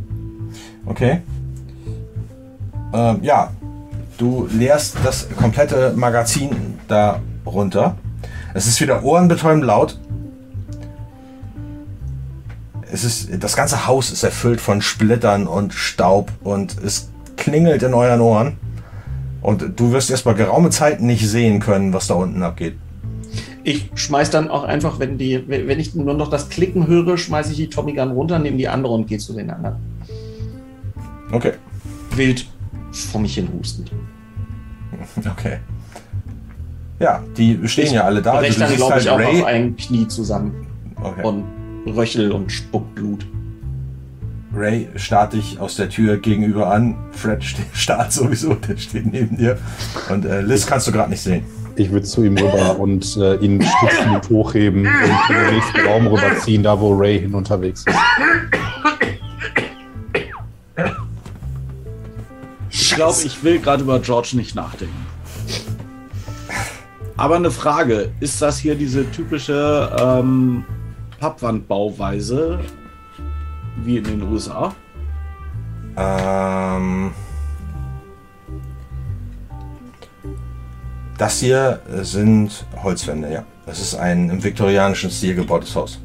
Okay. Ähm, ja, du leerst das komplette Magazin da runter. Es ist wieder ohrenbetäubend laut. Es ist, das ganze Haus ist erfüllt von Splittern und Staub und es klingelt in euren Ohren. Und du wirst erstmal geraume Zeit nicht sehen können, was da unten abgeht. Ich schmeiß dann auch einfach, wenn die, wenn ich nur noch das Klicken höre, schmeiße ich die Tommy Gun runter, nehme die andere und gehe zu den anderen. Okay. Wild vor mich hin hustend. Okay. Ja, die stehen ja alle da. Brech Du dann, glaube ich, halt auch Ray. auf ein Knie zusammen Okay. und röchel und spuck Blut. Ray starrt dich aus der Tür gegenüber an. Fred starrt sowieso, der steht neben dir. Und äh, Liz kannst du gerade nicht sehen. Ich würde zu ihm rüber und äh, ihn stützend hochheben und in den nächsten Raum rüberziehen, da wo Ray hin unterwegs ist. glaube, ich will gerade über George nicht nachdenken. Aber eine Frage: Ist das hier diese typische ähm, Pappwandbauweise wie in den USA? Ähm, das hier sind Holzwände, ja. Das ist ein im viktorianischen Stil gebautes Haus.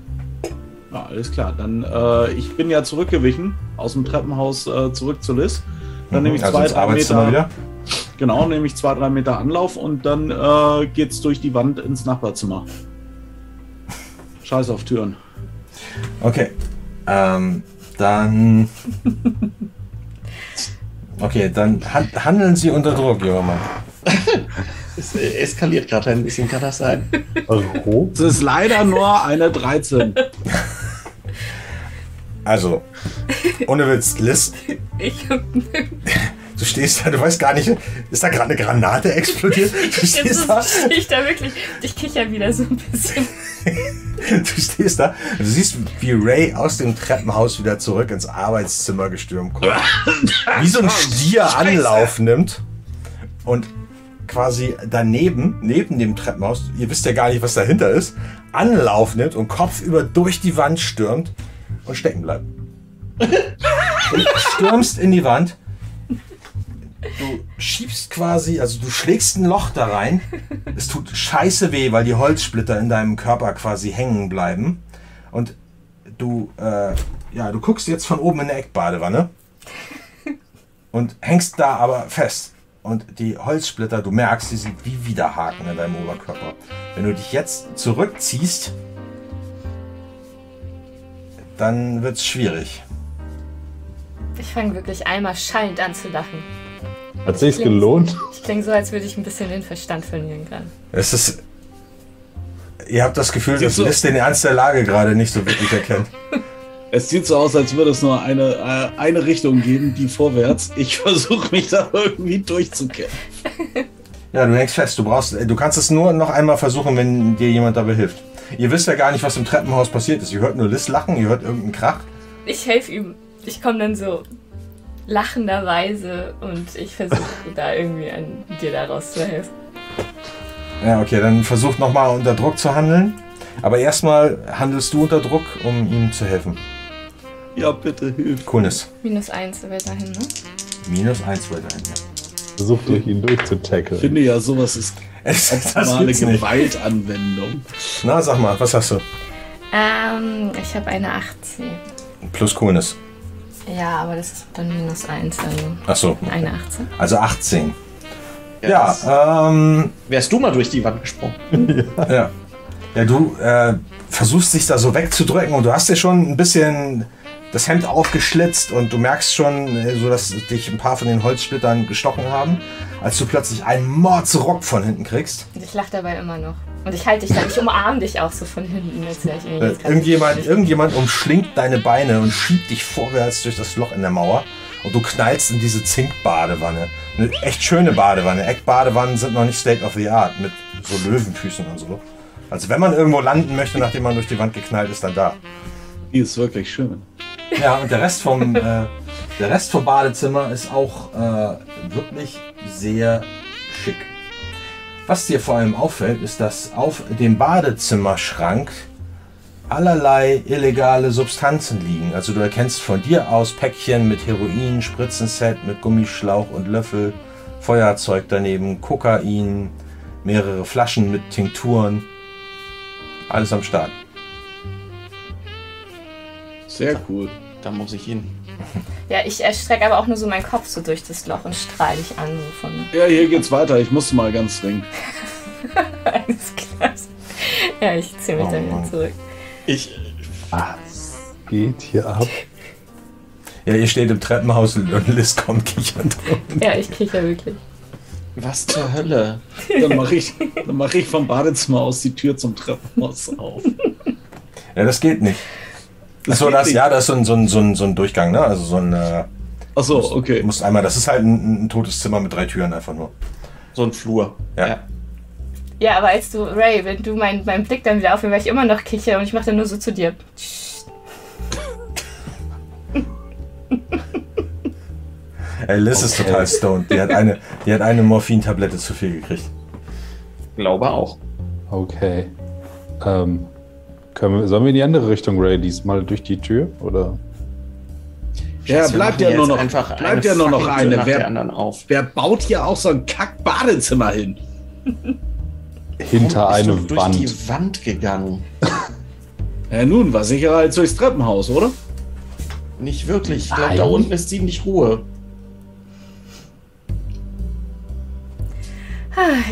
Ja, alles klar. Dann, äh, ich bin ja zurückgewichen aus dem Treppenhaus äh, zurück zu Liz. Dann nehme ich also zwei, ins drei Arbeitszimmer Meter. wieder. Genau, nehme ich zwei, drei Meter Anlauf und dann äh, geht's durch die Wand ins Nachbarzimmer. Scheiß auf Türen. Okay. Ähm, dann. Okay, dann han handeln Sie unter Druck, junger Mann. Es äh, eskaliert gerade ein bisschen, kann das sein? Euro? Es ist leider nur eine 13. Also, ohne Witz, Liz, Ich, du stehst da, du weißt gar nicht, ist da gerade eine Granate explodiert? Du jetzt stehst da, ich da wirklich. Ich kicher wieder so ein bisschen. du stehst da, du siehst, wie Ray aus dem Treppenhaus wieder zurück ins Arbeitszimmer gestürmt kommt. Wie so ein Stier Anlauf nimmt und quasi daneben, neben dem Treppenhaus, ihr wisst ja gar nicht, was dahinter ist, Anlauf nimmt und kopfüber durch die Wand stürmt und stecken bleibt. Du stürmst in die Wand. Du schiebst quasi, also du schlägst ein Loch da rein. Es tut scheiße weh, weil die Holzsplitter in deinem Körper quasi hängen bleiben. Und du, äh, ja, du guckst jetzt von oben in eine Eckbadewanne und hängst da aber fest. Und die Holzsplitter, du merkst, die sind wie Widerhaken in deinem Oberkörper. Wenn du dich jetzt zurückziehst, dann wird's schwierig. Ich fange wirklich einmal schallend an zu lachen. Hat sich's gelohnt? Ich klinge so, als würde ich ein bisschen den Verstand verlieren gerade. Es ist. Ihr habt das Gefühl, dass du- Liz den Ernst der Lage gerade nicht so wirklich erkennt. Es sieht so aus, als würde es nur eine, äh, eine Richtung geben, die vorwärts. Ich versuche mich da irgendwie durchzukämpfen. Ja, du hängst fest. Du brauchst, du kannst es nur noch einmal versuchen, wenn dir jemand dabei hilft. Ihr wisst ja gar nicht, was im Treppenhaus passiert ist. Ihr hört nur Liz lachen, ihr hört irgendeinen Krach. Ich helfe ihm. Ich komme dann so lachenderweise und ich versuche da irgendwie an dir daraus zu helfen. Ja, okay, dann versucht nochmal unter Druck zu handeln. Aber erstmal handelst du unter Druck, um ihm zu helfen. Ja, bitte hilf. Coolness. Minus eins weiterhin, ne? Minus eins weiterhin. Ja. Versucht durch ihn durchzutackeln. Ich finde ja, sowas ist Es, gibt's nicht. Gewaltanwendung. Na, sag mal, was hast du? Ähm, ich habe eine 18. Plus Coolness. Ja, aber das ist dann minus eins, also Achso, eine 18. also 18. das- Ja, ähm, Wärst du mal durch die Wand gesprungen? Ja. Ja, du äh, versuchst dich da so wegzudrücken und du hast dir schon ein bisschen das Hemd aufgeschlitzt und du merkst schon, äh, so dass dich ein paar von den Holzsplittern gestochen haben, als du plötzlich einen Mordsrock von hinten kriegst. Ich lache dabei immer noch. Und ich halte dich dann, ich umarme dich auch so von hinten. Äh, irgendjemand, irgendjemand umschlingt deine Beine und schiebt dich vorwärts durch das Loch in der Mauer und du knallst in diese Zinkbadewanne. Eine echt schöne Badewanne. Eckbadewannen sind noch nicht State of the Art mit so Löwenfüßen und so. Also wenn man irgendwo landen möchte, nachdem man durch die Wand geknallt ist, dann da. Die ist wirklich schön. Ja, und der Rest vom, äh, der Rest vom Badezimmer ist auch äh, wirklich sehr schick. Was dir vor allem auffällt, ist, dass auf dem Badezimmerschrank allerlei illegale Substanzen liegen. Also du erkennst von dir aus Päckchen mit Heroin, Spritzenset mit Gummischlauch und Löffel, Feuerzeug daneben, Kokain, mehrere Flaschen mit Tinkturen. Alles am Start. Sehr cool. Da muss ich hin. Ja, ich strecke aber auch nur so meinen Kopf so durch das Loch und strahle dich an. So von, Ja, hier geht's weiter. Ich muss mal ganz dringend. alles klar. Ja, ich ziehe mich Oh dann wieder zurück. Ich. Was geht hier ab? Ja, ihr steht im Treppenhaus und Liz kommt kichernd. Ja, ich ja wirklich. Was zur Hölle? Dann mache ich, dann mach ich vom Badezimmer aus die Tür zum Treppenhaus auf. Ja, das geht nicht. Das so, das, ja, das ist so ein, so, ein, so, ein, so ein Durchgang, ne? Also so ein. Äh, Achso, Du okay. musst einmal, das ist halt ein, ein totes Zimmer mit drei Türen einfach nur. So ein Flur. Ja. Ja, aber als du, Ray, wenn du meinen mein Blick dann wieder aufhörst, weil ich immer noch kicher und ich mache dann nur so zu dir. Ey, Liz ist Okay. total stoned. Die hat eine, die hat eine Morphintablette zu viel gekriegt. Glaube auch. Okay. Ähm, wir, sollen wir in die andere Richtung, Ray, diesmal durch die Tür? Oder? Ja, bleibt ja nur noch, einfach bleibt ja nur noch eine. Wer, anderen auf. wer baut hier auch so ein Kack-Badezimmer hin? Hinter Warum bist eine du durch Wand. die Wand gegangen. Ja, nun, war sicherer als durchs Treppenhaus, oder? Nicht wirklich. Ich glaube, da unten ist ziemlich Ruhe.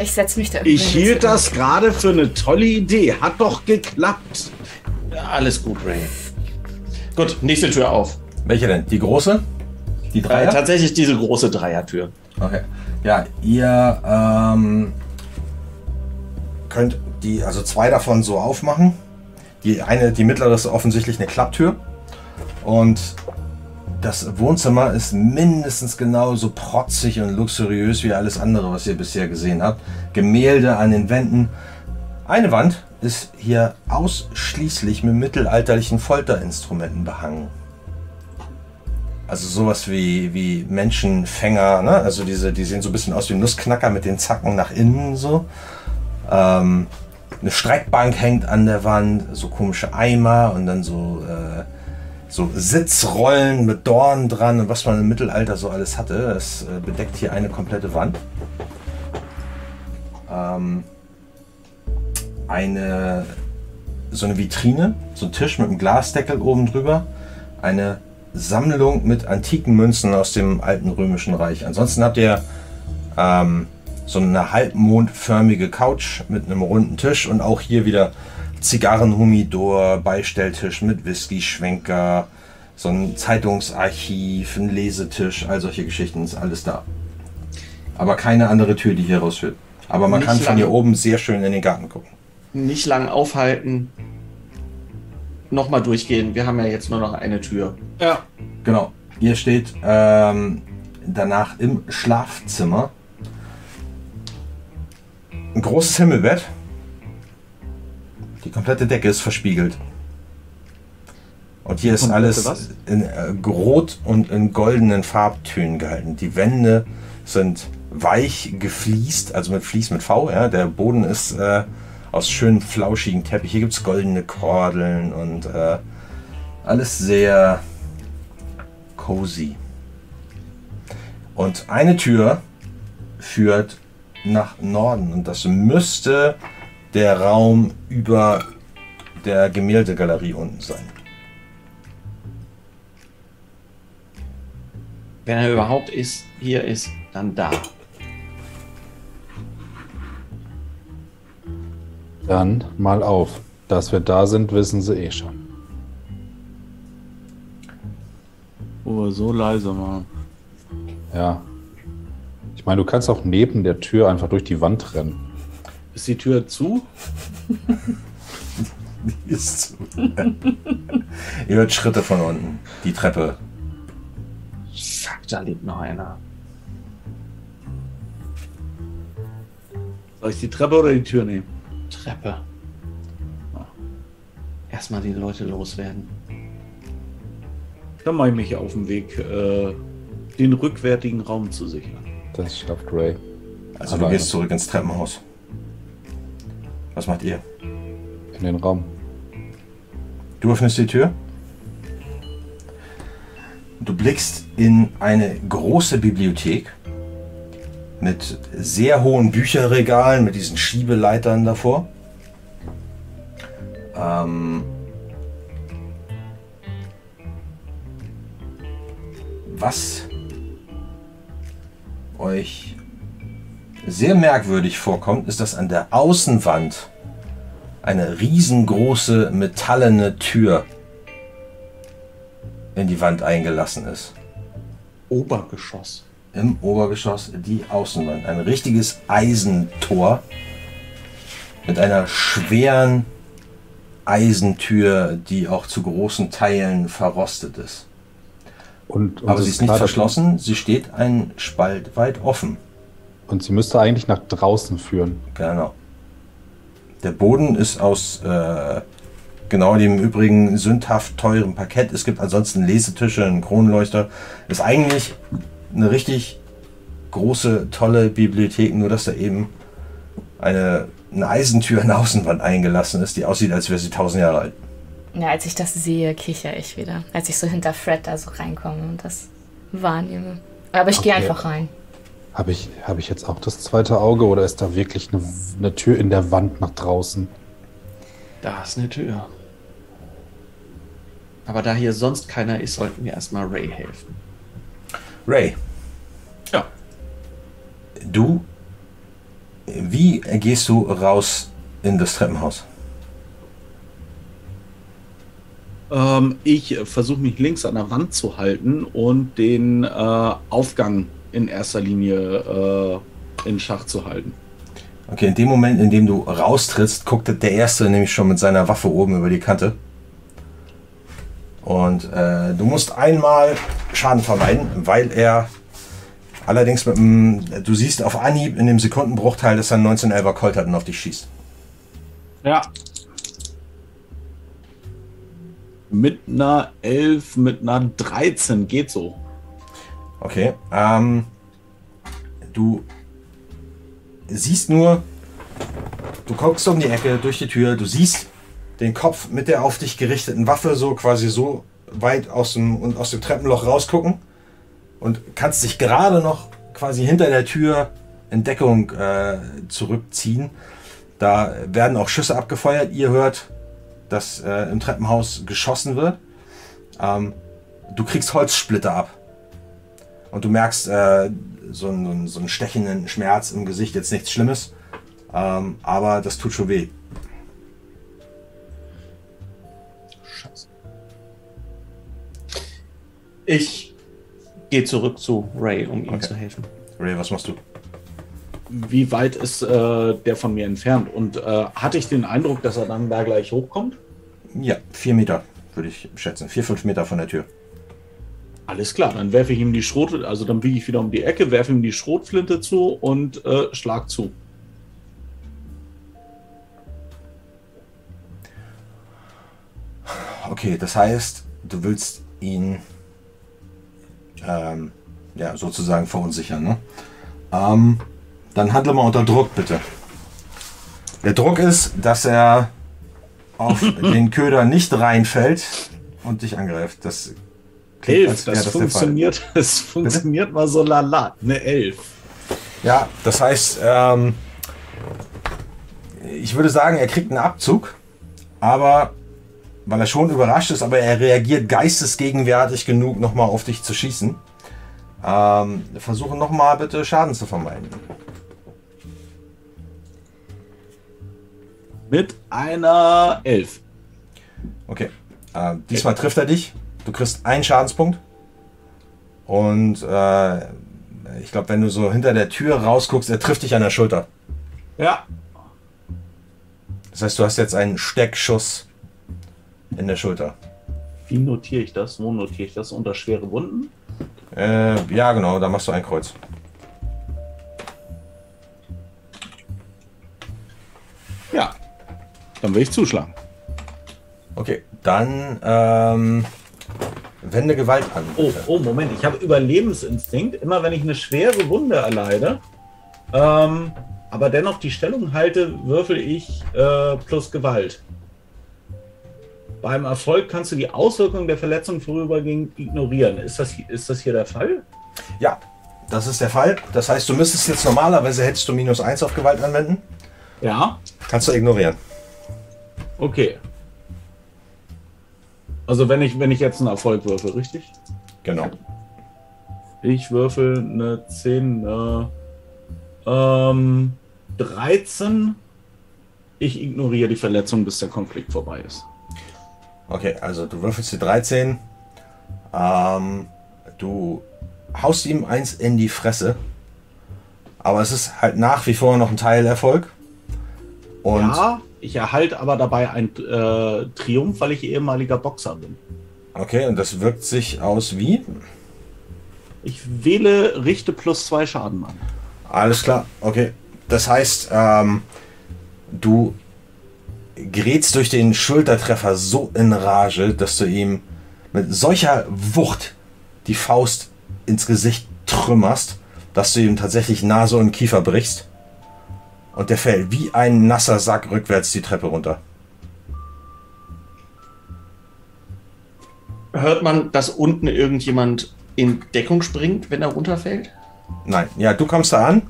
Ich setze mich da Ich hielt das gerade für eine tolle Idee. Hat doch geklappt. Ja, alles gut, Ray. Gut, nächste Tür auf. Welche denn? Die große? Die Äh, Dreier? tatsächlich diese große Dreiertür. Okay. Ja, ihr ähm, könnt die, also zwei davon so aufmachen. Die eine, die mittlere ist offensichtlich eine Klapptür. Und das Wohnzimmer ist mindestens genauso protzig und luxuriös wie alles andere, was ihr bisher gesehen habt. Gemälde an den Wänden. Eine Wand ist hier ausschließlich mit mittelalterlichen Folterinstrumenten behangen. Also sowas wie, wie Menschenfänger, ne? Also diese, die sehen so ein bisschen aus wie Nussknacker mit den Zacken nach innen so. Ähm, eine Streckbank hängt an der Wand, so komische Eimer und dann so, äh, so Sitzrollen mit Dornen dran und was man im Mittelalter so alles hatte. Das äh, bedeckt hier eine komplette Wand. Ähm, eine so eine Vitrine, so ein Tisch mit einem Glasdeckel oben drüber, eine Sammlung mit antiken Münzen aus dem alten römischen Reich. Ansonsten habt ihr ähm, so eine halbmondförmige Couch mit einem runden Tisch und auch hier wieder Zigarrenhumidor, Beistelltisch mit Whisky-Schwenker, so ein Zeitungsarchiv, ein Lesetisch, all solche Geschichten ist alles da. Aber keine andere Tür, die hier rausführt. Aber man Nicht kann von hier oben sehr schön in den Garten gucken. Nicht lang aufhalten. Nochmal durchgehen. Wir haben ja jetzt nur noch eine Tür. Ja. Genau. Ihr steht ähm, danach im Schlafzimmer. Ein großes Himmelbett. Die komplette Decke ist verspiegelt. Und hier ist alles in äh, rot und in goldenen Farbtönen gehalten. Die Wände sind weich gefliest, also mit Vlies mit V. Ja. Der Boden ist äh, aus schönen flauschigen Teppich. Hier gibt es goldene Kordeln und äh, alles sehr cozy. Und eine Tür führt nach Norden und das müsste der Raum über der Gemäldegalerie unten sein. Wenn er überhaupt ist, hier ist, dann da. Dann mal auf. Dass wir da sind, wissen sie eh schon. Wo wir so leise waren. Ja. Ich meine, du kannst auch neben der Tür einfach durch die Wand rennen. Ist die Tür zu? Die ist zu. Ihr hört Schritte von unten. Die Treppe. Fuck, da lebt noch einer. Soll ich die Treppe oder die Tür nehmen? Treppe. Erstmal die Leute loswerden. Dann mache ich mich auf den Weg, äh, den rückwärtigen Raum zu sichern. Das schafft Ray. Also Aber- du gehst zurück ins Treppenhaus. Was macht ihr? In den Raum. Du öffnest die Tür. Du blickst in eine große Bibliothek mit sehr hohen Bücherregalen, mit diesen Schiebeleitern davor. Ähm was euch sehr merkwürdig vorkommt, ist, dass an der Außenwand eine riesengroße metallene Tür in die Wand eingelassen ist. Obergeschoss. Im Obergeschoss die Außenwand. Ein richtiges Eisentor mit einer schweren Eisentür, die auch zu großen Teilen verrostet ist. Und, und Aber sie ist nicht verschlossen, sie steht ein Spalt weit offen. Und sie müsste eigentlich nach draußen führen. Genau. Der Boden ist aus äh, genau dem übrigen sündhaft teuren Parkett. Es gibt ansonsten Lesetische, einen Kronleuchter. Ist eigentlich eine richtig große, tolle Bibliothek, nur dass da eben eine, eine Eisentür in der Außenwand eingelassen ist, die aussieht, als wäre sie tausend Jahre alt. Ja, als ich das sehe, kicher ich wieder. Als ich so hinter Fred da so reinkomme und das wahrnehme. Aber ich gehe Okay. einfach rein. Habe ich, habe ich jetzt auch das zweite Auge oder ist da wirklich eine, eine Tür in der Wand nach draußen? Da ist eine Tür. Aber da hier sonst keiner ist, sollten wir erstmal Ray helfen. Ray. Ja. Du, wie gehst du raus in das Treppenhaus? Ähm, ich versuche mich links an der Wand zu halten und den äh, Aufgang in erster Linie äh, in Schach zu halten. Okay, in dem Moment, in dem du raustrittst, guckt der Erste nämlich schon mit seiner Waffe oben über die Kante. Und äh, du musst einmal Schaden vermeiden, weil er allerdings mit einem, du siehst auf Anhieb in dem Sekundenbruchteil, dass er einen 1911er Colt hat und auf dich schießt. Ja. Mit einer 11, mit einer 13 geht so. Okay, ähm, du siehst nur, du guckst um die Ecke durch die Tür, du siehst den Kopf mit der auf dich gerichteten Waffe so quasi so weit aus dem, und aus dem Treppenloch rausgucken und kannst dich gerade noch quasi hinter der Tür in Deckung äh, zurückziehen. Da werden auch Schüsse abgefeuert. Ihr hört, dass äh, im Treppenhaus geschossen wird. Ähm, du kriegst Holzsplitter ab. Und du merkst äh, so, einen, so einen stechenden Schmerz im Gesicht, jetzt nichts Schlimmes. Ähm, aber das tut schon weh. Scheiße. Ich gehe zurück zu Ray, um ihm Okay. zu helfen. Ray, was machst du? Wie weit ist äh, der von mir entfernt? Und äh, hatte ich den Eindruck, dass er dann da gleich hochkommt? Ja, vier Meter, würde ich schätzen. Vier, fünf Meter von der Tür. Alles klar, dann werfe ich ihm die Schrot, also dann biege ich wieder um die Ecke, werfe ihm die Schrotflinte zu und äh, schlag zu. Okay, das heißt, du willst ihn ähm, ja, sozusagen verunsichern. Ne? Ähm, dann handle mal unter Druck, bitte. Der Druck ist, dass er auf den Köder nicht reinfällt und dich angreift. Das klingt, Elf, das, das funktioniert, das funktioniert mal so lala. Eine Elf. Ja, das heißt, ähm, ich würde sagen, er kriegt einen Abzug, aber weil er schon überrascht ist, aber er reagiert geistesgegenwärtig genug, nochmal auf dich zu schießen. Ähm, versuche nochmal bitte Schaden zu vermeiden. Mit einer Elf. Okay. Äh, diesmal trifft er dich. Du kriegst einen Schadenspunkt. Und äh, ich glaube, wenn du so hinter der Tür rausguckst, er trifft dich an der Schulter. Ja. Das heißt, du hast jetzt einen Steckschuss in der Schulter. Wie notiere ich das? Wo notiere ich das? Unter schwere Wunden? Äh, ja, genau, da machst du ein Kreuz. Ja. Dann will ich zuschlagen. Okay, dann ähm, wende Gewalt an. Oh, oh, Moment. Ich habe Überlebensinstinkt. Immer wenn ich eine schwere Wunde erleide, ähm, aber dennoch die Stellung halte, würfel ich äh, plus Gewalt. Beim Erfolg kannst du die Auswirkungen der Verletzung vorübergehend ignorieren. Ist das, ist das hier der Fall? Ja, das ist der Fall. Das heißt, du müsstest jetzt normalerweise hättest du minus 1 auf Gewalt anwenden. Ja. Kannst du ignorieren. Okay. Also wenn ich, wenn ich jetzt einen Erfolg würfel, richtig? Genau. Ich würfel eine 10, äh, ähm, 13. Ich ignoriere die Verletzung, bis der Konflikt vorbei ist. Okay, also du würfelst die 13. Ähm, du haust ihm eins in die Fresse. Aber es ist halt nach wie vor noch ein Teilerfolg. Und ja, ich erhalte aber dabei ein äh, Triumph, weil ich ehemaliger Boxer bin. okay, und das wirkt sich aus wie? Ich wähle, richte plus zwei Schaden an. Alles klar, okay. Das heißt, ähm, du gerätst durch den Schultertreffer so in Rage, dass du ihm mit solcher Wucht die Faust ins Gesicht trümmerst, dass du ihm tatsächlich Nase und Kiefer brichst. Und der fällt wie ein nasser Sack rückwärts die Treppe runter. Hört man, dass unten irgendjemand in Deckung springt, wenn er runterfällt? Nein, ja, du kommst da an.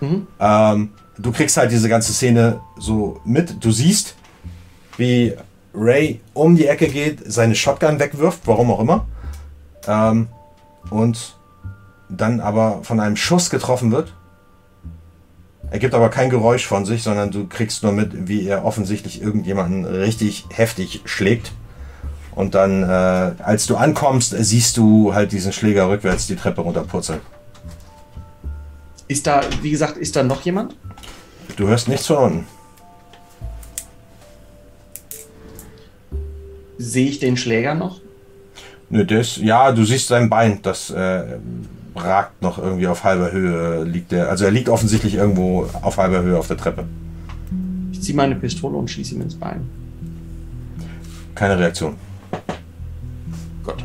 Mhm. Ähm, du kriegst halt diese ganze Szene so mit. Du siehst, wie Ray um die Ecke geht, seine Shotgun wegwirft, warum auch immer. Ähm, und dann aber von einem Schuss getroffen wird. Er gibt aber kein Geräusch von sich, sondern du kriegst nur mit, wie er offensichtlich irgendjemanden richtig heftig schlägt. Und dann, äh, als du ankommst, siehst du halt diesen Schläger rückwärts die Treppe runterpurzeln. Ist da, wie gesagt, ist da noch jemand? Du hörst nichts von unten. Sehe ich den Schläger noch? Nö, das, ja, du siehst sein Bein, das äh, ragt noch irgendwie auf halber Höhe, liegt der. Also er liegt offensichtlich irgendwo auf halber Höhe auf der Treppe. Ich ziehe meine Pistole und schieße ihm ins Bein. Keine Reaktion. Gott.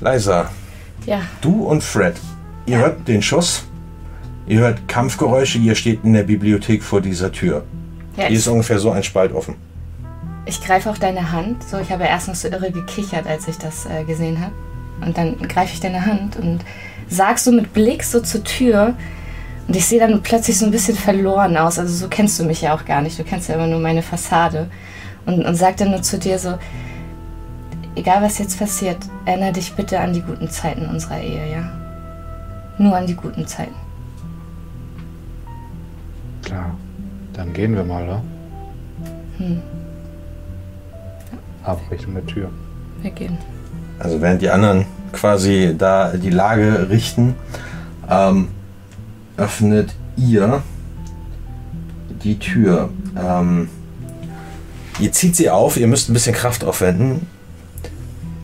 Leiser, Ja, du und Fred, ihr hört den Schuss, ihr hört Kampfgeräusche, ihr steht in der Bibliothek vor dieser Tür. ja Hier ist ungefähr so ein Spalt offen. Ich greife auf deine Hand. So, ich habe erst noch so irre gekichert, als ich das äh, gesehen habe. Und dann greife ich deine Hand und sag so mit Blick so zur Tür. Und ich sehe dann plötzlich so ein bisschen verloren aus. Also so kennst du mich ja auch gar nicht. Du kennst ja immer nur meine Fassade. Und, und sag dann nur zu dir so, egal was jetzt passiert, erinnere dich bitte an die guten Zeiten unserer Ehe, ja? Nur an die guten Zeiten. Klar. Dann gehen wir mal, oder? Hm, Ab Richtung der Tür. wir gehen. Also während die anderen quasi da die Lage richten, ähm, öffnet ihr die Tür. Ähm, ihr zieht sie auf, ihr müsst ein bisschen Kraft aufwenden.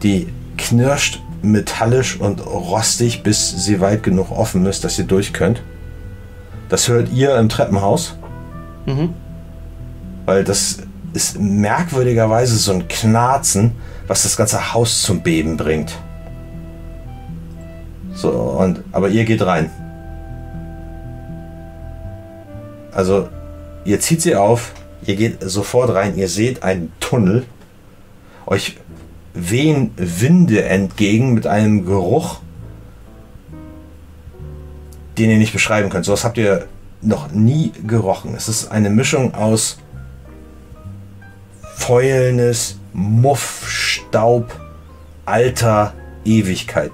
Die knirscht metallisch und rostig, bis sie weit genug offen ist, dass ihr durch könnt. Das hört ihr im Treppenhaus, Mhm. weil das ist merkwürdigerweise so ein Knarzen, was das ganze Haus zum Beben bringt. So, und, aber ihr geht rein. Also, ihr zieht sie auf, ihr geht sofort rein, ihr seht einen Tunnel. Euch wehen Winde entgegen mit einem Geruch, den ihr nicht beschreiben könnt. Sowas habt ihr noch nie gerochen. Es ist eine Mischung aus Fäulnis, Muff, Staub, alter Ewigkeit.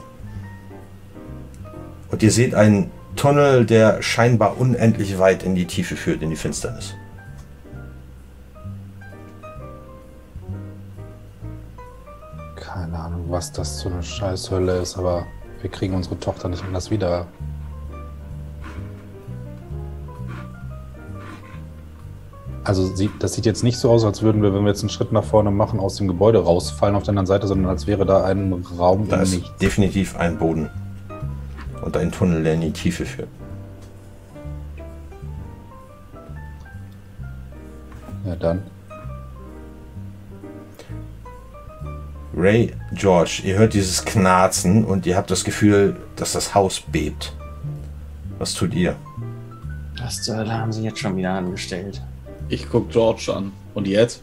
Und ihr seht einen Tunnel, der scheinbar unendlich weit in die Tiefe führt, in die Finsternis. Keine Ahnung, was das für eine Scheißhölle ist, aber wir kriegen unsere Tochter nicht anders wieder. Also sieht, das sieht jetzt nicht so aus, als würden wir, wenn wir jetzt einen Schritt nach vorne machen, aus dem Gebäude rausfallen auf der anderen Seite, sondern als wäre da ein Raum Da ist Nichts. definitiv ein Boden. Und ein Tunnel, der in die Tiefe führt. Ja, dann. Ray, George, ihr hört dieses Knarzen und ihr habt das Gefühl, dass das Haus bebt. Was tut ihr? Was zur Hölle haben sie jetzt schon wieder angestellt? Ich guck George an. Und jetzt?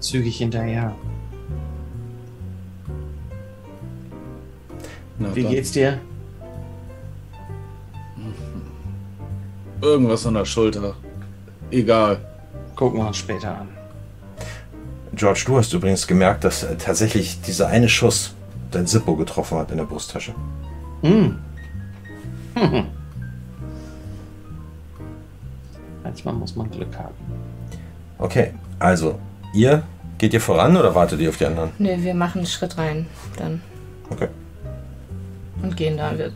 Zügig hinterher. Na, Wie dann. geht's dir? Irgendwas an der Schulter. Egal. Gucken wir uns später an. George, du hast übrigens gemerkt, dass äh, tatsächlich dieser eine Schuss dein Zippo getroffen hat in der Brusttasche. Hm. Manchmal muss man Glück haben. Okay, also, ihr geht ihr voran oder wartet ihr auf die anderen? Nee, wir machen einen Schritt rein dann Okay. und gehen da. Wir-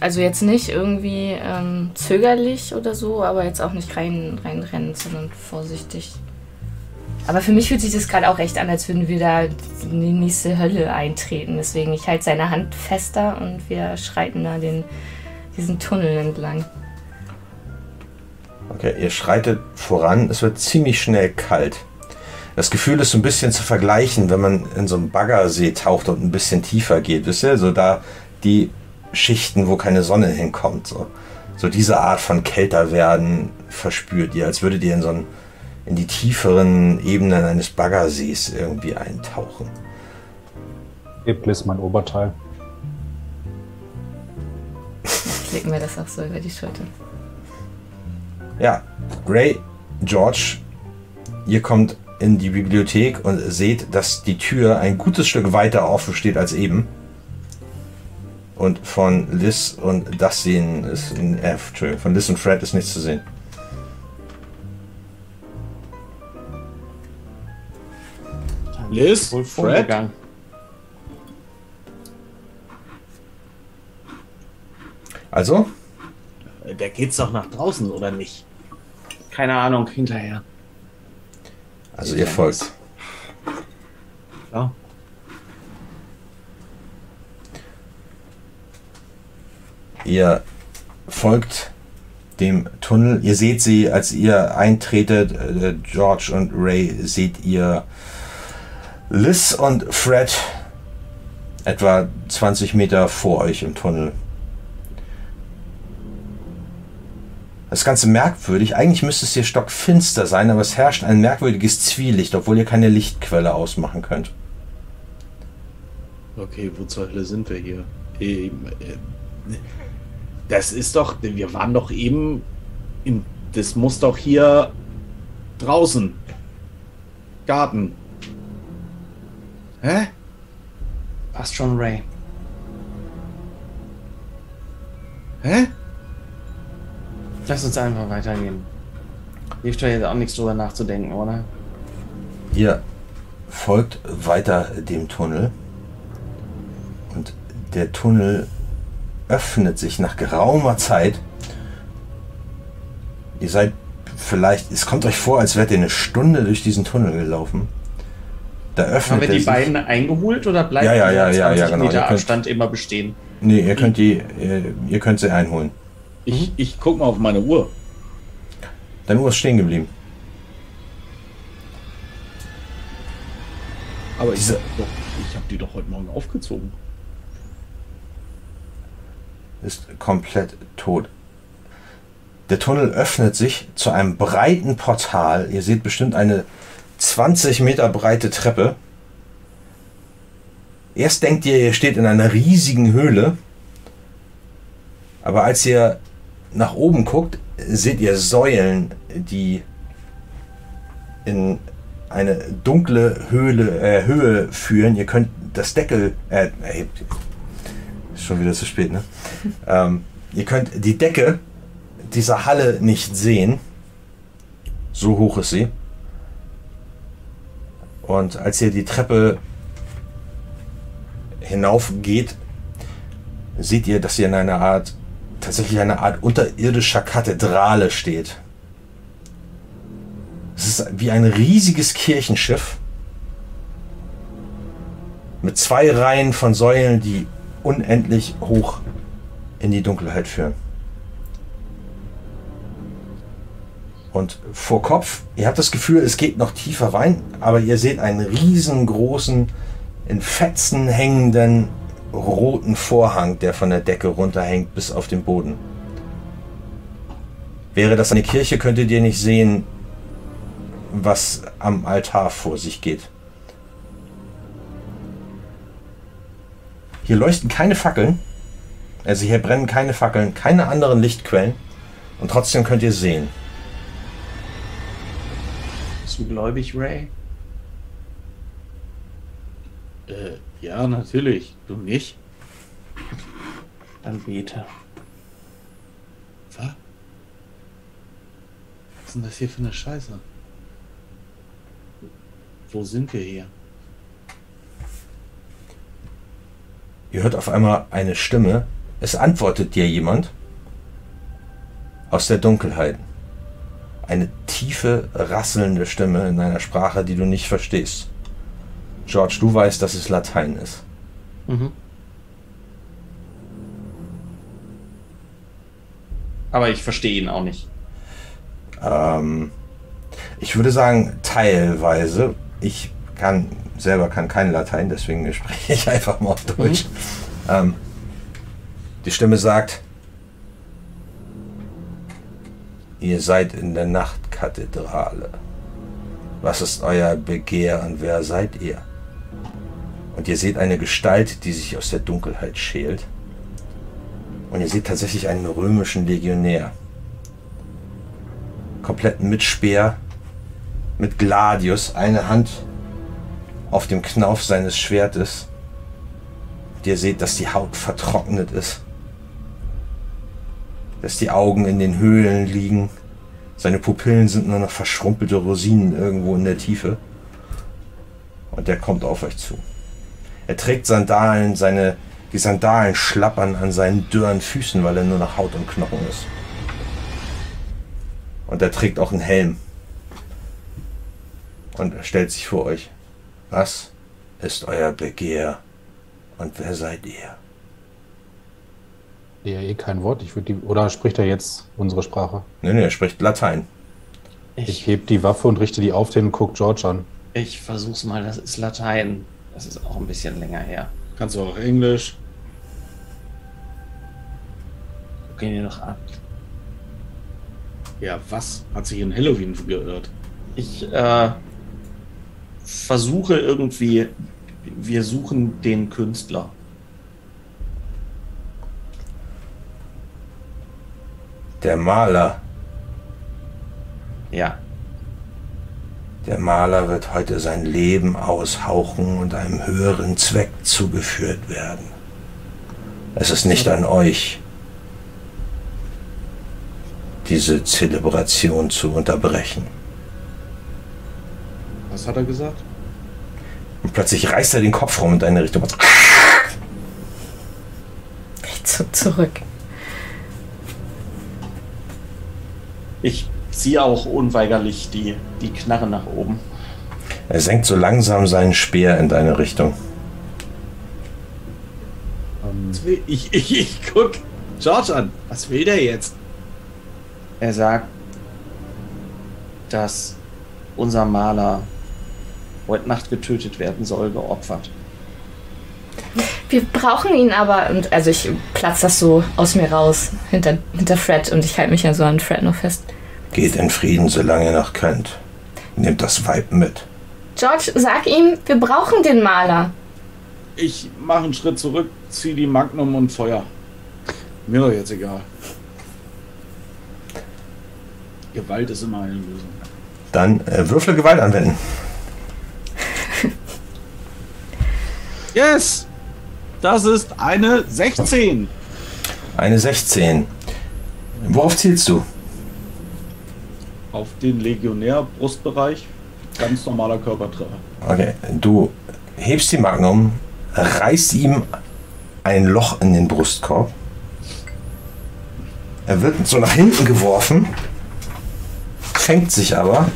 Also jetzt nicht irgendwie ähm, zögerlich oder so, aber jetzt auch nicht rein, reinrennen, sondern vorsichtig. Aber für mich fühlt sich das gerade auch echt an, als würden wir da in die nächste Hölle eintreten. Deswegen, ich halte seine Hand fester und wir schreiten da den, diesen Tunnel entlang. Okay, ihr schreitet voran. Es wird ziemlich schnell kalt. Das Gefühl ist so ein bisschen zu vergleichen, wenn man in so einen Baggersee taucht und ein bisschen tiefer geht. Wisst ihr? So da die Schichten, wo keine Sonne hinkommt. So, so diese Art von kälter werden verspürt ihr, als würdet ihr in so einen, in die tieferen Ebenen eines Baggersees irgendwie eintauchen. Liz mein Oberteil. Klicken wir das auch so über die Schulter. Ja, Ray, George, ihr kommt in die Bibliothek und seht, dass die Tür ein gutes Stück weiter offen steht als eben. Und von Liz und das sehen ist, äh, Entschuldigung, von Liz und Fred ist nichts zu sehen. Liz? Wohl Fred? Also, Der geht's doch nach draußen, oder nicht? Keine Ahnung, hinterher. also ihr folgt. Ja. Ihr folgt dem Tunnel. Ihr seht sie, als ihr eintretet, äh, George und Ray, seht ihr Liz und Fred etwa 20 Meter vor euch im Tunnel. Das Ganze merkwürdig. Eigentlich müsste es hier stockfinster sein, aber es herrscht ein merkwürdiges Zwielicht, obwohl ihr keine Lichtquelle ausmachen könnt. Okay, wo zur Hölle sind wir hier? Äh, Das ist doch, wir waren doch eben in, das muss doch hier draußen. Garten. Hä? Passt schon, Ray. Hä? Lass uns einfach weitergehen. Hilft doch jetzt auch nichts drüber nachzudenken, oder? Ihr folgt weiter dem Tunnel und der Tunnel öffnet sich nach geraumer Zeit. Ihr seid vielleicht, es kommt euch vor, als wärt ihr eine Stunde durch diesen Tunnel gelaufen. Da öffnet Haben wir die sich. beiden eingeholt oder bleibt Ja, ja, ja, ja, 20 ja, genau. Meter könnt- Abstand immer bestehen? Nee, ihr könnt die, ihr, ihr könnt sie einholen. Ich, ich guck mal auf meine Uhr. Deine Uhr ist stehen geblieben. Aber ich, Diese- doch, ich habe die doch heute Morgen aufgezogen. ist komplett tot. Der Tunnel öffnet sich zu einem breiten Portal. Ihr seht bestimmt eine 20 Meter breite Treppe. Erst denkt ihr, ihr steht in einer riesigen Höhle. Aber als ihr nach oben guckt, seht ihr Säulen, die in eine dunkle Höhle, äh, Höhe führen. Ihr könnt das Deckel, äh, äh, ist schon wieder zu spät, ne? ähm, ihr könnt die Decke dieser Halle nicht sehen. So hoch ist sie. Und als ihr die Treppe hinaufgeht, seht ihr, dass ihr in einer Art, tatsächlich einer Art unterirdischer Kathedrale steht. Es ist wie ein riesiges Kirchenschiff mit zwei Reihen von Säulen, die unendlich hoch in die Dunkelheit führen. Und vor Kopf, ihr habt das Gefühl, es geht noch tiefer rein, aber ihr seht einen riesengroßen, in Fetzen hängenden roten Vorhang, der von der Decke runterhängt bis auf den Boden. Wäre das eine Kirche, könntet ihr nicht sehen, was am Altar vor sich geht. Hier leuchten keine Fackeln, also hier brennen keine Fackeln, keine anderen Lichtquellen und trotzdem könnt ihr sehen. Bist du gläubig, Ray? Äh, ja, natürlich. Du nicht? Dann bete. Was? Was ist denn das hier für eine Scheiße? Wo sind wir hier? Ihr hört auf einmal eine Stimme. Es antwortet dir jemand aus der Dunkelheit. Eine tiefe, rasselnde Stimme in einer Sprache, die du nicht verstehst. George, du weißt, dass es Latein ist. Mhm. Aber ich verstehe ihn auch nicht. Ähm, ich würde sagen, teilweise. Ich kann selber kann kein Latein, deswegen spreche ich einfach mal auf Deutsch. Ähm, die Stimme sagt, ihr seid in der Nachtkathedrale. Was ist euer Begehr und wer seid ihr? Und ihr seht eine Gestalt, die sich aus der Dunkelheit schält. Und ihr seht tatsächlich einen römischen Legionär. Komplett mit Speer, mit Gladius, eine Hand auf dem Knauf seines Schwertes. Und ihr seht, dass die Haut vertrocknet ist. Dass die Augen in den Höhlen liegen. Seine Pupillen sind nur noch verschrumpelte Rosinen irgendwo in der Tiefe. Und der kommt auf euch zu. Er trägt Sandalen, seine, die Sandalen schlappern an seinen dürren Füßen, weil er nur noch Haut und Knochen ist. Und er trägt auch einen Helm. Und er stellt sich vor euch. Was ist euer Begehr? Und wer seid ihr? Ja, eh kein Wort. Ich würde die. Oder spricht er jetzt unsere Sprache? Nee, nee, er spricht Latein. Ich Ich, heb die Waffe und richte die auf den und guck George an. ich versuch's mal, das ist Latein. Das ist auch ein bisschen länger her. Kannst du auch Englisch? Guck ihn dir noch an. Ja, was? Hat sich in Halloween geirrt? Ich äh, versuche irgendwie, wir suchen den Künstler. Der Maler. Ja, Der Maler wird heute sein Leben aushauchen und einem höheren Zweck zugeführt werden. Es ist nicht an euch, diese Zelebration zu unterbrechen. Was hat er gesagt? Und plötzlich reißt er den Kopf rum in deine Richtung. Ich zuck zurück. ich ziehe auch unweigerlich die, die Knarre nach oben. Er senkt so langsam seinen Speer in deine Richtung. Ich, ich, ich guck George an. Was will der jetzt? Er sagt, dass unser Maler heute Nacht getötet werden soll, geopfert. Wir brauchen ihn aber. Und also ich platz das so aus mir raus hinter, hinter Fred und ich halte mich ja so an Fred noch fest. Geht in Frieden, solange ihr noch könnt. Nehmt das Weib mit. George, sag ihm, wir brauchen den Maler. Ich mache einen Schritt zurück, zieh die Magnum und Feuer. Mir doch jetzt egal. Gewalt ist immer eine Lösung. Dann äh, Würfel Gewalt anwenden. Yes! Das ist eine 16. Eine 16. Worauf zielst du? Auf den Legionär-Brustbereich. Ganz normaler Körpertreffer. Okay, du hebst die Magnum, reißt ihm ein Loch in den Brustkorb. Er wird so nach hinten geworfen, fängt sich aber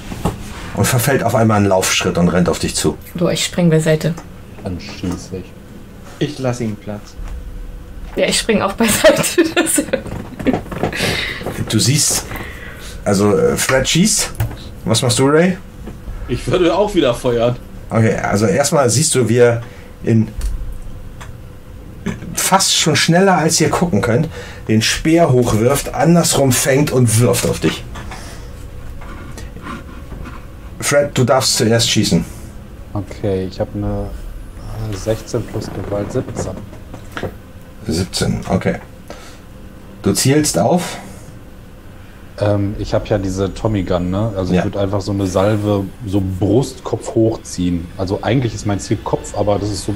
und verfällt auf einmal einen Laufschritt und rennt auf dich zu. So, ich spring beiseite. Dann schieße ich. Ich lasse ihm Platz. Ja, ich spring auch beiseite. Du siehst, also äh, Fred schießt. Was machst du, Ray? Ich würde auch wieder feuern. Okay, also erstmal siehst du, wie er in fast schon schneller als ihr gucken könnt, den Speer hochwirft, andersrum fängt und wirft auf dich. Fred, du darfst zuerst schießen. Okay, ich habe eine äh, 16 plus Gewalt 17. 17, okay. Du zielst auf. Ähm, ich habe ja diese Tommy Gun, ne? Also Ja. ich würde einfach so eine Salve so Brustkopf hochziehen. Also eigentlich ist mein Ziel Kopf, aber das ist so.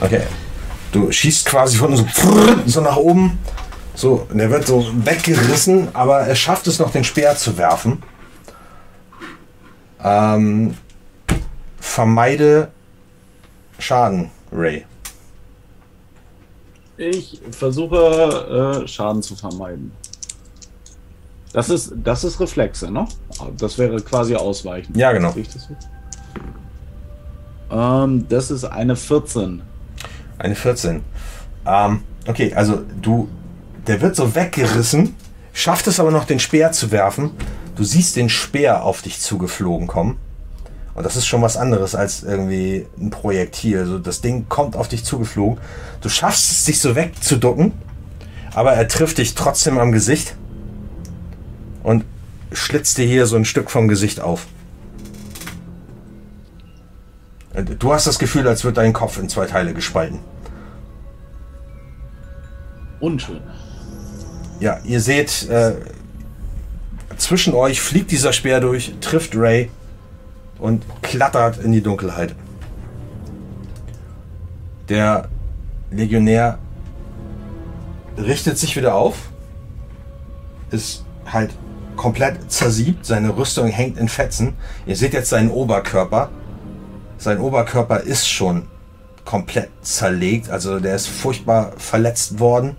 Okay. Du schießt quasi von so, so nach oben. So, und der wird so weggerissen, aber er schafft es noch, den Speer zu werfen. Ähm, vermeide Schaden, Ray. Ich versuche äh, Schaden zu vermeiden. Das ist, das ist Reflexe, ne? Das wäre quasi Ausweichen. Ja, genau. Das? Ähm, das ist eine 14. Eine 14. Ähm, okay, also du, der wird so weggerissen, schafft es aber noch, den Speer zu werfen. Du siehst den Speer auf dich zugeflogen kommen. Und das ist schon was anderes als irgendwie ein Projektil. Also das Ding kommt auf dich zugeflogen. Du schaffst es, dich so wegzuducken, aber er trifft dich trotzdem am Gesicht und schlitzt dir hier so ein Stück vom Gesicht auf. Du hast das Gefühl, als wird dein Kopf in zwei Teile gespalten. Unschön. Ja, ihr seht, äh, zwischen euch fliegt dieser Speer durch, trifft Ray und klattert in die Dunkelheit. Der Legionär richtet sich wieder auf, ist halt komplett zersiebt, seine Rüstung hängt in Fetzen. Ihr seht jetzt seinen Oberkörper. Sein Oberkörper ist schon komplett zerlegt, also der ist furchtbar verletzt worden.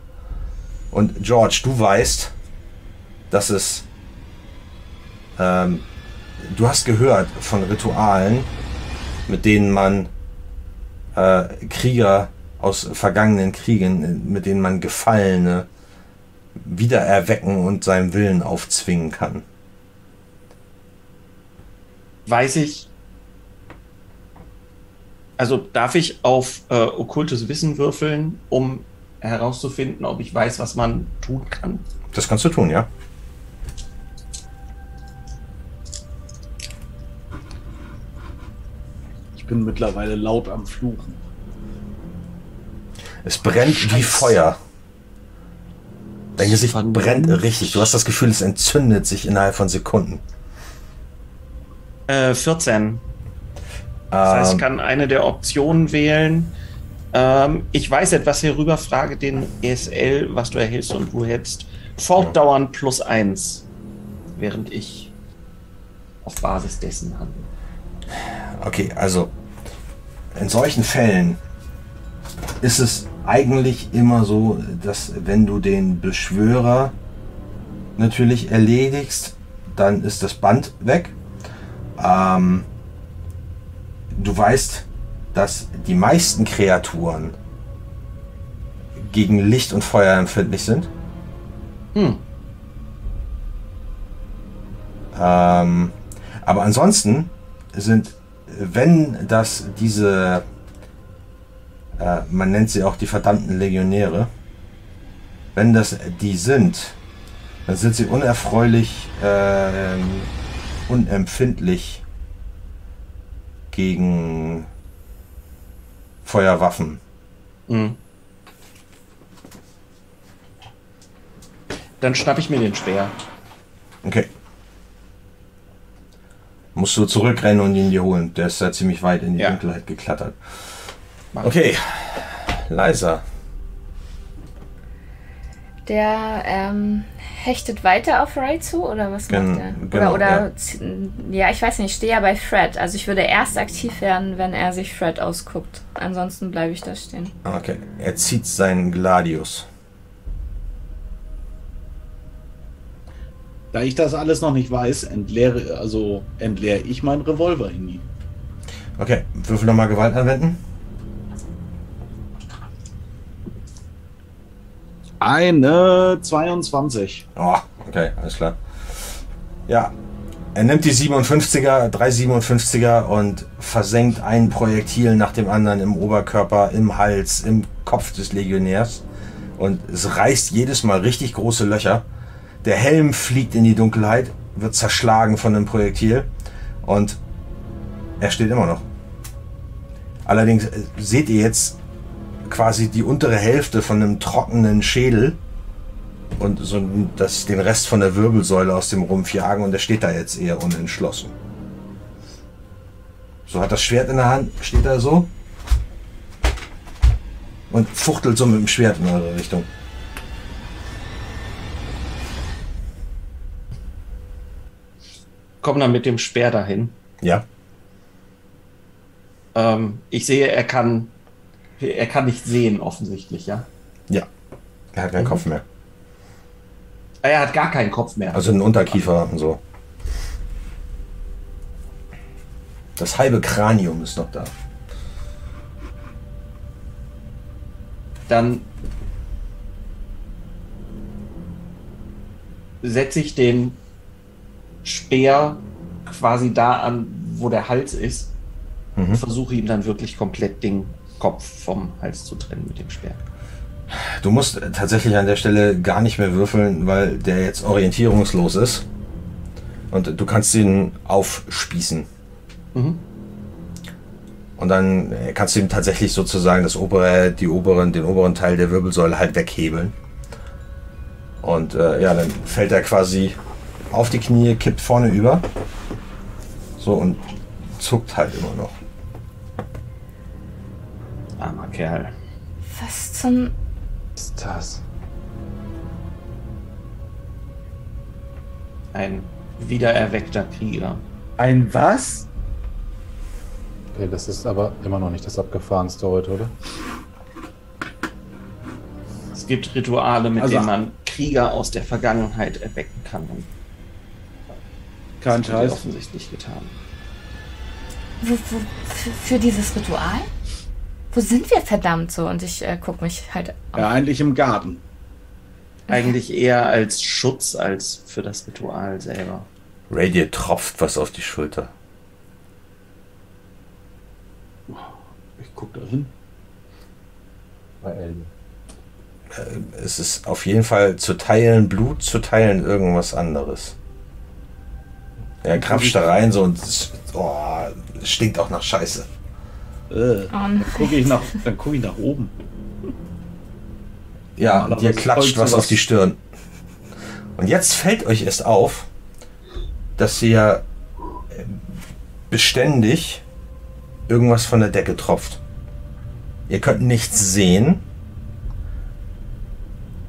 Und George, du weißt, dass es. Ähm, du hast gehört von Ritualen, mit denen man äh, Krieger aus vergangenen Kriegen, äh, mit denen man Gefallene wieder erwecken und seinem Willen aufzwingen kann. Weiß ich. Also darf ich auf äh, okkultes Wissen würfeln, um herauszufinden, ob ich weiß, was man tun kann? Das kannst du tun, ja? Ich bin mittlerweile laut am Fluchen. Es brennt wie Feuer. Dein Gesicht Vernunft. brennt richtig. Du hast das Gefühl, es entzündet sich innerhalb von Sekunden. Äh, 14. Das heißt, ich Ähm, kann eine der Optionen wählen. Ähm, ich weiß etwas hierüber, frage den ESL, was du erhältst und du hättest fortdauernd plus eins, während ich auf Basis dessen handle. Okay, also in solchen Fällen ist es eigentlich immer so, dass wenn du den Beschwörer natürlich erledigst, dann ist das Band weg. Ähm, du weißt, dass die meisten Kreaturen gegen Licht und Feuer empfindlich sind. Hm. Ähm, aber ansonsten sind, wenn das diese, äh, man nennt sie auch die verdammten Legionäre, wenn das die sind, dann sind sie unerfreulich ähm, unempfindlich gegen Feuerwaffen. Hm. Dann schnapp ich mir den Speer. Okay. Musst du zurückrennen und ihn dir holen. Der ist ja ziemlich weit in die Ja. Dunkelheit geklettert. Ich. Okay. Leiser. Der ähm, hechtet weiter auf Ray zu oder was Gen- macht er? genau, oder oder ja. ja. ich weiß nicht, ich stehe ja bei Fred. Also ich würde erst aktiv werden, wenn er sich Fred ausguckt. Ansonsten bleibe ich da stehen. Okay. Er zieht seinen Gladius. Da ich das alles noch nicht weiß, entleere, also entleere ich meinen Revolver in ihn. Okay, würfel nochmal Gewalt anwenden. Eine 22. Oh, okay, alles klar. Ja, er nimmt die 57er, drei 57er und versenkt ein Projektil nach dem anderen im Oberkörper, im Hals, im Kopf des Legionärs. Und es reißt jedes Mal richtig große Löcher. Der Helm fliegt in die Dunkelheit, wird zerschlagen von dem Projektil und er steht immer noch. Allerdings äh, seht ihr jetzt quasi die untere Hälfte von einem trockenen Schädel und so das, den Rest von der Wirbelsäule aus dem Rumpf jagen und er steht da jetzt eher unentschlossen. So hat das Schwert in der Hand, steht da so und fuchtelt so mit dem Schwert in eure Richtung. Komm dann mit dem Speer dahin. Ja, Ähm, ich sehe, er kann, er kann nicht sehen, offensichtlich, ja. ja. Er hat keinen Kopf mehr. Er hat gar keinen Kopf mehr. Also einen Unterkiefer und so. Das halbe Kranium ist noch da. Dann setze ich den Speer quasi da an, wo der Hals ist. Mhm. Und versuche ihm dann wirklich komplett den Kopf vom Hals zu trennen mit dem Speer. Du musst tatsächlich an der Stelle gar nicht mehr würfeln, weil der jetzt orientierungslos ist. Und du kannst ihn aufspießen. Mhm. Und dann kannst du ihm tatsächlich sozusagen das obere, die oberen, den oberen Teil der Wirbelsäule halt weghebeln. Und äh, ja, dann fällt er quasi auf die Knie, kippt vorne über. So und zuckt halt immer noch. Armer Kerl. Was zum. Was ist das? Ein wiedererweckter Krieger. Ein was? Okay, das ist aber immer noch nicht das abgefahrenste heute, oder? Es gibt Rituale, mit Also- denen man Krieger aus der Vergangenheit erwecken kann. Und Kein das Scheiß. offensichtlich getan. Wo, für, für dieses Ritual? Wo sind wir verdammt so? Und ich äh, guck mich halt. Ja, eigentlich im Garten. Eigentlich eher als Schutz als für das Ritual selber. Ray, dir tropft was auf die Schulter. Ich guck da hin. Bei Elden. Es ist auf jeden Fall zu teilen Blut, zu teilen irgendwas anderes. Er krapscht da rein so und es, oh, es stinkt auch nach Scheiße. Äh, Oh nein. guck ich nach, dann gucke ich nach oben. Ja, Normalerweise dir klatscht was sowas- auf die Stirn. Und jetzt fällt euch erst auf, dass ihr äh, beständig irgendwas von der Decke tropft. Ihr könnt nichts sehen.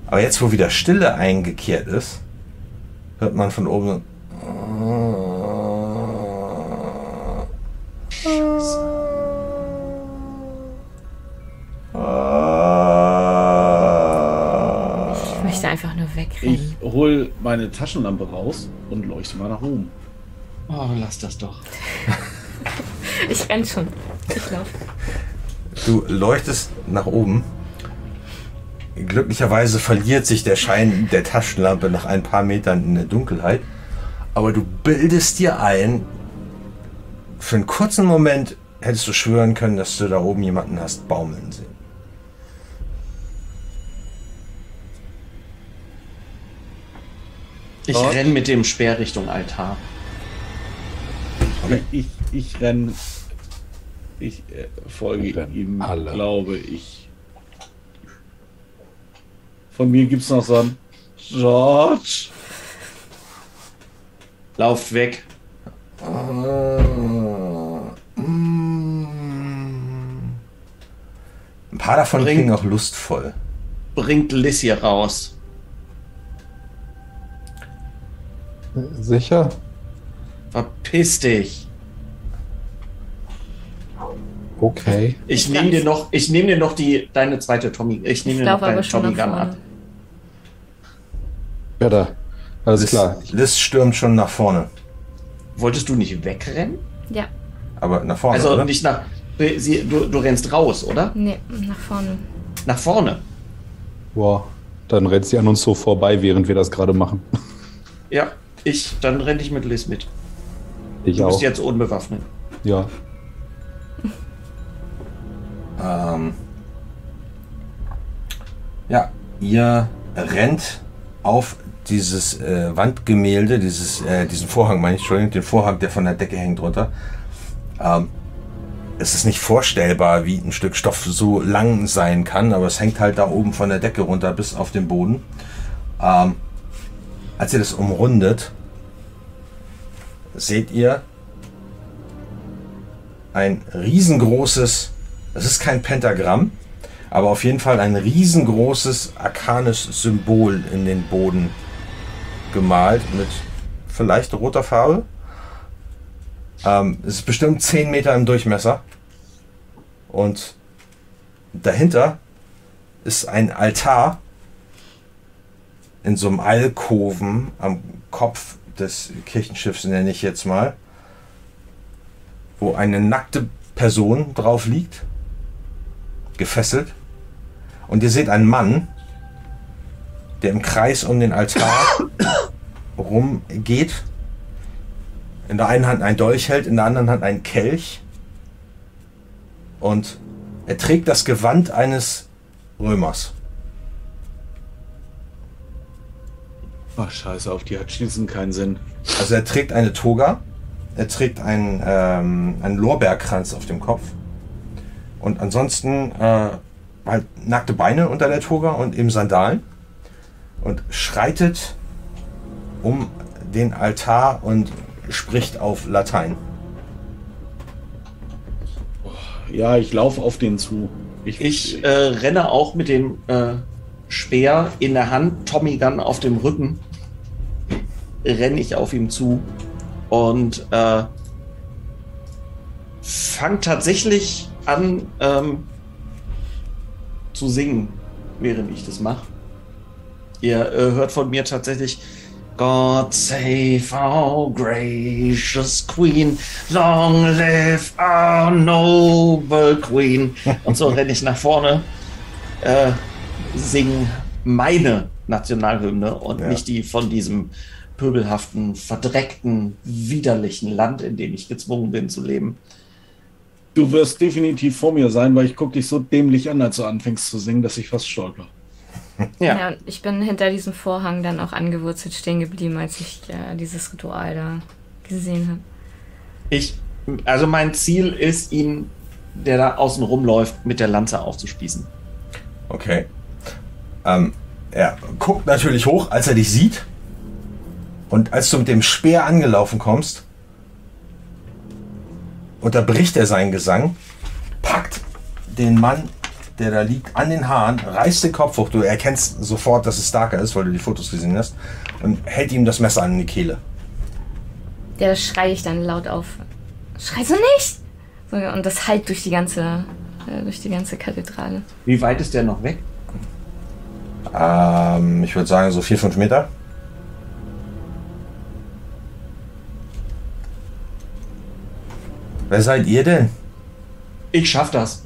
Aber jetzt, wo wieder Stille eingekehrt ist, hört man von oben. Ich wegrennen. hol meine Taschenlampe raus und leuchte mal nach oben. Oh, lass das doch. Ich renn schon. Ich laufe. Du leuchtest nach oben. Glücklicherweise verliert sich der Schein der Taschenlampe nach ein paar Metern in der Dunkelheit. Aber du bildest dir ein, für einen kurzen Moment hättest du schwören können, dass du da oben jemanden hast baumeln sehen. Ich Oh. renn mit dem Speer Richtung Altar. Okay. Ich, ich renn. Ich äh, folge ihm, alle. glaube ich. Von mir gibt's noch so ein George. Lauft weg. Ein paar davon Bringt- klingen auch lustvoll. Bringt Liz hier raus. Sicher? Verpiss dich. Okay. Ich nehme dir noch, ich nehme dir noch die, deine zweite Tommy. Ich nehme dir noch deine aber schon Tommy Gun ab. Ja, da. Alles Liz, klar. Liz stürmt schon nach vorne. Wolltest du nicht wegrennen? Ja, Aber nach vorne, Also oder? nicht nach. Sie, du, du rennst raus, oder? nee, nach vorne. Nach vorne. Boah, dann rennt sie an uns so vorbei, während wir das gerade machen. Ja, ich. Dann renne ich mit Liz mit. Ich Du bist auch. jetzt unbewaffnet. Ja. Ähm, ja, ihr rennt auf dieses äh, Wandgemälde, dieses, äh, diesen Vorhang, meine ich, Entschuldigung, den Vorhang, der von der Decke hängt runter. Ähm, es ist nicht vorstellbar, wie ein Stück Stoff so lang sein kann, aber es hängt halt da oben von der Decke runter bis auf den Boden. Ähm, als ihr das umrundet, seht ihr ein riesengroßes, es ist kein Pentagramm, aber auf jeden Fall ein riesengroßes arkanes Symbol in den Boden gemalt mit vielleicht roter Farbe. Ähm, es ist bestimmt 10 Meter im Durchmesser. Und dahinter ist ein Altar in so einem Alkoven am Kopf des Kirchenschiffs, nenne ich jetzt mal, wo eine nackte Person drauf liegt, gefesselt. Und ihr seht einen Mann, der im Kreis um den Altar rumgeht. In der einen Hand ein Dolch hält, in der anderen Hand einen Kelch. Und er trägt das Gewand eines Römers. Ach, scheiße, auf die hat schließend keinen Sinn. Also er trägt eine Toga, er trägt einen, ähm, einen Lorbeerkranz auf dem Kopf und ansonsten äh, halt nackte Beine unter der Toga und eben Sandalen und schreitet um den Altar und spricht auf Latein. Ja, ich laufe auf den zu. Ich, Ich äh, renne auch mit dem äh, Speer in der Hand, Tommy Gun auf dem Rücken. Renne ich auf ihm zu und äh, fang tatsächlich an ähm, zu singen, während ich das mache. Ihr äh, hört von mir tatsächlich God save our gracious Queen, long live our noble Queen. Und so renne ich nach vorne, äh, sing meine Nationalhymne und Ja. nicht die von diesem pöbelhaften, verdreckten, widerlichen Land, in dem ich gezwungen bin zu leben. du wirst definitiv vor mir sein, weil ich gucke dich so dämlich an, als du anfängst zu singen, dass ich fast stolper. Ja. Ja, ich bin hinter diesem Vorhang dann auch angewurzelt stehen geblieben, als ich äh, dieses Ritual da gesehen habe. Ich, also mein Ziel ist, ihn, der da außen rumläuft, mit der Lanze aufzuspießen. Okay. Ähm, er guckt natürlich hoch, als er dich sieht. Und als du mit dem Speer angelaufen kommst, unterbricht er seinen Gesang, packt den Mann, der da liegt, an den Haaren, reißt den Kopf hoch. Du erkennst sofort, dass es Starker ist, weil du die Fotos gesehen hast, und hält ihm das Messer an die Kehle. Ja, das schreie ich dann laut auf. Schrei so nicht! Und das halt durch die ganze, äh, durch die ganze Kathedrale. Wie weit ist der noch weg? Ähm, ich würde sagen, so 4, 5 Meter. Wer seid ihr denn? Ich schaff das.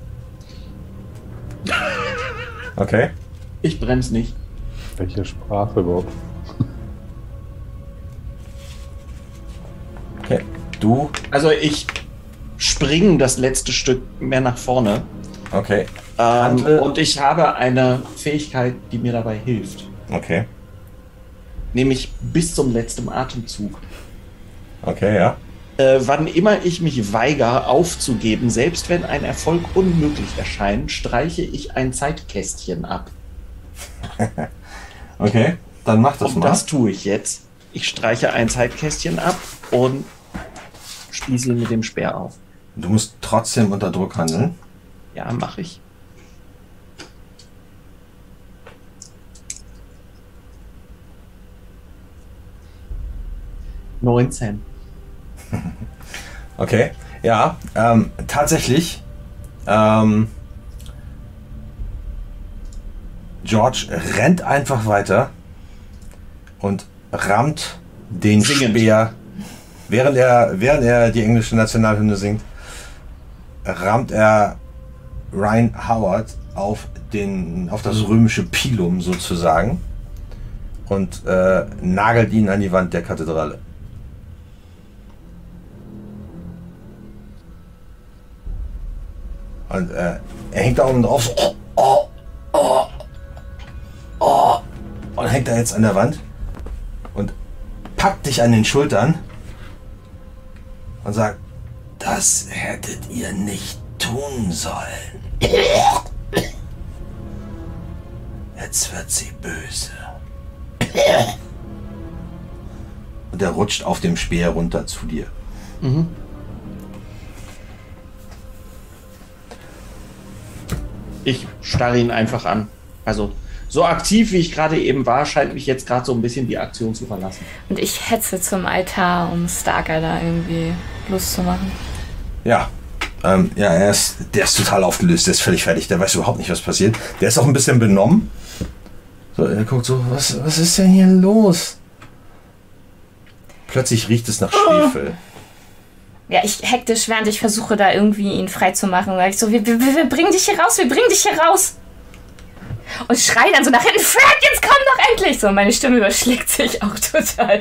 Okay. Ich bremse nicht. Welche Sprache überhaupt? Okay. Du, Also ich springe das letzte Stück mehr nach vorne. okay. Ähm, und ich habe eine Fähigkeit, die mir dabei hilft. Okay. Nämlich bis zum letzten Atemzug. Okay, ja. Äh, wann immer ich mich weigere aufzugeben, selbst wenn ein Erfolg unmöglich erscheint, streiche ich ein Zeitkästchen ab. Okay. Dann mach das Und mal. das tue ich jetzt. Ich streiche ein Zeitkästchen ab und spieße ihn mit dem Speer auf. Du musst trotzdem unter Druck handeln. Ja, mache ich. Neunzehn. Okay. Ja, ähm, tatsächlich. Ähm, George rennt einfach weiter und rammt den Singend. Speer, während er, während er die englische Nationalhymne singt, rammt er Ryan Howard auf, den, auf das römische Pilum sozusagen und äh, nagelt ihn an die Wand der Kathedrale. Und äh, er hängt da oben drauf. so, Oh, oh, oh, oh, und hängt da jetzt an der Wand und packt dich an den Schultern und sagt, das hättet ihr nicht tun sollen. Jetzt wird sie böse. Und er rutscht auf dem Speer runter zu dir. Ich starre ihn einfach an. Also, so aktiv wie ich gerade eben war, scheint mich jetzt gerade so ein bisschen die Aktion zu verlassen. Und ich hetze zum Altar, um Starker da irgendwie Lust zu machen. Ja. Ähm, ja, er ist, der ist total aufgelöst, der ist völlig fertig, der weiß überhaupt nicht, was passiert. Der ist auch ein bisschen benommen. So, er guckt so, was, was ist denn hier los? Plötzlich riecht es nach Schwefel. Ja, ich hektisch, während ich versuche, da irgendwie ihn frei zu machen, sag ich so, wir, wir, wir bringen dich hier raus, wir bringen dich hier raus. Und schrei dann so nach hinten, Fred, jetzt komm doch endlich! So, meine Stimme überschlägt sich auch total.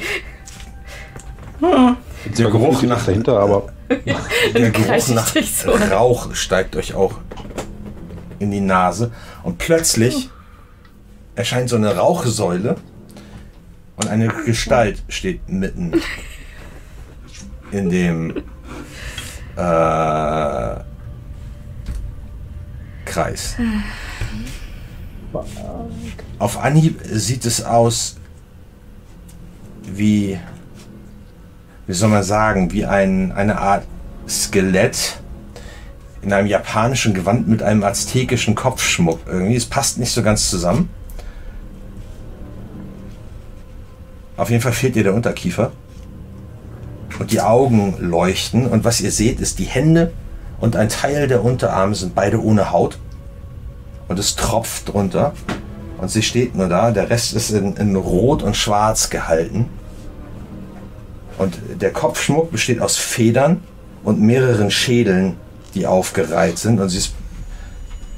Der Geruch nach dahinter, aber Der Geruch nach so. Rauch steigt euch auch in die Nase. Und plötzlich erscheint so eine Rauchsäule und eine Gestalt steht mitten in dem äh, Kreis. Auf Anhieb sieht es aus wie, wie soll man sagen, wie ein, eine Art Skelett in einem japanischen Gewand mit einem aztekischen Kopfschmuck. Irgendwie, es passt nicht so ganz zusammen. Auf jeden Fall fehlt ihr der Unterkiefer. Und die Augen leuchten. Und was ihr seht, ist die Hände und ein Teil der Unterarme sind beide ohne Haut. Und es tropft drunter. Und sie steht nur da. Der Rest ist in, in Rot und Schwarz gehalten. Und der Kopfschmuck besteht aus Federn und mehreren Schädeln, die aufgereiht sind. Und sie ist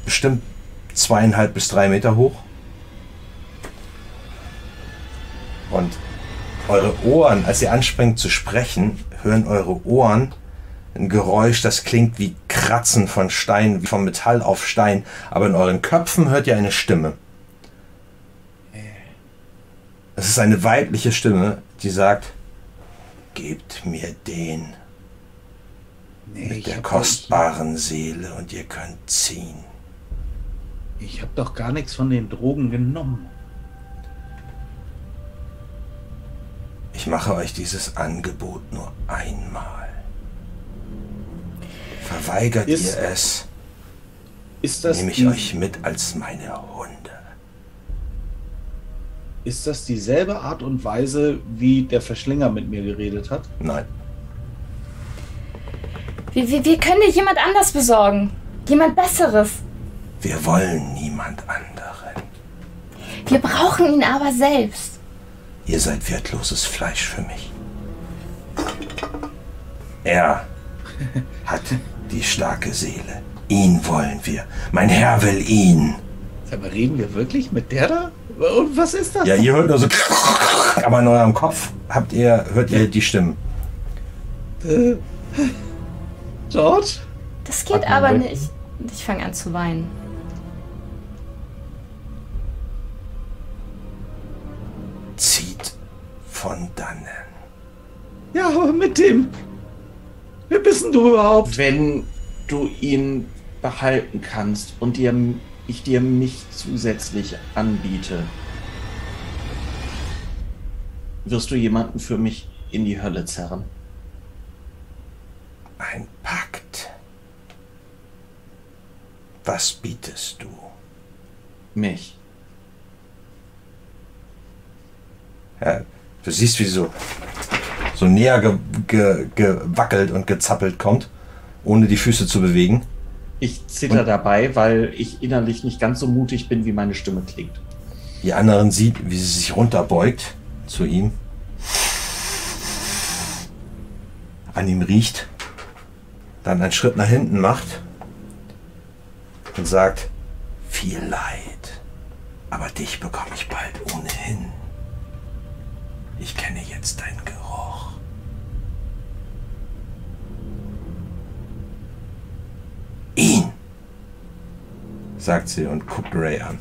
bestimmt zweieinhalb bis drei Meter hoch. Und eure Ohren, als ihr anspringt zu sprechen, hören eure Ohren ein Geräusch, das klingt wie Kratzen von Stein, wie vom Metall auf Stein. Aber in euren Köpfen hört ihr eine Stimme. Es ist eine weibliche Stimme, die sagt, gebt mir den Nee, mit der kostbaren Seele und ihr könnt ziehen. Ich habe doch gar nichts von den Drogen genommen. Ich mache euch dieses Angebot nur einmal. Verweigert Ist- ihr es, Ist das, nehme ich die, euch mit als meine Hunde. ist das dieselbe Art und Weise, wie der Verschlinger mit mir geredet hat? Nein, Wir, wir, wir können dir jemand anders besorgen. Jemand Besseres. wir wollen niemand anderen. Wir brauchen ihn aber selbst. Ihr seid wertloses Fleisch für mich. Er hat die starke Seele. Ihn wollen wir. Mein Herr will ihn. Sag mal, reden wir wirklich mit der da? Und was ist das? Ja, ihr hört nur so, aber in eurem Kopf habt ihr, hört ihr die Stimmen. Äh, George? Das geht aber weg. nicht. Und ich fange an zu weinen. Von dannen. Ja, aber mit dem. Wer bist denn du überhaupt? Wenn du ihn behalten kannst und dir, ich dir mich zusätzlich anbiete, wirst du jemanden für mich in die Hölle zerren. Ein Pakt. Was bietest du? Mich. Ja, Du siehst, wie sie so, so näher ge, ge, gewackelt und gezappelt kommt, ohne die Füße zu bewegen. Ich zitter und dabei, weil ich innerlich nicht ganz so mutig bin, wie meine Stimme klingt. Die anderen sieht, wie sie sich runterbeugt zu ihm, an ihm riecht, dann einen Schritt nach hinten macht und sagt, viel Leid, aber dich bekomme ich bald ohnehin. Ich kenne jetzt deinen Geruch. Ihn, sagt sie und guckt Ray an.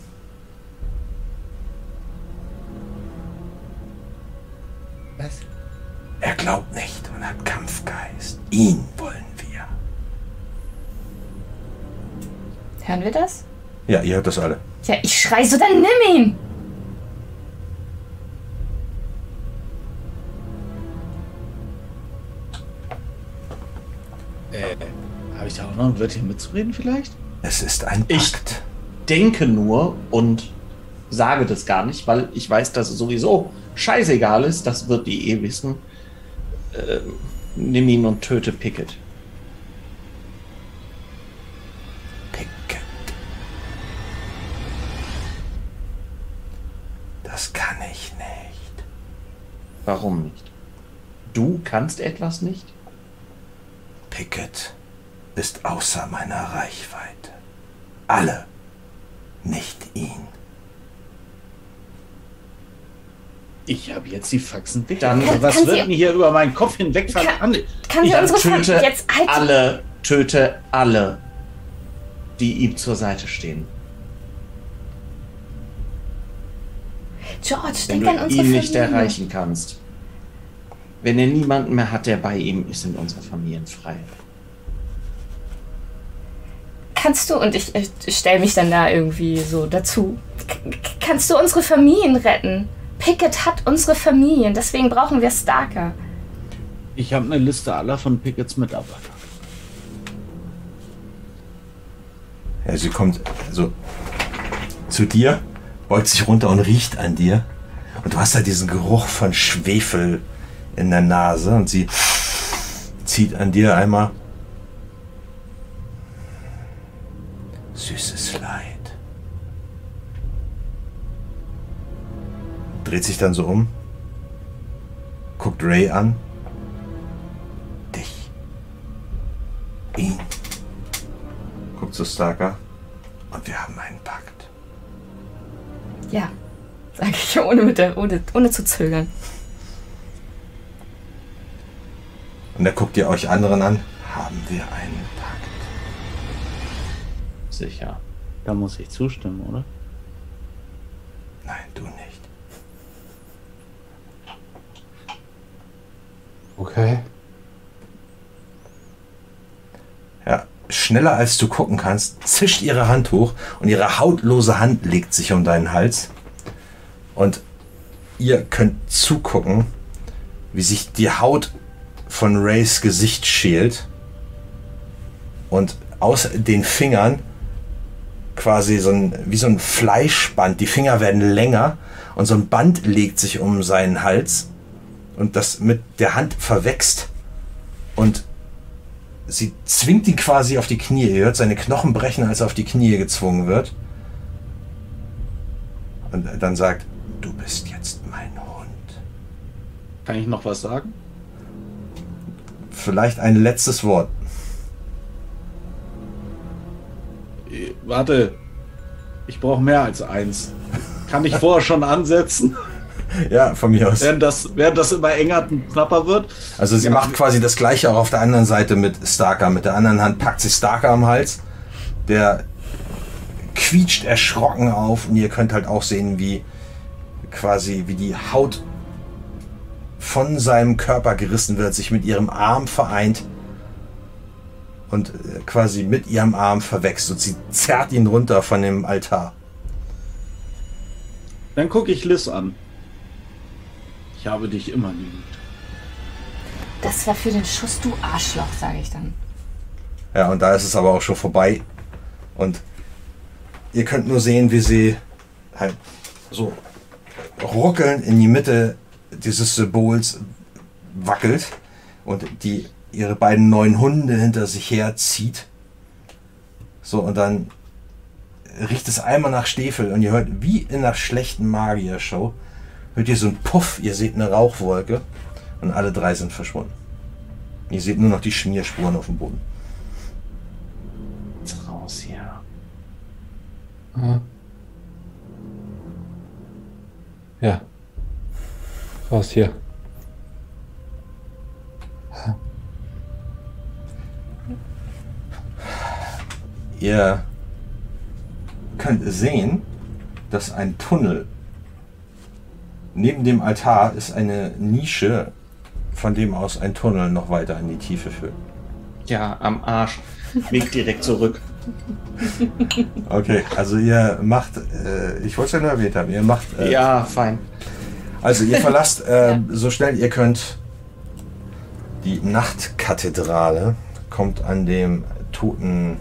Was? Er glaubt nicht und hat Kampfgeist. Ihn wollen wir. Hören wir das? Ja, ihr hört das alle. Ja, ich schrei so, dann nimm ihn! Äh, habe ich da auch noch ein Wörtchen mitzureden vielleicht? Es ist ein Ich- Pakt. Denke nur und sage das gar nicht, weil ich weiß, dass es sowieso scheißegal ist. Das wird die eh wissen. Ähm, nimm ihn und töte Pickett. Picket. Das kann ich nicht. Warum nicht? Du kannst etwas nicht? Pickett ist außer meiner Reichweite. Alle, nicht ihn. Ich habe jetzt die Faxen dick. Dann- Aber was Kann wird denn hier über meinen Kopf hinweg Kann- verhandelt? Kann Dann unsere töte jetzt halt. alle, töte alle, die ihm zur Seite stehen. George, Wenn denk du an unsere ihn nicht erreichen kannst. Wenn er niemanden mehr hat, der bei ihm ist, sind unsere Familien frei. Kannst du, und ich, ich stelle mich dann da irgendwie so dazu, kannst du unsere Familien retten? Pickett hat unsere Familien, deswegen brauchen wir Starker. Ich habe eine Liste aller von Pickets Mitarbeitern. Ja, sie kommt also zu dir, beugt sich runter und riecht an dir. Und du hast halt diesen Geruch von Schwefel in der Nase und sie zieht an dir einmal süßes Leid. Dreht sich dann so um, guckt Ray an, dich, ihn, guckt zu Starker und wir haben einen Pakt. Ja, sage ich ohne, der, ohne, ohne zu zögern. Und er guckt ihr euch anderen an. Haben wir einen Pakt? Sicher. Da muss ich zustimmen, oder? Nein, du nicht. Okay. Ja, schneller als du gucken kannst, zischt ihre Hand hoch und ihre hautlose Hand legt sich um deinen Hals. Und ihr könnt zugucken, wie sich die Haut von Rays Gesicht schält und aus den Fingern quasi so ein, wie so ein Fleischband. Die Finger werden länger und so ein Band legt sich um seinen Hals und das mit der Hand verwächst und sie zwingt ihn quasi auf die Knie. Ihr hört seine Knochen brechen, als er auf die Knie gezwungen wird. Und dann sagt, du bist jetzt mein Hund. Kann ich noch was sagen? Vielleicht ein letztes Wort. Äh, Warte. Ich brauche mehr als eins. Kann ich vorher schon ansetzen, Ja, von mir aus. während das, während das immer enger und knapper wird? Also sie macht quasi das gleiche auch auf der anderen Seite mit Starker. Mit der anderen Hand packt sie Starker am Hals. Der quietscht erschrocken auf und ihr könnt halt auch sehen, wie quasi wie die Haut von seinem Körper gerissen wird, sich mit ihrem Arm vereint und äh, quasi mit ihrem Arm verwächst und sie zerrt ihn runter von dem Altar. Dann gucke ich Liz an. Ich habe dich immer geliebt. Das war für den Schuss, du Arschloch, sage ich dann. Ja, und da ist es aber auch schon vorbei. Und ihr könnt nur sehen, wie sie halt so ruckelnd in die Mitte dieses Symbols wackelt und die ihre beiden neuen Hunde hinter sich herzieht. So, und dann riecht es einmal nach Stiefel und ihr hört, wie in einer schlechten Magier-Show, hört ihr so einen Puff, ihr seht eine Rauchwolke und alle drei sind verschwunden. Ihr seht nur noch die Schmierspuren auf dem Boden. Jetzt raus hier. Ja. Raus hier. Ihr könnt sehen, dass ein Tunnel neben dem Altar ist eine Nische, von dem aus ein Tunnel noch weiter in die Tiefe führt. Ja, am Arsch. Weg direkt zurück. Okay, also ihr macht, äh, ich wollte es ja nur erwähnt haben, ihr macht, äh, Ja, fein. Also ihr verlasst äh, so schnell ihr könnt die Nachtkathedrale, kommt an dem toten,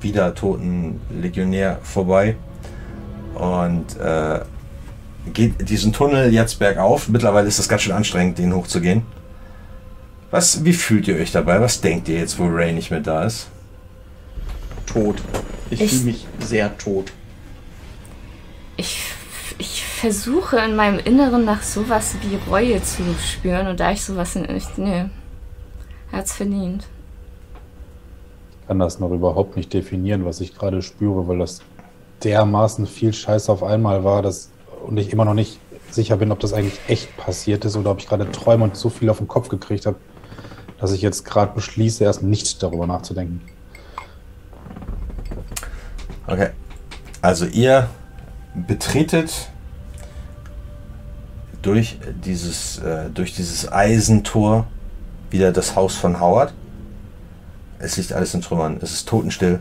wieder toten Legionär vorbei und äh, geht diesen Tunnel jetzt bergauf. Mittlerweile ist es ganz schön anstrengend, den hochzugehen. Was, wie fühlt ihr euch dabei? Was denkt ihr jetzt, wo Ray nicht mehr da ist? Tot. Ich, Ich- fühle mich sehr tot. Ich, ich versuche in meinem Inneren nach sowas wie Reue zu spüren und da ich sowas nicht. Nee. Er hat's verdient. Ich kann das noch überhaupt nicht definieren, was ich gerade spüre, weil das dermaßen viel Scheiß auf einmal war, dass und ich immer noch nicht sicher bin, ob das eigentlich echt passiert ist oder ob ich gerade träume und so viel auf den Kopf gekriegt habe, dass ich jetzt gerade beschließe, erst nicht darüber nachzudenken. Okay. Also ihr betretet durch dieses, äh, durch dieses Eisentor wieder das Haus von Howard. Es liegt alles in Trümmern. Es ist totenstill.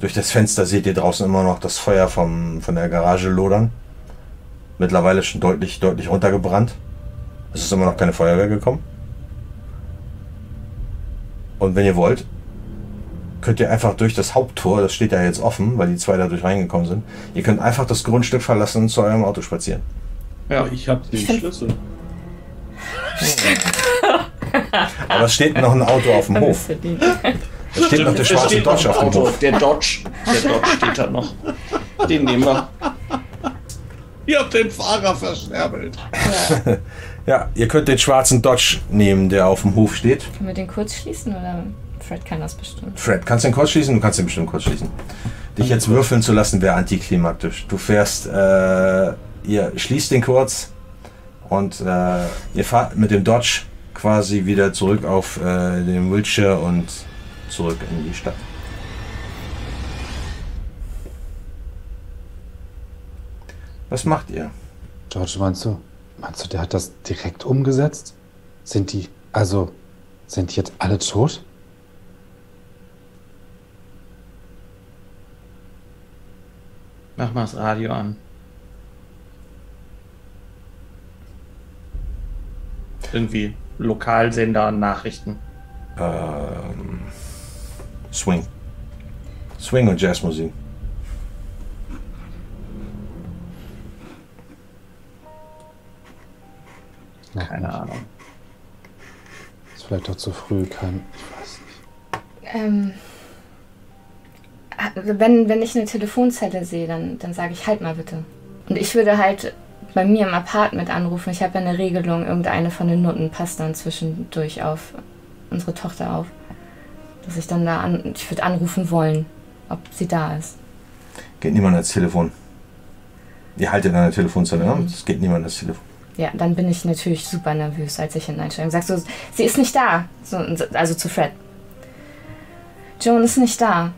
Durch das Fenster seht ihr draußen immer noch das Feuer vom, von der Garage lodern. Mittlerweile schon deutlich, deutlich runtergebrannt. Es ist immer noch keine Feuerwehr gekommen. Und wenn ihr wollt, könnt ihr einfach durch das Haupttor, das steht ja jetzt offen, weil die zwei dadurch reingekommen sind, ihr könnt einfach das Grundstück verlassen und zu eurem Auto spazieren. Ja, Ich habe den Schlüssel. Aber es steht noch ein Auto auf dem Hof. Es steht noch der schwarze steht Dodge auf dem Auto. Hof. Der Dodge. Der Dodge steht da noch. Den nehmen wir. Ihr habt den Fahrer verscherbelt. Ja, ihr könnt den schwarzen Dodge nehmen, der auf dem Hof steht. Können wir den kurz schließen oder Fred kann das bestimmt? Fred, kannst du den kurz schließen? Du kannst den bestimmt kurz schließen. Dich jetzt würfeln zu lassen, wäre antiklimaktisch. Du fährst, äh, ihr schließt den kurz und äh, ihr fahrt mit dem Dodge quasi wieder zurück auf äh, den Wiltshire und zurück in die Stadt. Was macht ihr? George, meinst du, meinst du, der hat das direkt umgesetzt? Sind die, also, sind die jetzt alle tot? Mach mal das Radio an. Irgendwie Lokalsender, Nachrichten. Ähm, Swing. Swing und Jazzmusik. Noch Keine nicht. Ahnung. Ist vielleicht doch zu früh, kein, ich weiß nicht. Ähm, wenn, wenn ich eine Telefonzelle sehe, dann, dann sage ich halt mal bitte. Und ich würde halt bei mir im Apartment anrufen. Ich habe ja eine Regelung, irgendeine von den Nutten passt dann zwischendurch auf unsere Tochter auf. Dass ich dann da an, ich würde anrufen wollen, ob sie da ist. Geht niemand ans Telefon. Ihr haltet an der Telefonzelle, ne? Es geht niemand ans Telefon. Ja, dann bin ich natürlich super nervös, als ich hinten einsteige. Sagst du, sie ist nicht da. So, also zu Fred. Joan ist nicht da.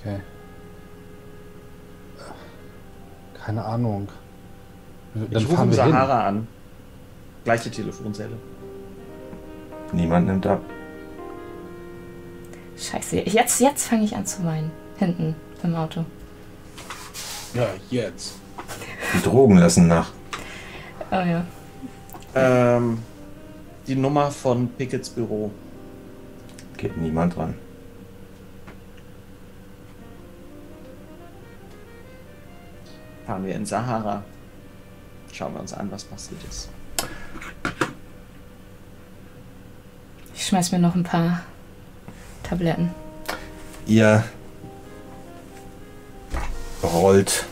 Okay. Keine Ahnung. Dann ich rufe im wir hin. Sahara an. Gleiche Telefonzelle. Niemand nimmt ab. Scheiße, jetzt, jetzt fange ich an zu weinen. Hinten im Auto. Ja, jetzt. Die Drogen lassen nach. Oh ja. Ähm, die Nummer von Pickets Büro. Geht niemand ran. Fahren wir in Sahara. Schauen wir uns an, was passiert ist. Ich schmeiß mir noch ein paar Tabletten. Ihr rollt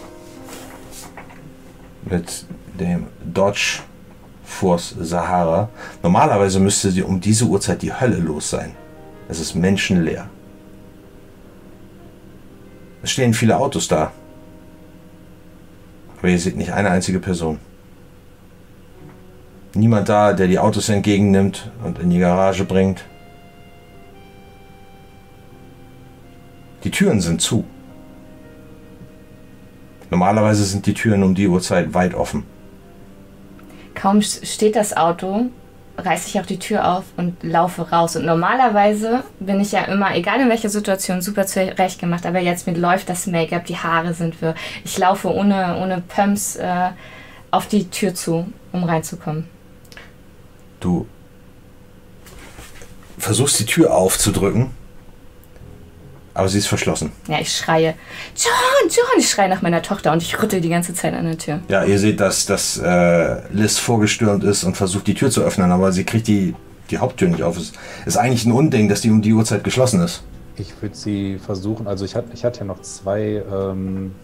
mit dem Dodge vors Sahara. Normalerweise müsste sie um diese Uhrzeit die Hölle los sein. Es ist menschenleer. Es stehen viele Autos da. Aber ihr seht nicht eine einzige Person. Niemand da, der die Autos entgegennimmt und in die Garage bringt. Die Türen sind zu. Normalerweise sind die Türen um die Uhrzeit weit offen. Kaum steht das Auto, reiße ich auch die Tür auf und laufe raus. Und normalerweise bin ich ja immer, egal in welcher Situation, super zurecht gemacht. Aber jetzt mit läuft das Make-up, die Haare sind wir. Ich laufe ohne, ohne Pumps äh, auf die Tür zu, um reinzukommen. Du versuchst die Tür aufzudrücken, aber sie ist verschlossen. Ja, ich schreie, John, John, ich schreie nach meiner Tochter und ich rüttel die ganze Zeit an der Tür. Ja, ihr seht, dass, dass äh, Liz vorgestürmt ist und versucht, die Tür zu öffnen, aber sie kriegt die, die Haupttür nicht auf. Es ist eigentlich ein Unding, dass die um die Uhrzeit geschlossen ist. Ich würde sie versuchen, also ich hatte, ich hatte ja noch zwei ähm,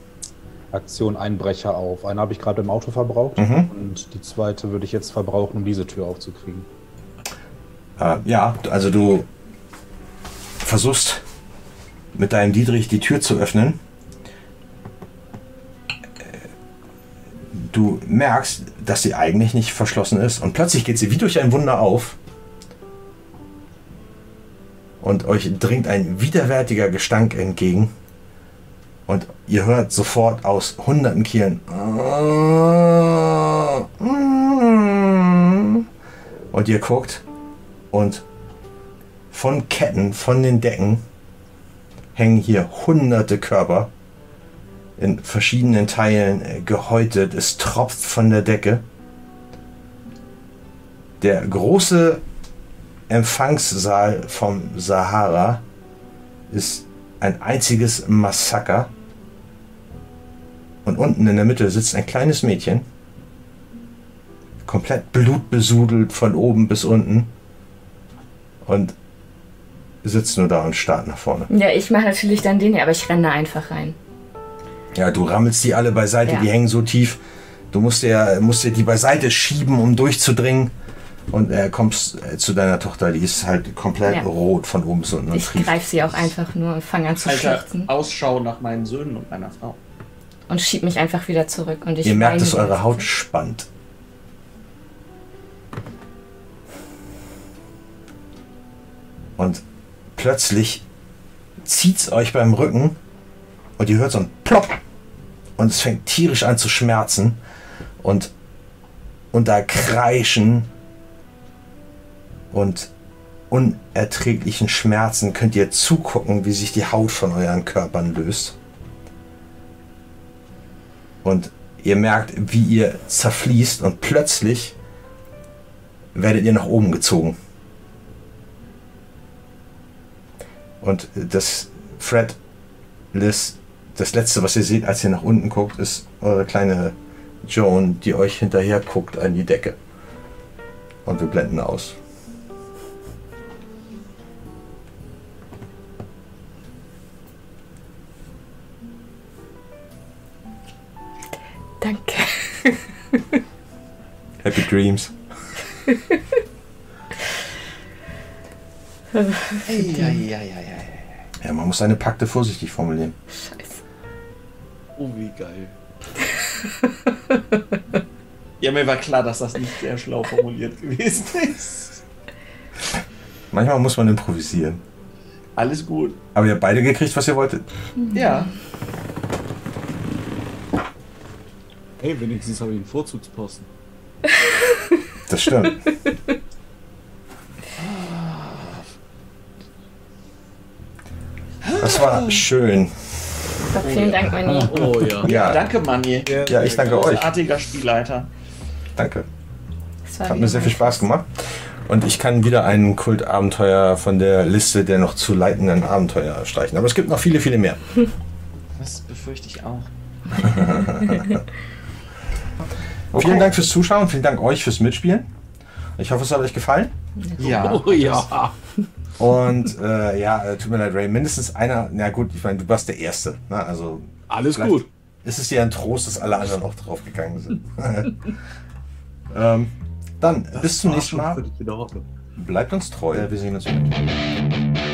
Aktionen Einbrecher auf. Eine habe ich gerade im Auto verbraucht Mhm. und die zweite würde ich jetzt verbrauchen, um diese Tür aufzukriegen. Äh, ja, also du versuchst mit deinem Dietrich die Tür zu öffnen. Du merkst, dass sie eigentlich nicht verschlossen ist und plötzlich geht sie wie durch ein Wunder auf. Und euch dringt ein widerwärtiger Gestank entgegen. Und ihr hört sofort aus hunderten Kielen. Und ihr guckt und von Ketten, von den Decken hängen hier hunderte Körper in verschiedenen Teilen äh, gehäutet. Es tropft von der Decke. Der große Empfangssaal vom Sahara ist ein einziges Massaker. Und unten in der Mitte sitzt ein kleines Mädchen. Komplett blutbesudelt von oben bis unten. Und sitzt nur da und starrt nach vorne. Ja, ich mache natürlich dann den hier, aber ich renne da einfach rein. Ja, du rammelst die alle beiseite, Ja. die hängen so tief. Du musst ja, musst ja die beiseite schieben, um durchzudringen. Und äh, kommst äh, zu deiner Tochter, die ist halt komplett Ja. rot von oben bis unten und Ich trieft. greife sie auch einfach nur und fange an zu schluchzen Ausschau nach meinen Söhnen und meiner Frau. und schieb mich einfach wieder zurück. Und ich Ihr merkt, dass eure Haut spannt. Und plötzlich zieht's euch beim Rücken und ihr hört so ein Plopp und es fängt tierisch an zu schmerzen und unter Kreischen und unerträglichen Schmerzen könnt ihr zugucken, wie sich die Haut von euren Körpern löst. Und ihr merkt, wie ihr zerfließt und plötzlich werdet ihr nach oben gezogen. Und das Fred, Liz, das letzte, was ihr seht, als ihr nach unten guckt, ist eure kleine Joan, die euch hinterher guckt an die Decke. Und wir blenden aus. Danke. Happy Dreams. Ja, man muss seine Pakte vorsichtig formulieren. Scheiße. Oh, wie geil. Ja, mir war klar, dass das nicht sehr schlau formuliert gewesen ist. Manchmal muss man improvisieren. Alles gut. Aber ihr habt beide gekriegt, was ihr wolltet. Ja. Hey, wenigstens habe ich einen Vorzugsposten. Das stimmt. Das war schön. So, vielen Dank, Manni. Oh ja. Ja, Danke, Manni. ja ich danke euch. Großartiger Spielleiter. Danke. Das war Hat mir sehr viel Spaß gemacht. Und ich kann wieder ein Kultabenteuer von der Liste der noch zu leitenden Abenteuer streichen. Aber es gibt noch viele, viele mehr. Das befürchte ich auch. Vielen Dank fürs Zuschauen, vielen Dank euch fürs Mitspielen. Ich hoffe, es hat euch gefallen. Ja. Oh ja. Und äh, ja, äh, tut mir leid, Ray, mindestens einer, na gut, ich meine, du warst der Erste. Ne? Also Alles gut. ist es dir ein Trost, dass alle anderen auch drauf gegangen sind. ähm, Dann bis zum nächsten Mal. Bleibt uns treu. wir sehen uns wieder.